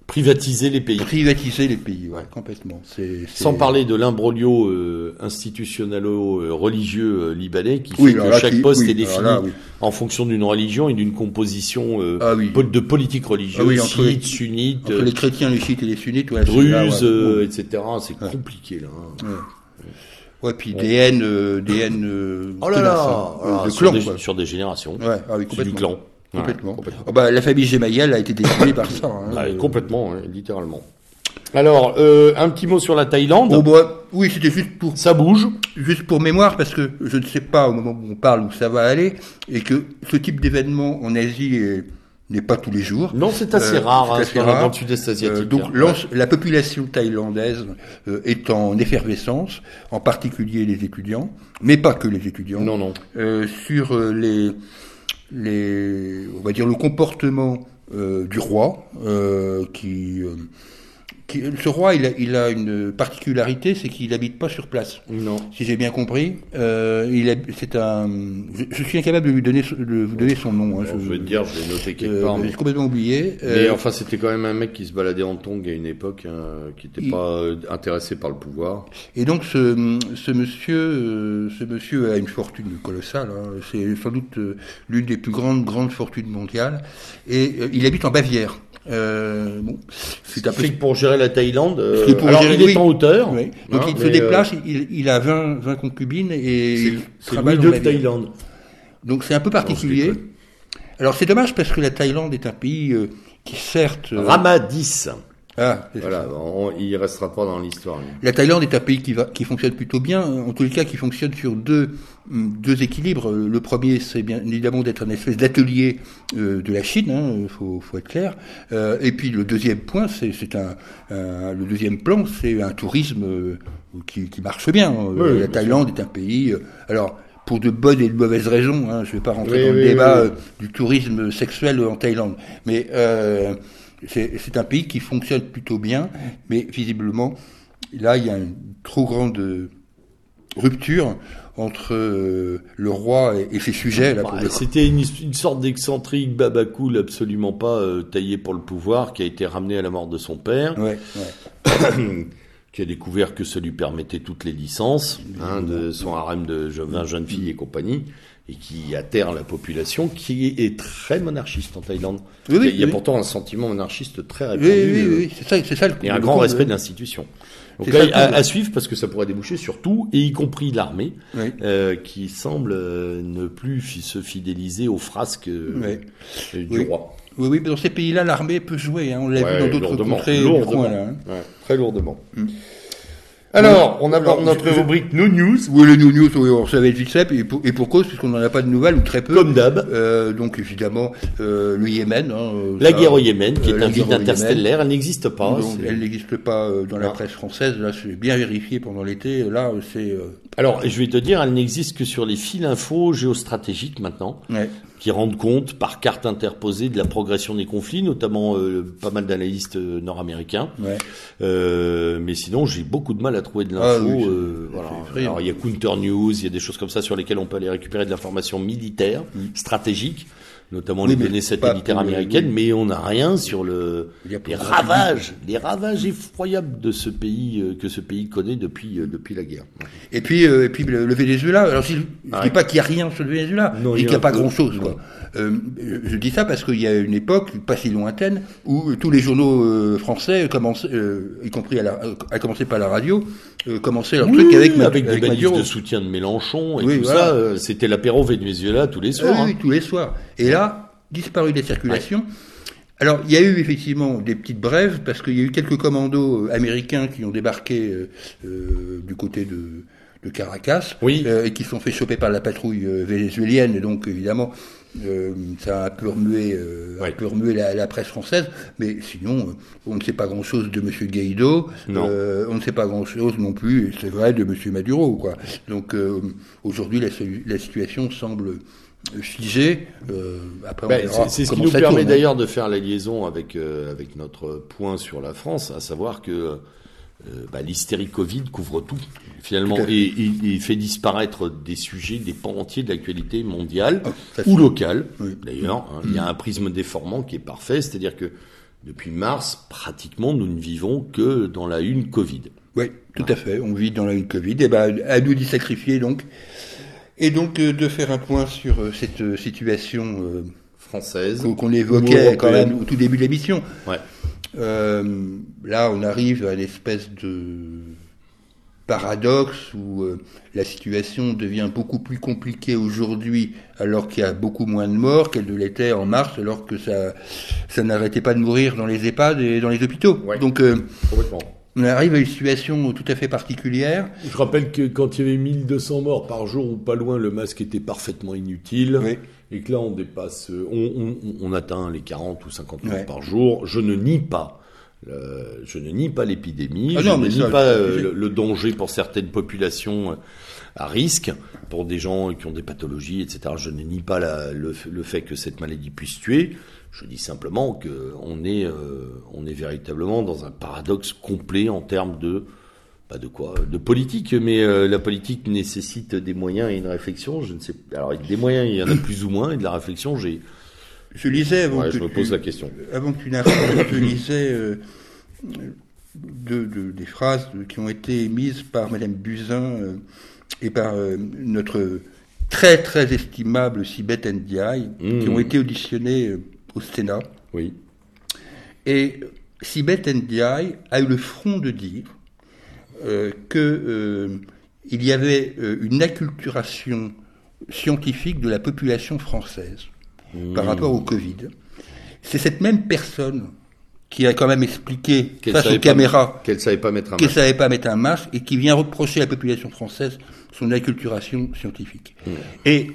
Privatiser les pays. privatisé les pays, ouais, complètement. C'est- Sans parler de l'imbroglio euh, institutionnalo-religieux euh, libanais qui fait Oui, que là, chaque qui- poste oui, est défini là, oui. en fonction d'une religion et d'une composition euh, Ah de politique religieuse, Ah chiite, sunnite, Entre les chrétiens, les chiites et les sunnites, ouais, druze, c'est là, ouais. euh, etc. C'est compliqué là. hein. Ouais, puis des haines, euh, des haines euh, Oh là tenaces, là, hein, voilà, de sur, clan, des, sur des générations. Ouais, ah oui, C'est du complètement. clan. Complètement. Ouais, complètement. Ah bah, la famille Gemayel a été détruite par ça. Hein, Euh, complètement, hein, littéralement. Alors, euh, un petit mot sur la Thaïlande. Oh, bah, oui, c'était juste pour Ça bouge. Juste pour mémoire, parce que je ne sais pas au moment où on parle où ça va aller, et que ce type d'événement en Asie est- n'est pas tous les jours. Non, c'est assez Euh, rare, hein, assez rare. dans le sud-est asiatique. Euh, donc hein. la population thaïlandaise euh, est en effervescence, en particulier les étudiants, mais pas que les étudiants. Non, non. Sur les, les, on va dire le comportement euh, du roi, euh, qui, euh, qui, ce roi, il a, il a une particularité, c'est qu'il n'habite pas sur place Non. si j'ai bien compris. Euh, il est, c'est un. Je, je suis incapable de lui donner, de vous donner son nom. hein, je te dire, je l'ai noté quelque euh, part, mais J'ai complètement oublié. Mais Euh, enfin, c'était quand même un mec qui se baladait en tongs à une époque, hein, qui n'était pas euh, intéressé par le pouvoir. Et donc ce, ce monsieur, euh, ce monsieur a une fortune colossale. hein. C'est sans doute l'une des plus grandes grandes fortunes mondiales. Et il habite en Bavière. Euh, bon, c'est un peu. Fait que pour gérer la Thaïlande, euh, pour alors gérer- il est oui. en hauteur. Oui. Donc hein, il se déplace. Il, il a 20, 20 concubines et euh, C'est Louis II de. Thaïlande. Donc c'est un peu particulier. Alors c'est dommage parce que la Thaïlande est un pays euh, qui certes. euh, Rama 10. Ah, Voilà, on- il restera pas dans l'histoire. La Thaïlande est un pays qui, va, qui fonctionne plutôt bien, en tous les cas qui fonctionne sur deux, deux équilibres. Le premier, c'est bien évidemment d'être un espèce d'atelier euh, de la Chine, il faut, faut être clair. Euh, et puis le deuxième point, c'est un, un- le deuxième plan, c'est un tourisme euh, qui, qui marche bien. Oui, la Thaïlande est un pays, alors pour de bonnes et de mauvaises raisons, hein, je ne vais pas rentrer Oui, dans le débat oui, euh, du tourisme sexuel en Thaïlande, mais euh, c'est un pays qui fonctionne plutôt bien, mais visiblement, là, il y a une trop grande rupture entre euh, le roi et, ses sujets. Là, Bah. C'était une, une sorte d'excentrique babacool absolument pas euh, taillé pour le pouvoir, qui a été ramené à la mort de son père, Ouais, ouais. qui a découvert que ça lui permettait toutes les licences hein, de son harem de je- 20 jeunes filles et compagnie, et qui atterre la population, qui est très monarchiste en Thaïlande. Oui, il y a, il y a oui. pourtant un sentiment monarchiste très répandu. oui, oui, euh, oui, c'est ça, c'est ça le et un le grand respect de l'institution. Donc là, ça à, suivre parce que ça pourrait déboucher sur tout, et y compris l'armée, euh, qui semble euh, ne plus se fidéliser aux frasques du roi. Oui, oui, mais dans ces pays-là, l'armée peut jouer. Hein, on l'a Ouais, vu dans d'autres lourdement, contrées du lourdement. coin. Là, hein. Ouais, très lourdement. Mm. Alors, on aborde notre rubrique No News. Oui, le No News, oui, va être vite fait, et pour, et pour cause, puisqu'on n'en a pas de nouvelles, ou très peu. Comme d'hab. Euh, donc, évidemment, euh, le Yémen. Hein, la guerre au Yémen, qui est un vide interstellaire, elle n'existe pas. Donc, elle n'existe pas dans la presse française. Là, c'est bien vérifié pendant l'été. Là, c'est... Alors, je vais te dire, elle n'existe que sur les fils infos géostratégiques maintenant. Ouais qui rendent compte par carte interposée de la progression des conflits, notamment euh, pas mal d'analystes euh, nord-américains. Ouais. Euh, mais sinon, j'ai beaucoup de mal à trouver de l'info. Ah, oui, euh, voilà. Alors, il y a Counter News, il y a des choses comme ça sur lesquelles on peut aller récupérer de l'information militaire, mm. stratégique notamment les données satellitaires américaines, mais on n'a rien sur le les ravages, les ravages effroyables de ce pays euh, que ce pays connaît depuis euh, depuis la guerre. Et puis euh, et puis le, Venezuela. Alors je ne dis pas qu'il y a rien sur le Venezuela, et qu'il n'y a, pas grand chose. Quoi. Je dis ça parce qu'il y a une époque, pas si lointaine, où tous les journaux français commençaient, y compris à, la, à commencer par la radio, commençaient leur truc avec avec des manifs de soutien de Mélenchon et tout ça. C'était l'apéro Venezuela tous les soirs. oui, hein. tous les soirs. Et là, disparu des circulations. Alors, il y a eu effectivement des petites brèves, parce qu'il y a eu quelques commandos euh, américains qui ont débarqué euh, euh, du côté de, de Caracas, oui. et qui sont fait choper par la patrouille vénézuélienne, et donc évidemment, ça a un peu remué, un peu remué la, presse française, mais sinon, on ne sait pas grand-chose de M. Guaido, on ne sait pas grand-chose non plus, c'est vrai, de M. Maduro. Quoi. Donc aujourd'hui, la, la situation semble figé. Euh, ben, c'est ce qui nous permet hein. d'ailleurs de faire la liaison avec euh, avec notre point sur la France, à savoir que euh, bah, l'hystérie Covid couvre tout finalement et il fait disparaître des sujets, des pans entiers de l'actualité mondiale oh, ou locale. D'ailleurs, hein. il y a mm. un prisme déformant qui est parfait, c'est-à-dire que depuis mars, pratiquement, nous ne vivons que dans la une Covid. Oui, tout à fait. On vit dans la une Covid. Et ben, à nous d'y sacrifier donc et donc euh, de faire un point sur euh, cette euh, situation française qu'on évoquait quand même au tout début de l'émission. Ouais. Là, on arrive à une espèce de paradoxe où la situation devient beaucoup plus compliquée aujourd'hui alors qu'il y a beaucoup moins de morts qu'elle ne l'était en mars alors que ça ça n'arrêtait pas de mourir dans les EHPAD et dans les hôpitaux. Donc complètement on arrive à une situation tout à fait particulière. Je rappelle que quand il y avait 1200 morts par jour ou pas loin, le masque était parfaitement inutile. Et que là, on dépasse, on, atteint les 40 ou 50 morts par jour. Je ne nie pas. je ne nie pas l'épidémie, ah je ne nie pas euh, le, danger pour certaines populations euh, à risque, pour des gens qui ont des pathologies, etc. Je ne nie pas le, fait que cette maladie puisse tuer. Je dis simplement qu'on est, euh, on est véritablement dans un paradoxe complet en termes de, pas de quoi, de politique, mais euh, la politique nécessite des moyens et une réflexion. Je ne sais, alors des moyens, il y en a plus ou moins, et de la réflexion, j'ai. Je lisais avant que je me pose la question. Avant que tu n'arrives, je lisais euh, des phrases qui ont été émises par Madame Buzyn et par notre très très estimable Sibeth Ndiaye, qui mmh. ont été auditionnées au Sénat. Oui. Et Sibeth Ndiaye a eu le front de dire euh, que euh, il y avait euh, une acculturation scientifique de la population française par mmh. rapport au Covid. C'est cette même personne qui a quand même expliqué face aux caméras qu'elle savait pas mettre un masque. savait pas mettre un masque et qui vient reprocher à la population française son acculturation scientifique. Mmh. Et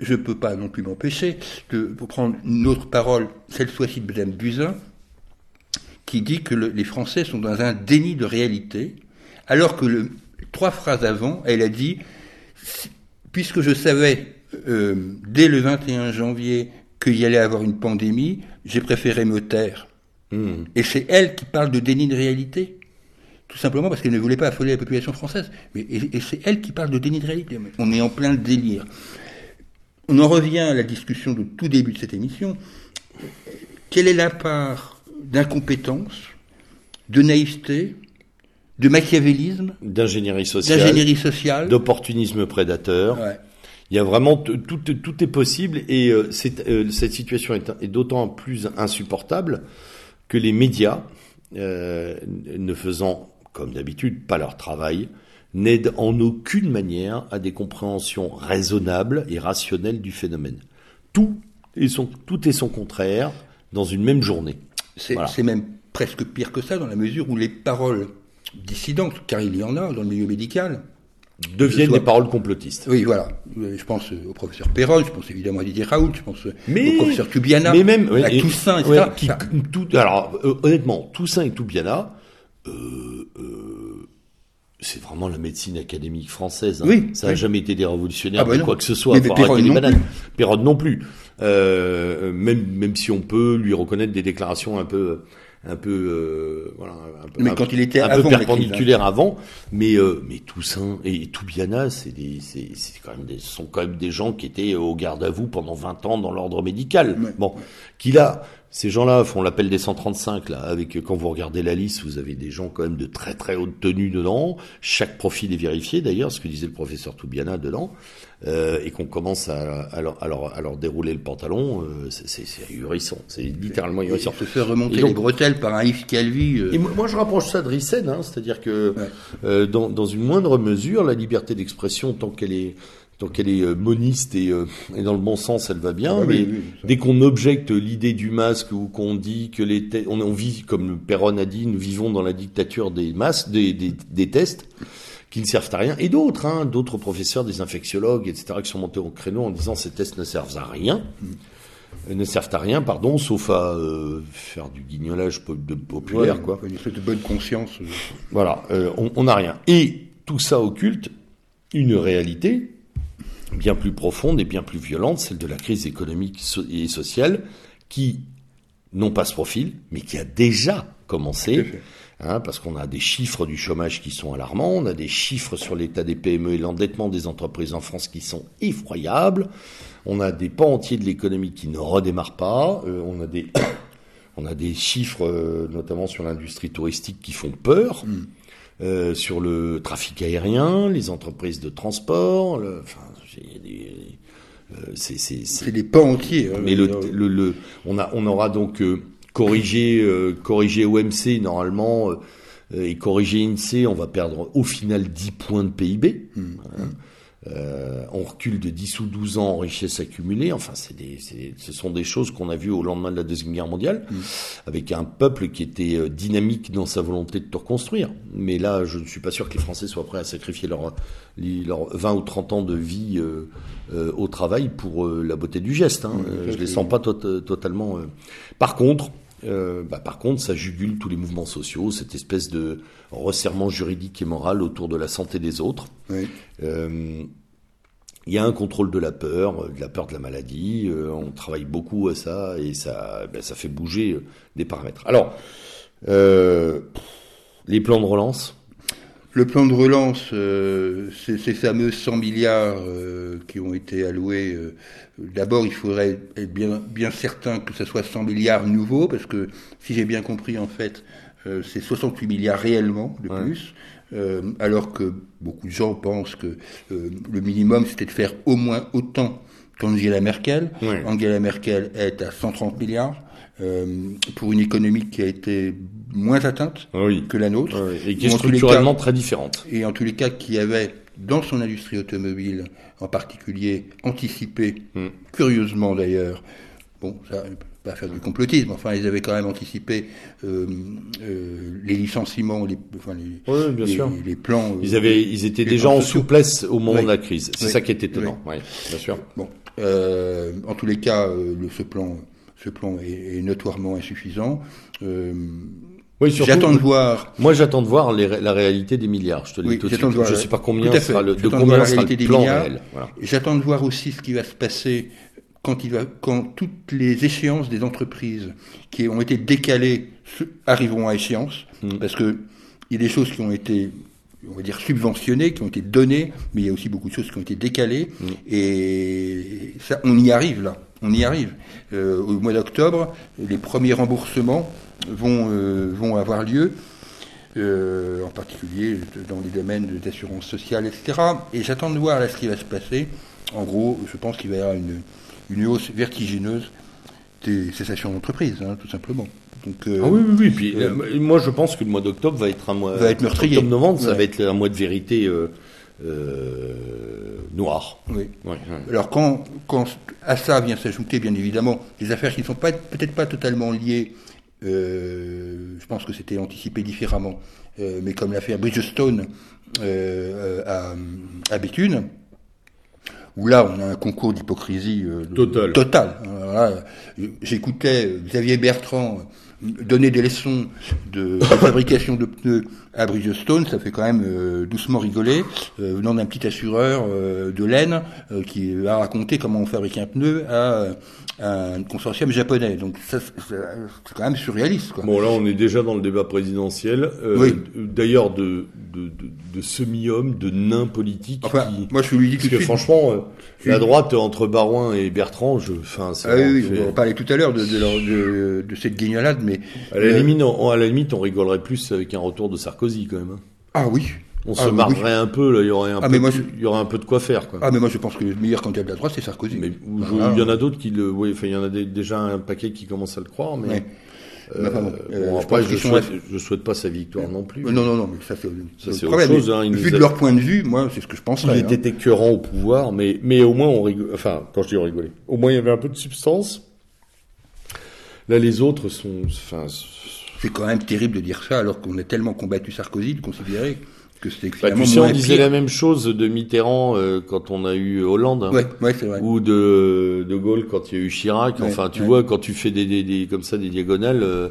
je ne peux pas non plus m'empêcher de prendre une autre parole, cette fois-ci de Mme Buzyn, qui dit que les Français sont dans un déni de réalité, alors que le, trois phrases avant, elle a dit puisque je savais euh, dès le 21 janvier qu'il y allait avoir une pandémie, j'ai préféré me taire. Hmm. Et c'est elle qui parle de déni de réalité. Tout simplement parce qu'elle ne voulait pas affoler la population française. Mais, et, et c'est elle qui parle de déni de réalité. On est en plein délire. On en revient à la discussion de tout début de cette émission. Quelle est la part d'incompétence, de naïveté, de machiavélisme, d'ingénierie sociale, sociale, d'opportunisme prédateur Il y a vraiment tout, tout est possible et euh, euh, cette situation est, d'autant plus insupportable que les médias, euh, ne faisant comme d'habitude pas leur travail, n'aide en aucune manière à des compréhensions raisonnables et rationnelles du phénomène. Tout son, tout est son contraire dans une même journée. C'est même presque pire que ça dans la mesure où les paroles dissidentes, car il y en a dans le milieu médical, deviennent des paroles complotistes. Oui, voilà. Je pense au professeur Perron, je pense évidemment à Didier Raoult, je pense au professeur Toubiana, mais même, à Toussaint, etc. qui, tout, alors, euh, honnêtement, Toussaint et Toubiana, euh, euh, c'est vraiment la médecine académique française. Hein. Oui, ça n'a jamais été des révolutionnaires ah bah quoi que ce soit. Mais, Perron non, bananes. Perron non plus. Euh, même même si on peut lui reconnaître des déclarations un peu un peu euh, voilà un peu, mais quand il était un avant peu perpendiculaire avant mais euh, mais Toussaint et Toubiana c'est des c'est c'est quand même des sont quand même des gens qui étaient au garde à vous pendant 20 ans dans l'ordre médical. Ouais. bon qu'il a ces gens-là font l'appel des 135 là avec quand vous regardez la liste vous avez des gens quand même de très très haute tenue dedans. Chaque profil est vérifié d'ailleurs ce que disait le professeur Toubiana dedans euh, et qu'on commence à, à, leur, à, leur, à, leur, dérouler le pantalon, euh, c'est ahurissant. C'est littéralement ahurissant. Se faire remonter donc, les bretelles par un Yves Calvi. Euh... Et moi, moi, je rapproche ça de Rissen, hein, c'est-à-dire que ouais. Euh, dans, dans, une moindre mesure, la liberté d'expression, tant qu'elle est tant qu'elle est moniste et, euh, et, dans le bon sens, elle va bien. Ouais, mais oui, oui, dès qu'on objecte l'idée du masque ou qu'on dit que les on, on, vit, comme Perron a dit, nous vivons dans la dictature des masques, des, des, des tests qui ne servent à rien, et d'autres, hein, d'autres professeurs, des infectiologues, etc., qui sont montés au créneau en disant ces tests ne servent à rien, mmh. ne servent à rien, pardon, sauf à euh, faire du guignolage populaire, ouais, quoi. Une espèce de bonne conscience. Voilà, euh, on n'a rien. Et tout ça occulte une réalité bien plus profonde et bien plus violente, celle de la crise économique et sociale, qui, non pas ce profil, mais qui a déjà commencé. Hein, parce qu'on a des chiffres du chômage qui sont alarmants, on a des chiffres sur l'état des PME et l'endettement des entreprises en France qui sont effroyables, on a des pans entiers de l'économie qui ne redémarrent pas, euh, on a des on a des chiffres euh, notamment sur l'industrie touristique qui font peur, mm. euh, sur le trafic aérien, les entreprises de transport, le, enfin, euh, c'est des pans entiers. Mais le, le, le, on a on aura donc corriger, euh, corriger OMC normalement euh, et corriger INSEE, on va perdre au final 10 points de PIB. Mmh. Hein. Euh, on recule de 10 ou 12 ans en richesse accumulée. Enfin, c'est des, ce sont des choses qu'on a vues au lendemain de la Deuxième Guerre mondiale, mmh. avec un peuple qui était dynamique dans sa volonté de tout reconstruire. Mais là, je ne suis pas sûr que les Français soient prêts à sacrifier leurs leur 20 ou 30 ans de vie euh, euh, au travail pour la beauté du geste. Hein. Mmh, je les sens pas to totalement. Par contre, euh, bah, par contre, ça jugule tous les mouvements sociaux, cette espèce de resserrement juridique et moral autour de la santé des autres. Oui. Euh, il y a un contrôle de la peur, de la peur de la maladie. Euh, on travaille beaucoup à ça et ça, ben, ça fait bouger des paramètres. Alors, euh, les plans de relance. Le plan de relance, euh, ces fameux 100 milliards euh, qui ont été alloués, euh, d'abord il faudrait être bien, bien certain que ce soit 100 milliards nouveaux, parce que si j'ai bien compris en fait, euh, c'est 68 milliards réellement de Ouais. plus, euh, alors que beaucoup de gens pensent que euh, le minimum c'était de faire au moins autant qu'Angela Merkel. Ouais. Angela Merkel est à 130 milliards. euh, pour une économie qui a été moins atteinte Oui. que la nôtre. Ouais, et qui est structurellement cas- très différente. et en tous les cas qui avait dans son industrie automobile en particulier anticipé, Mm. curieusement d'ailleurs, bon, ça, pas faire du complotisme, enfin ils avaient quand même anticipé euh, euh, les licenciements, les, enfin, les, Oui, bien les, sûr. les plans. euh, Ils avaient, ils étaient déjà en souplesse au moment de la crise. C'est ça qui est étonnant. Oui, bien sûr. Bon, euh, en tous les cas, euh, le, ce plan, ce plan est, est notoirement insuffisant. Euh, Oui, surtout. J'attends de voir. Moi, j'attends de voir les la réalité des milliards. Je te le Oui, dis tout de j'attends suite. de voir Je la- sais pas combien sera le, de sera le plan milliards. réel. Voilà. J'attends de voir aussi ce qui va se passer quand, il va, quand toutes les échéances des entreprises qui ont été décalées arriveront à échéance, Mm. parce que il y a des choses qui ont été, on va dire, subventionnées, qui ont été données, mais il y a aussi beaucoup de choses qui ont été décalées, Mm. et ça, on y arrive là, on y arrive. Euh, au mois d'octobre, les premiers remboursements vont, euh, vont avoir lieu. euh, en particulier dans les domaines d'assurance sociale, etc. Et j'attends de voir là ce qui va se passer. En gros, je pense qu'il va y avoir une, une hausse vertigineuse des cessations d'entreprise, hein, tout simplement. Donc, euh, Ah oui, oui, oui. Puis, euh, moi, je pense que le mois d'octobre va être un mois. Va être meurtrier. Octobre-novembre, ça Ouais. va être un mois de vérité noir. oui. Ouais, ouais. Alors quand, quand à ça vient s'ajouter bien évidemment des affaires qui ne sont peut-être pas totalement liées je pense que c'était anticipé différemment. mais comme l'affaire Bridgestone à, à Béthune, où là on a un concours d'hypocrisie total. total. J'écoutais Xavier Bertrand donner des leçons de, fabrication de pneus à Bridgestone, ça fait quand même euh, doucement rigoler, euh, venant d'un petit assureur euh, de laine qui a raconté comment on fabrique un pneu à, un consortium japonais. Donc ça, c'est quand même surréaliste. Quoi. Bon là, on est déjà dans le débat présidentiel. Oui. D'ailleurs, de, de, de, de semi-homme, de nain politique. Enfin, moi je lui dis que franchement, la droite entre Barouin et Bertrand, je, enfin, ah oui, on parlait tout à l'heure de, de, de, cette guignolade, mais à la, limite, on, à la limite, on rigolerait plus avec un retour de Sarkozy quand même. Hein. Ah oui. On se ah, marrerait un peu, là, il y aurait un, ah, peu, il y aurait un peu de quoi faire. Quoi. Ah mais moi je pense que le meilleur candidat de la droite c'est Sarkozy. Mais il y en a d'autres qui le, oui, enfin il y en a déjà un paquet qui commencent à le croire, mais. Euh, bon, euh, après, je, souhaite, je souhaite pas sa victoire non plus. Non, non, non, mais ça c'est, ça, autre chose. Hein, vu de leur point de vue, moi, c'est ce que je pense. Il hein. était écœurant au pouvoir, mais, mais au moins on rigole. Enfin, quand je dis on rigolait, au moins il y avait un peu de substance. Là, les autres sont, enfin, c'est quand même terrible de dire ça alors qu'on a tellement combattu Sarkozy de considérer que c'était bah, tu sais, on disait la même chose de Mitterrand euh, quand on a eu Hollande, hein, ouais, ouais, vrai. ou de de Gaulle quand il y a eu Chirac. enfin, tu vois, quand tu fais des, des, des, comme ça des diagonales, euh,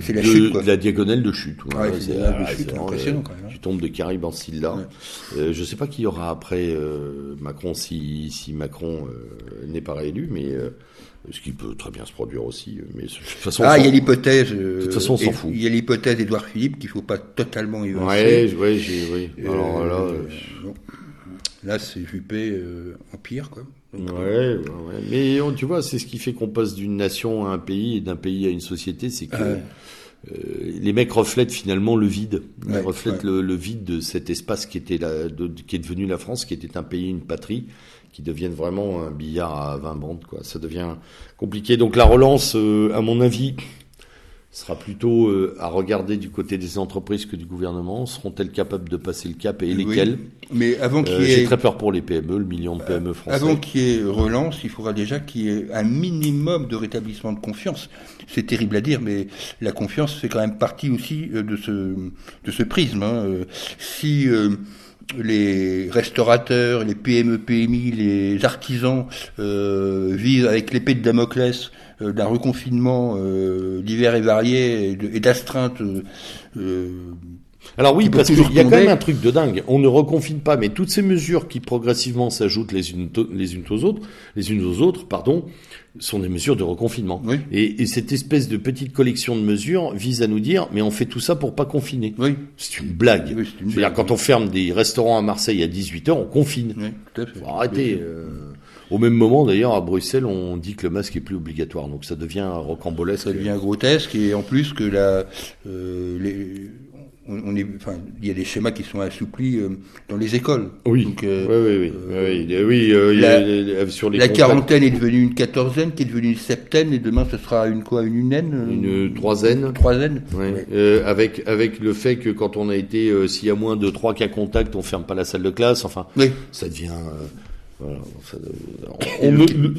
c'est la la diagonale de chute. C'est chute, impressionnant quand même. Hein. Tu tombes de Caribe en là. Euh, je sais pas qui y aura après euh, Macron si si Macron n'est pas réélu, mais ce qui peut très bien se produire aussi, mais de toute façon. Ah, il y a l'hypothèse. de toute façon, on s'en fout. Il y a l'hypothèse d'Edouard Philippe qu'il faut pas totalement évincer. Ouais, ouais, j'ai, oui. Euh, Alors là, euh, là, c'est Juppé euh, en pire, quoi. ouais, ouais, mais tu vois, c'est ce qui fait qu'on passe d'une nation à un pays et d'un pays à une société, c'est que. les mecs reflètent finalement le vide, ils reflètent le, le, vide de cet espace qui était la, de, qui est devenu la France, qui était un pays, une patrie, qui deviennent vraiment un billard à 20 bandes. Quoi. Ça devient compliqué. Donc la relance, euh, à mon avis, sera plutôt euh, à regarder du côté des entreprises que du gouvernement. Seront-elles capables de passer le cap et lesquelles? Mais avant qu'il euh, J'ai très peur pour les PME, le million de PME français. Avant qu'il y ait relance, il faudra déjà qu'il y ait un minimum de rétablissement de confiance. C'est terrible à dire, mais la confiance fait quand même partie aussi de ce, de ce prisme. Hein. Si les restaurateurs, les PME, PMI, les artisans euh, vivent avec l'épée de Damoclès euh, d'un reconfinement euh, divers et varié et d'astreintes. Euh, alors oui, parce qu'il y a quand même un truc de dingue. On ne reconfine pas, mais toutes ces mesures qui progressivement s'ajoutent les unes, les unes aux autres, les unes aux autres, pardon, sont des mesures de reconfinement. Et, et, cette espèce de petite collection de mesures vise à nous dire, mais on fait tout ça pour pas confiner. Oui. C'est une blague. Oui, une blague. quand on ferme des restaurants à Marseille à 18h, on confine. Oui. Faut arrêter. Euh... Au même moment, d'ailleurs, à Bruxelles, on dit que le masque est plus obligatoire, donc ça devient rocambolesque. Ça devient grotesque, et en plus que la, euh, les, on, est, enfin, il y a des schémas qui sont assouplis euh, dans les écoles. Oui. Donc, euh, oui, oui, oui. oui, euh, la, sur les la quarantaine est devenue une quatorzaine, qui est devenue une septaine, et demain ce sera une quoi, une unaine Une troisième. Une troisième. avec avec le fait que quand on a été, s'il y a moins de trois cas contacts, on ferme pas la salle de classe. Enfin, ça devient. Voilà,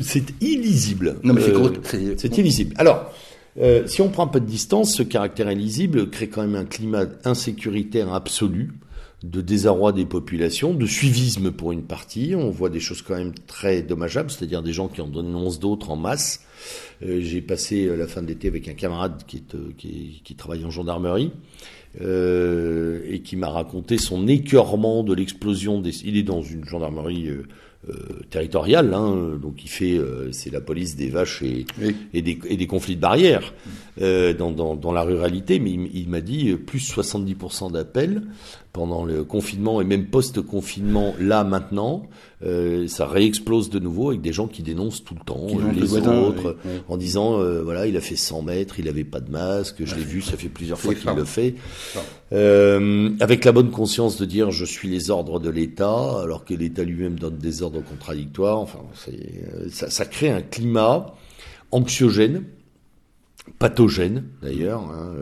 c'est illisible. Non, mais c'est, c'est illisible. Alors. Euh, si on prend un peu de distance, ce caractère illisible crée quand même un climat insécuritaire absolu, de désarroi des populations, de suivisme pour une partie. On voit des choses quand même très dommageables, c'est-à-dire des gens qui en donnent 11 d'autres en masse. Euh, j'ai passé euh, la fin de l'été avec un camarade qui, travaille en gendarmerie. et qui m'a raconté son écœurement de l'explosion des... Il est dans une gendarmerie euh, territorial, hein, donc il fait, euh, c'est la police des vaches et, et, des, et, des, conflits de barrières euh, dans, dans, dans, la ruralité, mais il, il m'a dit plus 70% d'appels pendant le confinement et même post-confinement, là maintenant, euh, ça réexplose de nouveau avec des gens qui dénoncent tout le temps euh, les autres en disant euh, voilà il a fait 100 mètres, il avait pas de masque, je l'ai vu, ça fait plusieurs fois qu'il le fait, euh, avec la bonne conscience de dire je suis les ordres de l'État alors que l'État lui-même donne des ordres contradictoires. Enfin, ça, ça crée un climat anxiogène, pathogène d'ailleurs. Hein,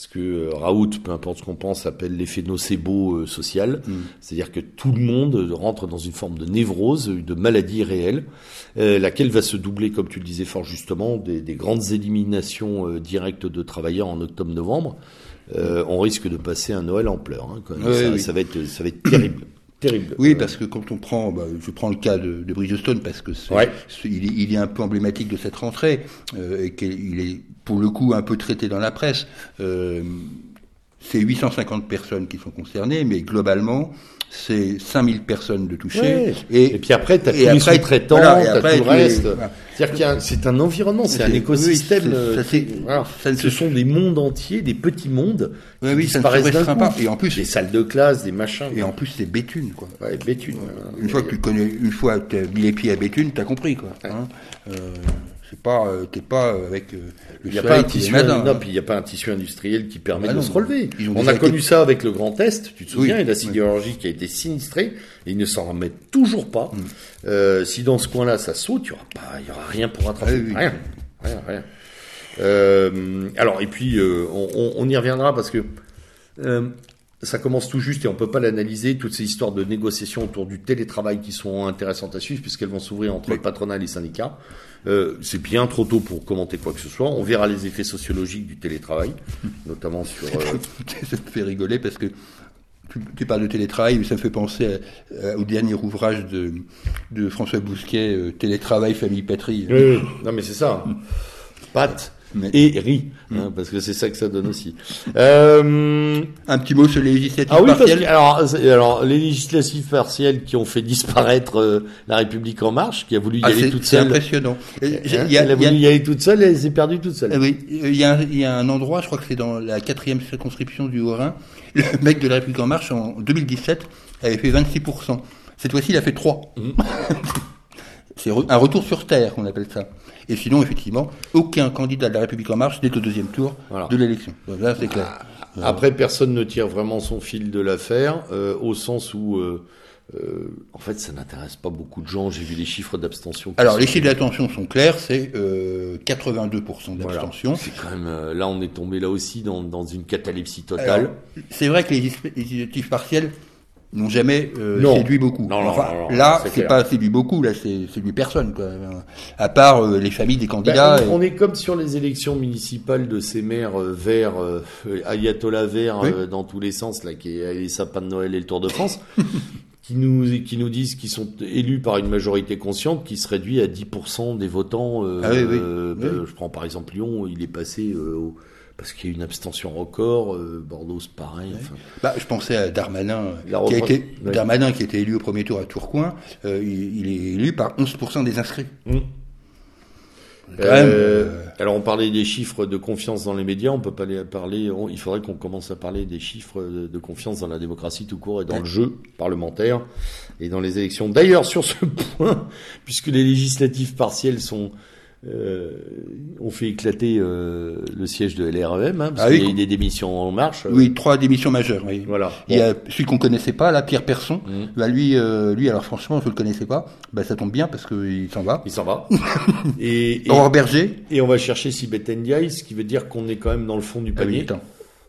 ce que euh, Raoult, peu importe ce qu'on pense, appelle l'effet nocebo euh, social, Mm. c'est-à-dire que tout le monde rentre dans une forme de névrose, de maladie réelle, euh, laquelle va se doubler, comme tu le disais fort justement, des, des grandes éliminations euh, directes de travailleurs en octobre-novembre. Euh, on risque de passer un Noël en pleurs. hein, quand même. Oui, ça, oui. ça va être, ça va être terrible, terrible. Oui, Euh, parce que quand on prend, bah, je prends le cas de, de Bridgestone parce que c'est, Ouais. c'est- il, est, il est un peu emblématique de cette rentrée euh, et qu'il est pour le coup un peu traité dans la presse. Euh, c'est 850 personnes qui sont concernées, mais globalement, c'est 5000 personnes de. Ouais. Et, Et puis après, tu as tous les sous-traitants, voilà, tu as tout le tu reste. voilà. C'est-à-dire qu'il y a un- c'est un environnement, c'est un écosystème. oui, c'est- euh, ça, c'est- voilà. ça ne Ce se- sont des mondes entiers, des petits mondes Oui, qui oui, ça ne se disparaissent d'un coup. pas. Et en plus- des salles de classe, des machins. et en plus, c'est Béthune, quoi. Ouais, Béthune. Une fois que tu connais, une fois que tu as mis les pieds à Béthune, t'as compris, quoi. hein. Euh, c'est pas, euh, t'es pas euh, avec euh, le Il n'y a soleil pas un tous les tissu, non, hein. puis il y a pas un tissu industriel qui permet Ah de non, se relever. On a été- connu ça avec le Grand Est, tu te souviens, Oui, et la oui. sidérurgie qui a été sinistrée, et ils ne s'en remettent toujours pas. Mm. Euh, si dans ce coin-là ça saute, il y aura pas, il y aura rien pour rattraper. Ah oui. Rien, rien, rien. Alors et puis on, on- on y reviendra parce que ça commence tout juste et on peut pas l'analyser toutes ces histoires de négociations autour du télétravail qui sont intéressantes à suivre puisqu'elles vont s'ouvrir entre le patronat et les syndicats. Euh, c'est bien trop tôt pour commenter quoi que ce soit. On verra les effets sociologiques du télétravail, notamment sur. euh, ça me fait rigoler parce que tu, tu parles de télétravail, mais ça me fait penser à- à- au dernier ouvrage de, de François Bousquet, euh, Télétravail, famille, patrie. Oui, oui. Non, mais c'est ça. Pâte Mais- et riz, hein, parce que c'est ça que ça donne aussi. Euh, Un petit mot sur les législatives ah oui, parce partielles. que, alors, c'est- alors, les législatives partielles qui ont fait disparaître euh, la République en marche, qui a voulu y Ah, aller c'est toute c'est seule. impressionnant. Euh, Hein, y a- elle a il y a- voulu y aller toute seule et elle s'est perdue toute seule. Ah oui, il y, a un- il y a un endroit, je crois que c'est dans la quatrième circonscription du Haut-Rhin, le mec de la République En Marche, en 2017, avait fait 26%. Cette fois-ci, il a fait 3. Mhm. c'est un retour sur Terre, qu'on appelle ça. Et sinon, effectivement, aucun candidat de la République En Marche n'est au deuxième tour Voilà. de l'élection. Là, c'est clair. Après, personne ne tire vraiment son fil de l'affaire, euh, au sens où, euh, euh, en fait, ça n'intéresse pas beaucoup de gens. J'ai vu les chiffres d'abstention. Alors, les chiffres d'attention sont clairs, c'est euh, 82% Voilà. d'abstention. C'est quand même, euh, là, on est tombé là aussi dans, dans une catalepsie totale. C'est vrai que les législ- législatives partielles n'ont jamais euh, Non. séduit beaucoup. Non, non, enfin, non, non, là, c'est pas séduit beaucoup, là, c'est séduit personne, quoi. À part euh, les familles des candidats. Ben, on, et- on est comme sur les élections municipales de ces maires euh, verts, euh, ayatollah vert Oui. euh, dans tous les sens, là, qui est les sapins de Noël et le Tour de France, qui nous qui nous disent qu'ils sont élus par une majorité consciente qui se réduit à 10% des votants. euh, Ah oui, oui. euh, Oui. ben, Je prends par exemple Lyon, il est passé euh, au- parce qu'il y a une abstention record. euh, Bordeaux, c'est pareil. enfin. Bah, je pensais à Darmanin, La qui a été, ouais. Darmanin qui a été élu au premier tour à Tourcoing. euh, il, il est élu par 11% des inscrits. Mm. Même, Euh, Alors on parlait des chiffres de confiance dans les médias, on peut pas les parler. on- il faudrait qu'on commence à parler des chiffres de, de confiance dans la démocratie tout court et dans le jeu parlementaire et dans les élections. D'ailleurs sur ce point, puisque les législatives partielles sont euh, ont fait éclater euh, le siège de LREM, hein, parce Ah oui, qu'il y a eu des démissions en marche. euh, Oui, trois démissions majeures. Oui. Voilà. Il y a celui qu'on connaissait pas, là, Pierre Persson. Mhm. Bah, lui, euh, lui, alors franchement, je le connaissais pas. Bah, ça tombe bien parce qu'il s'en va. Il s'en va. et, et, Aurore Berger. et on va chercher Sibeth Ndiaye, ce qui veut dire qu'on est quand même dans le fond du Ah oui, panier.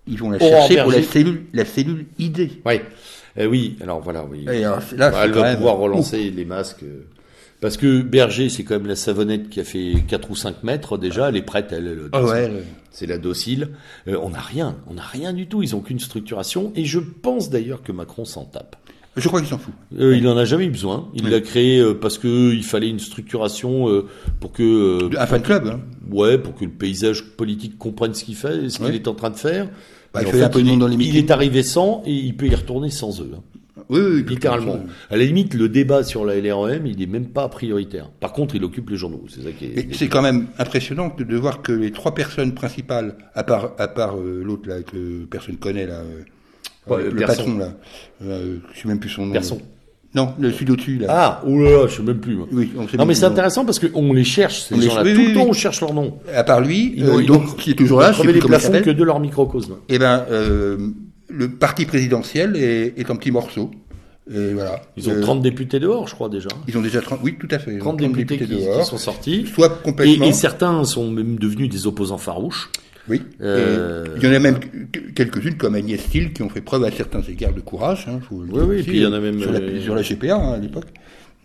Ils vont la chercher pour la cellule, la cellule ID. Ouais. Euh, oui, alors voilà, oui. Et alors, là, Bah, elle va pouvoir relancer les masques. Parce que Berger, c'est quand même la savonnette qui a fait 4 ou 5 mètres déjà. Elle est prête, elle. elle- Ah ouais, C'est la docile. Euh, on n'a rien. On n'a rien du tout. Ils ont qu'une structuration. Et je pense d'ailleurs que Macron s'en tape. Je crois qu'il s'en fout. Euh, Il en a jamais eu besoin. Il Oui. l'a créé euh, parce que il fallait une structuration euh, pour que euh, Un fan club. Hein. ouais pour que le paysage politique comprenne ce qu'il fait, ce qu'il est en train de faire. Bah, il fait fait, un peu de il, monde dans est- les il est arrivé sans et il peut y retourner sans eux. hein. Oui, oui, oui. Littéralement. À la limite, le débat sur la LREM, il est même pas prioritaire. Par contre, il occupe les journaux. C'est ça qui est. C'est quand même impressionnant de voir que les trois personnes principales, à part, à part euh, l'autre là, que personne connaît là, euh, Ouais, le patron là, euh, je sais même plus son nom. Persson. Non, le celui au-dessus là. Ah, oulala, je sais même plus. Oui, on sait Non, mais c'est intéressant parce qu'on les cherche, ces On les- gens-là. oui, Tout oui, le temps, on cherche leur nom. À part lui, euh, donc qui est toujours là, je sais plus les plafonds que de leur microcosme. Eh ben, euh, le parti présidentiel est, est en petit morceau. Et voilà. Ils ont Euh, 30 députés dehors, je crois déjà. Ils ont déjà 30, oui, tout à fait. Ils ont 30 députés, qui, qui dehors. sont sortis. Soit Et, complètement. et certains sont même devenus des opposants farouches. Oui. Euh, Il y en a même quelques-unes comme Agnès Steele qui ont fait preuve à certains égards de courage. Hein, faut Oui, oui, aussi, puis il y en a même, sur la, euh, sur la GPA hein, à l'époque.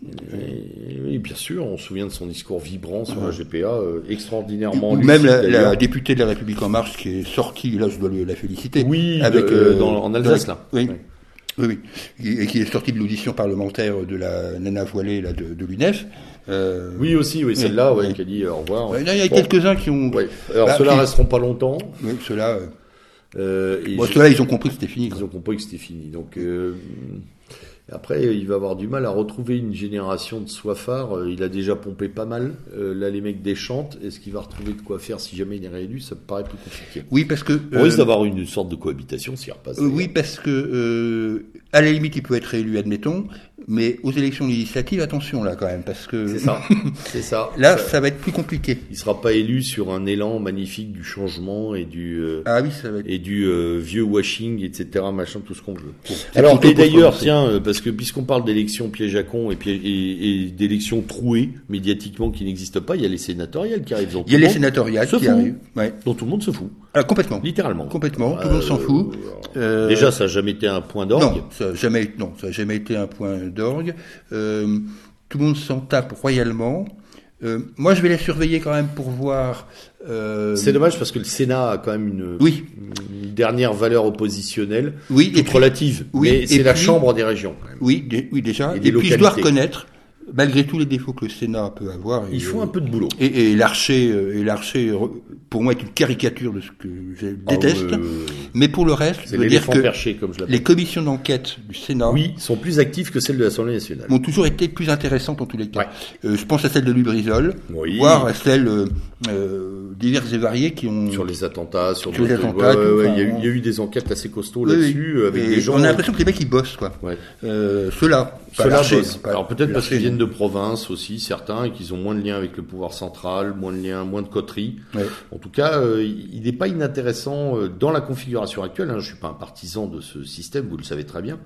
Et- oui, bien sûr, on se souvient de son discours vibrant sur la GPA, euh, extraordinairement Ou même la, députée de la République en marche qui est sortie, là je dois le- la féliciter. Oui, avec de- euh, dans- en Alsace, là. Oui. Ouais. Oui, oui. Et qui est sortie de l'audition parlementaire de la nana voilée là, de, de l'UNEF. Euh, Oui, aussi, oui, celle-là, ouais, Oui. qui a dit euh, au revoir. ouais, là, il y a Bon, quelques-uns qui ont. ouais. Alors, Bah, ceux-là qui- resteront pas longtemps. Oui, ceux-là. euh, Euh, bon, ceux-là, ils ont compris que c'était fini. quoi. Ils ont compris que c'était fini. Donc euh, après, il va avoir du mal à retrouver une génération de soifards. Euh, Il a déjà pompé pas mal. Euh, là, les mecs déchantent. Est-ce qu'il va retrouver de quoi faire si jamais il est réélu? Ça me paraît plus compliqué. Oui, parce que. On risque euh, d'avoir une sorte de cohabitation s'il repasse. Euh, oui, parce que euh, à la limite, il peut être élu, admettons, mais aux élections législatives, attention là quand même, parce que C'est ça. C'est ça. là, Ça- ça va être plus compliqué. Il sera pas élu sur un élan magnifique du changement et du euh, Ah oui, ça va être. et du euh, vieux washing, etc. Machin, tout ce qu'on veut. Alors, et d'ailleurs, tiens, euh, parce que puisqu'on parle d'élections piège à con et, piège- et, et d'élections trouées médiatiquement qui n'existent pas, il y a les sénatoriales qui arrivent. Il y a les sénatoriales qui arrivent. Ouais. dont tout le monde se fout, Ah, complètement. littéralement. Complètement, tout le monde s'en Euh, fout. Euh, Déjà, ça n'a jamais été un point d'orgue. Non, ça n'a jamais, non, ça a jamais été un point d'orgue. Euh, tout le monde s'en tape royalement. Euh, moi, je vais les surveiller quand même pour voir. euh, C'est dommage parce que le Sénat a quand même une, Oui, une dernière valeur oppositionnelle, oui, et toute puis, relative, oui, mais et c'est la chambre des régions. quand même. oui, oui, déjà. Et Et, puis, je dois localités. reconnaître, malgré tous les défauts que le Sénat peut avoir. et, Il faut euh, un peu de boulot. Et, et l'archer, euh, et l'archer, pour moi, est une caricature de ce que je déteste. Ah, euh, Mais pour le reste, je veux dire que perché, comme je les commissions d'enquête du Sénat Oui, sont plus actifs que celles de l'Assemblée nationale. m'ont toujours été plus intéressantes en tous les cas. Ouais. Euh, je pense à celle de Lubrizol, Oui. voire à celles euh, diverses et variées qui ont. Sur les attentats, sur, Sur les attentats, ouais, ouais, il, y a eu, on- il y a eu des enquêtes assez costauds là-dessus, avec Et des gens. On a l'impression que les mecs ils bossent quoi. Ouais. Euh, Ceux-là. Pas pas- Alors peut-être parce qu'ils viennent de province aussi, certains, et qu'ils ont moins de liens avec le pouvoir central, moins de liens, moins de coteries. Ouais. En tout cas, euh, il n'est pas inintéressant euh, dans la configuration actuelle. Hein, je suis pas un partisan de ce système, vous le savez très bien,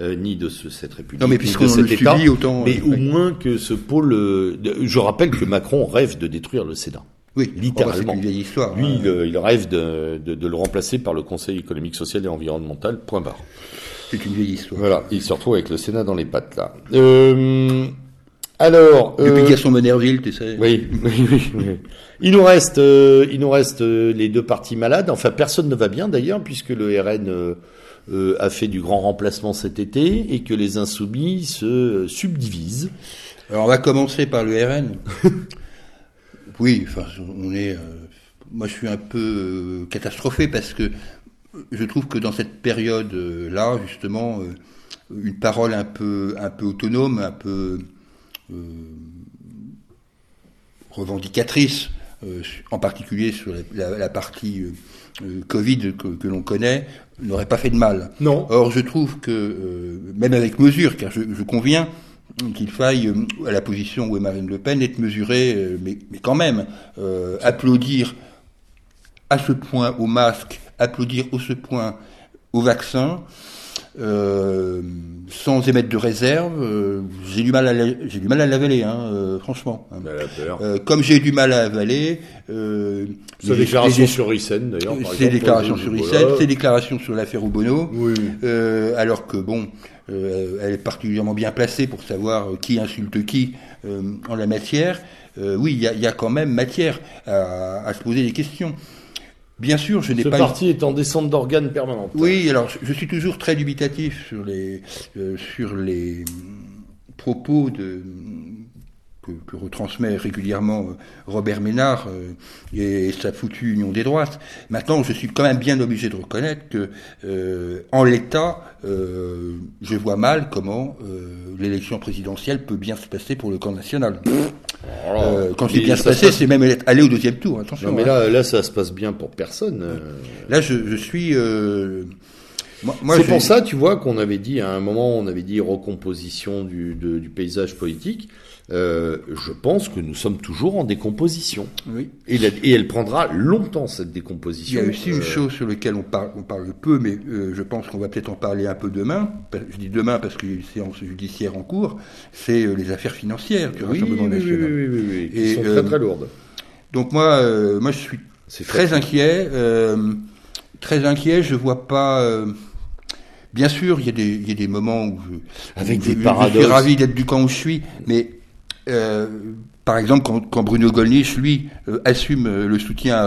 euh, ni de ce, cette république, Non mais ni puisqu'on de cet le État. subit autant. Mais euh, au moins que ce pôle. euh, je rappelle que Macron rêve de détruire le Sénat. oui, littéralement. Oh, bah, une vieille histoire. Lui, hein. il, euh, il rêve de, de, de le remplacer par le Conseil économique, social et environnemental. Point barre. C'est une vieille histoire. Voilà, il se retrouve avec le Sénat dans les pattes là. Euh, alors, Depuis euh, Monerville, tu sais. oui, oui, oui, oui. Il nous reste, euh, il nous reste euh, les deux partis malades. Enfin, personne ne va bien d'ailleurs, puisque le RN euh, euh, a fait du grand remplacement cet été et que les insoumis se euh, subdivisent. Alors on va commencer par le RN. oui, enfin on est. euh, moi je suis un peu euh, catastrophé parce que je trouve que dans cette période euh, là justement euh, une parole un peu un peu autonome, un peu euh, revendicatrice, euh, en particulier sur la, la- la partie Covid que, que l'on connaît, n'aurait pas fait de mal. Non. Or, je trouve que, même avec mesure, car je, je conviens qu'il faille, à la position où est Marine Le Pen, être mesuré, mais, mais quand même, euh, applaudir à ce point au masque, applaudir au ce point au vaccin, euh, sans émettre de réserve, euh, j'ai du mal à j'ai du mal à l'avaler, hein, euh, franchement. hein. Comme j'ai du mal à avaler, euh, Sa les- déclaration les- sur Hyssen d'ailleurs. exemple, déclarations sur ses déclarations sur l'affaire Obono, Oui. alors que bon, elle est particulièrement bien placée pour savoir qui insulte qui en la matière. Oui, il y a, il y a quand même matière à, à se poser des questions. Bien sûr, je n'ai Ce pas. parti est en descente d'organes permanente. Oui, alors je, suis toujours très dubitatif sur les euh, sur les hum, propos de que, que retransmet régulièrement euh, Robert Ménard euh, et sa foutue Union des droites. Maintenant, je suis quand même bien obligé de reconnaître que, euh, en l'état, euh, je vois mal comment euh, l'élection présidentielle peut bien se passer pour le camp national. Alors, quand dis bien se passer, passe- c'est même aller au deuxième tour. Attention. Non, mais hein. là, là, ça se passe bien pour personne. Là, je, je suis. C'est pour ça, tu vois, qu'on avait dit à un moment, on avait dit recomposition du, de- du paysage politique. Euh, je pense que nous sommes toujours en décomposition. Oui. Et, la- et elle prendra longtemps cette Il y décomposition. a aussi une Euh, chose sur laquelle on parle, on parle peu, mais euh, je pense qu'on va peut-être en parler un peu demain. Je dis demain parce qu'il y a une séance judiciaire en cours. C'est les affaires financières du Oui, oui, Rassemblement oui, oui, national. oui, oui, oui, qui Et, sont très très lourdes. Donc moi, moi je suis très inquiet. Très inquiet. Je vois pas. Bien sûr, il y, a des, il y a des moments où je, Avec je, des paradoxes. je suis ravi d'être du camp où je suis, mais euh, par exemple, quand, quand Bruno Gollnisch, lui, euh, assume euh, le soutien à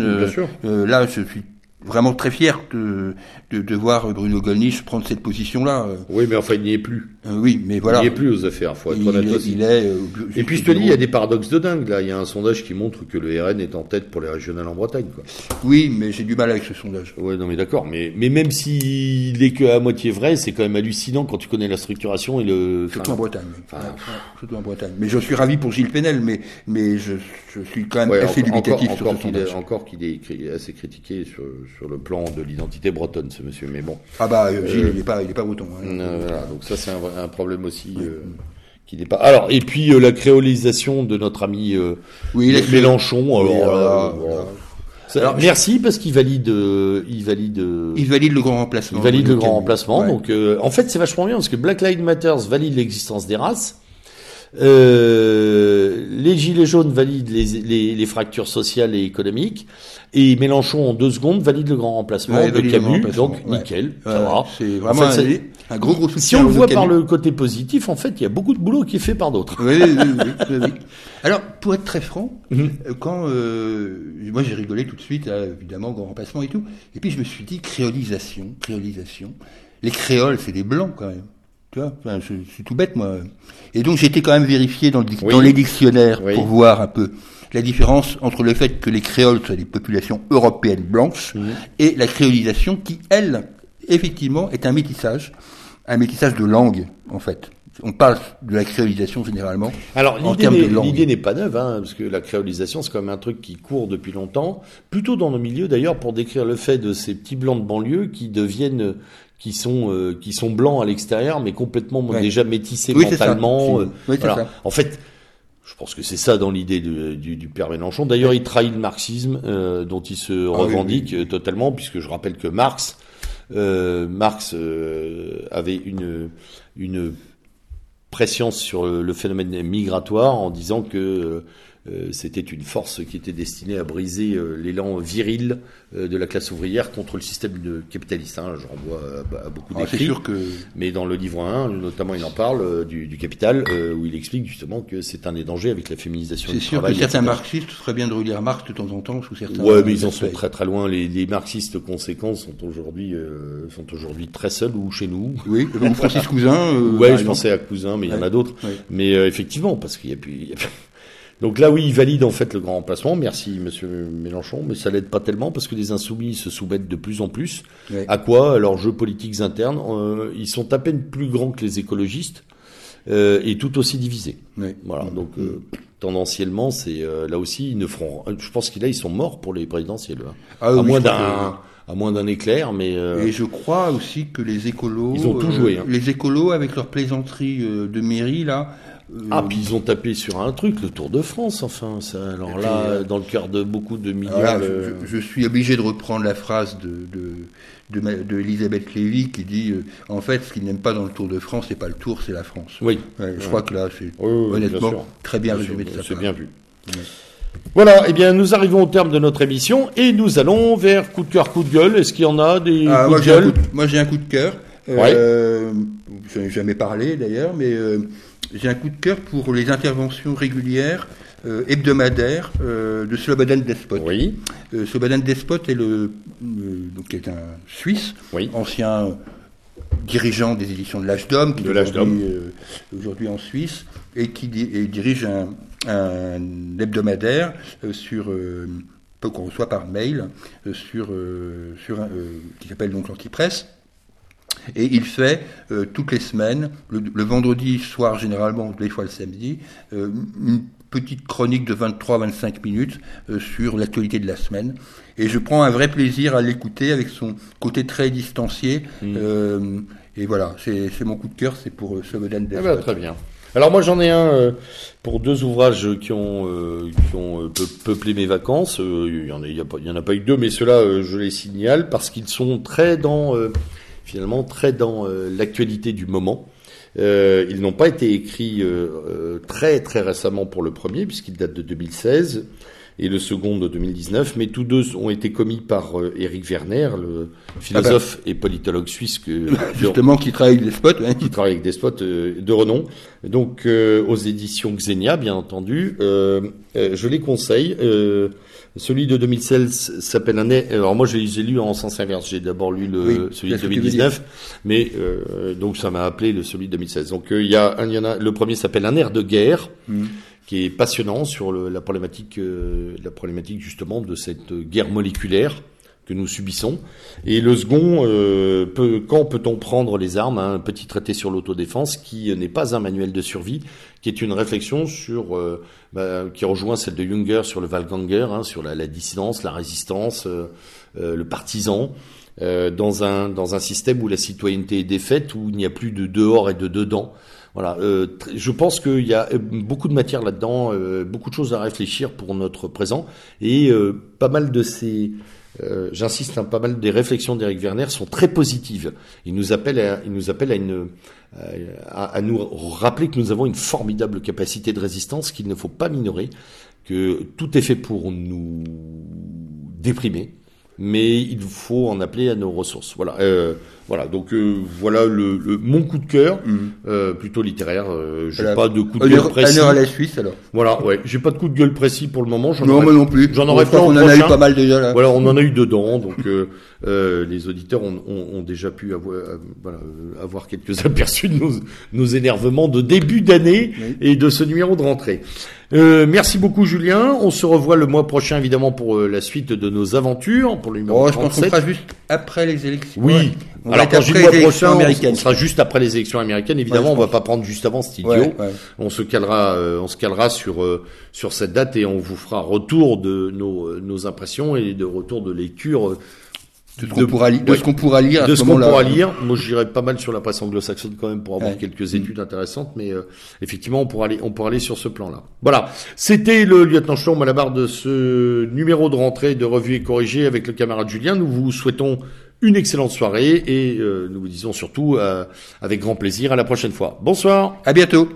euh, euh, là, je suis vraiment très fier de, de, de voir Bruno Gollnisch prendre cette position-là. Oui, mais enfin, il n'y est plus. euh, oui, mais voilà. Il n'y est plus aux affaires, faut être Il honnête aussi. il est, euh, Et puis je te dis, il y a des paradoxes de dingue. Là, il y a un sondage qui montre que le RN est en tête pour les régionales en Bretagne. Quoi. Oui, mais j'ai du mal avec ce sondage. Ouais, non, mais d'accord. Mais, mais même s'il est que à moitié vrai, c'est quand même hallucinant quand tu connais la structuration et le. Surtout en Bretagne. oui. enfin, surtout en Bretagne. Mais je suis ravi pour Gilles Penel, mais, mais je, je suis quand même ouais, assez encore, dubitatif encore, sur encore ce qu'il est, sondage. encore qu'il est assez critiqué sur, sur le plan de l'identité bretonne, ce monsieur. Mais bon, Ah bah, euh, Gilles, Euh, il n'est pas, il est pas breton. hein. Euh, voilà, donc ça c'est un, problème aussi qui n'est pas. Alors et puis la créolisation de notre ami Oui, Mélenchon. Alors, Oui, là, voilà, voilà. Ça- Alors, merci parce qu'il valide, euh, il valide. euh, Il valide le grand remplacement. Il valide le grand remplacement. ouais. Donc, euh, en fait, c'est vachement bien parce que Black Lives Matter valide l'existence des races. Euh, les gilets jaunes valident les, les, les fractures sociales et économiques. Et Mélenchon, en deux secondes, valide le grand remplacement Ouais, de Camus. remplacement, Donc, ouais. nickel. Ça va. C'est En vraiment fait, un, gros gros soutien. Si on le voit par le côté positif, en fait, il y a beaucoup de boulot qui est fait par d'autres. Oui, oui, oui, oui, oui. Alors, pour être très franc, Mhm. euh, quand euh, moi j'ai rigolé tout de suite, là, évidemment, grand remplacement et tout, et puis je me suis dit créolisation, créolisation. Les créoles, c'est des blancs quand même. Tu vois, enfin, je, je suis tout bête moi. Et donc été quand même vérifié dans, le, dic- Oui. dans les dictionnaires Oui. pour voir un peu la différence entre le fait que les créoles soient des populations européennes blanches et la créolisation qui, elle, effectivement, est un métissage, un métissage de langue en fait. On parle de la créolisation généralement. Alors n'est- l'idée n'est pas neuve, hein, parce que la créolisation c'est quand même un truc qui court depuis longtemps, plutôt dans nos milieux d'ailleurs pour décrire le fait de ces petits blancs de banlieue qui deviennent, qui sont, euh, qui sont blancs à l'extérieur mais complètement Ouais. déjà métissés Oui, c'est ça. mentalement. Euh, oui, c'est voilà. ça. En fait. Je pense que c'est ça dans l'idée du, du père Mélenchon. D'ailleurs, il trahit le marxisme euh, dont il se Ah revendique oui, euh, totalement, puisque je rappelle que Marx, euh, Marx euh, avait une, une préscience sur le, le phénomène migratoire en disant que euh, c'était une force qui était destinée à briser euh, l'élan viril euh, de la classe ouvrière contre le système de capitaliste. Hein, je renvoie à, à beaucoup c'est d'écrits. que Mais dans le livre 1, notamment, il en parle euh, du, du capital, euh, où il explique justement que c'est un des dangers avec la féminisation c'est du sûr que certains etc. marxistes feraient bien de relire Marx de temps en temps sous certains. Ouais, mais ils en sont très très loin. Les, les marxistes conséquents sont aujourd'hui euh, sont aujourd'hui très seuls ou chez nous. Oui, ou Francis Cousin. euh, ouais, je exemple. pensais à Cousin, mais il y en a d'autres. Ouais. Mais euh, effectivement, parce qu'il y a plus. Donc là, oui, il valide en fait le grand remplacement. Merci, Monsieur Mélenchon, mais ça l'aide pas tellement parce que les insoumis se soumettent de plus en plus. Ouais. À quoi À leurs jeux politiques internes. Euh, ils sont à peine plus grands que les écologistes euh, et tout aussi divisés. Ouais. Voilà. Donc euh, tendanciellement, c'est là aussi ils ne feront. Je pense qu'il là ils sont morts pour les présidentielles. hein. Ah à oui, moins d'un à moins d'un éclair, mais euh, Et je crois aussi que les écolos, Ils ont tout joué, hein. les écolos avec leur plaisanterie de mairie là. Ah puis ils ont tapé sur un truc, le Tour de France. Enfin, ça. Alors là, euh, dans le cœur de beaucoup de millions. voilà, je, suis obligé de reprendre la phrase de de, de, Elisabeth Lévy qui dit euh, en fait ce qu'ils n'aiment pas dans le Tour de France c'est pas le Tour c'est la France. Oui. Ouais, je Ouais. crois que là c'est Oui, bien honnêtement très bien Bien résumé de sa C'est bien vu. Voilà, eh bien nous arrivons au terme de notre émission et nous allons vers coup de cœur, coup de gueule. Est-ce qu'il y en a des Ah, coups moi, de gueule coup de, moi, j'ai un coup de cœur. Euh, Je n'en ai jamais parlé d'ailleurs, mais j'ai un coup de cœur pour les interventions régulières, euh, hebdomadaires euh, de Slobodan Despot. Oui, Euh, Slobodan Despot est, le, donc est un Suisse, oui. ancien dirigeant des éditions de l'Âge d'Homme, qui De est aujourd'hui, aujourd'hui en Suisse, et qui et dirige un, un hebdomadaire sur qu'on reçoit par mail sur sur un, qui s'appelle donc l'Antipresse. Et il fait euh, toutes les semaines, le, le vendredi soir généralement, des fois le samedi, euh, une petite chronique de 23-25 minutes euh, sur l'actualité de la semaine. Et je prends un vrai plaisir à l'écouter avec son côté très distancié. Mm. Et voilà, c'est mon coup de cœur, c'est pour Eh Despot. ben, très bien. Alors moi j'en ai un euh, pour deux ouvrages qui ont euh, qui ont euh, peu- peuplé mes vacances. Il y en en a pas eu deux, mais ceux-là je les signale parce qu'ils sont très dans finalement très dans euh, l'actualité du moment. Euh, ils n'ont pas été écrits euh, très très récemment pour le premier puisqu'ils datent de 2016. Et le second de 2019, mais tous deux ont été commis par euh, Eric Werner, le philosophe et politologue suisse que justement qui travaille avec des spots, hein. qui travaille avec des spots euh, de renom. Donc euh, aux éditions Xenia, bien entendu, je les conseille. celui de 2016 s'appelle un. Alors moi, je les ai lus en sens inverse. J'ai d'abord lu le celui de 2019, mais donc ça m'a appelé le celui de 2016. Donc il y a un, il y en a. Le premier s'appelle Un air de guerre. Mm qui est passionnant sur la problématique, euh, la problématique justement de cette guerre moléculaire que nous subissons. Et le second, euh, peut, quand peut-on prendre les armes Un petit traité sur l'autodéfense qui n'est pas un manuel de survie, qui est une réflexion sur, euh, bah, qui rejoint celle de Junger sur le Valganger, hein, sur la, dissidence, la résistance, le partisan. dans un dans un système où la citoyenneté est défaite, où il n'y a plus de dehors et de dedans, voilà, euh, je pense qu'il y a euh, beaucoup de matière là-dedans, euh, beaucoup de choses à réfléchir pour notre présent, et pas mal de ces, j'insiste, hein, pas mal des réflexions d'Éric Werner sont très positives. Il nous appelle, à, il nous appelle à une, à, à, nous rappeler que nous avons une formidable capacité de résistance qu'il ne faut pas minorer, que tout est fait pour nous déprimer, mais il faut en appeler à nos ressources. Voilà. Euh, voilà. Donc euh, voilà le, le, mon coup de cœur, mhm. euh, plutôt littéraire. Euh, j'ai pas de coup de gueule précis. à la Suisse alors. Voilà. Ouais. J'ai pas de coup de gueule précis pour le moment. Non, moi non plus. J'en aurais pas. On en a eu pas mal déjà là. Voilà, on en a eu dedans. Donc euh, les auditeurs ont, ont, ont, déjà pu avoir, voilà, avoir quelques aperçus de nos, nos énervements de début d'année et de ce numéro de rentrée. Euh, merci beaucoup Julien. On se revoit le mois prochain évidemment pour euh, la suite de nos aventures pour le numéro oh, Je pense qu'on sera juste après les élections. Oui. Alors quand je le mois prochain, on, sera juste après les élections américaines. Évidemment, on va pas prendre juste avant, c'est idiot. On se calera, euh, on se calera sur euh, sur cette date et on vous fera retour de nos nos impressions et de retour de lecture de ce qu'on pourra, de ce qu'on pourra lire. de ce qu'on pourra lire. Moi, je dirais pas mal sur la presse anglo-saxonne quand même pour avoir quelques études intéressantes, mais euh, effectivement, on pourra aller, on pourra aller sur ce plan-là. Voilà. C'était le lieutenant Chlon à la barre de ce numéro de rentrée de revue et corrigé avec le camarade Julien. Nous vous souhaitons une excellente soirée et euh, nous vous disons surtout euh, avec grand plaisir à la prochaine fois. Bonsoir. À bientôt.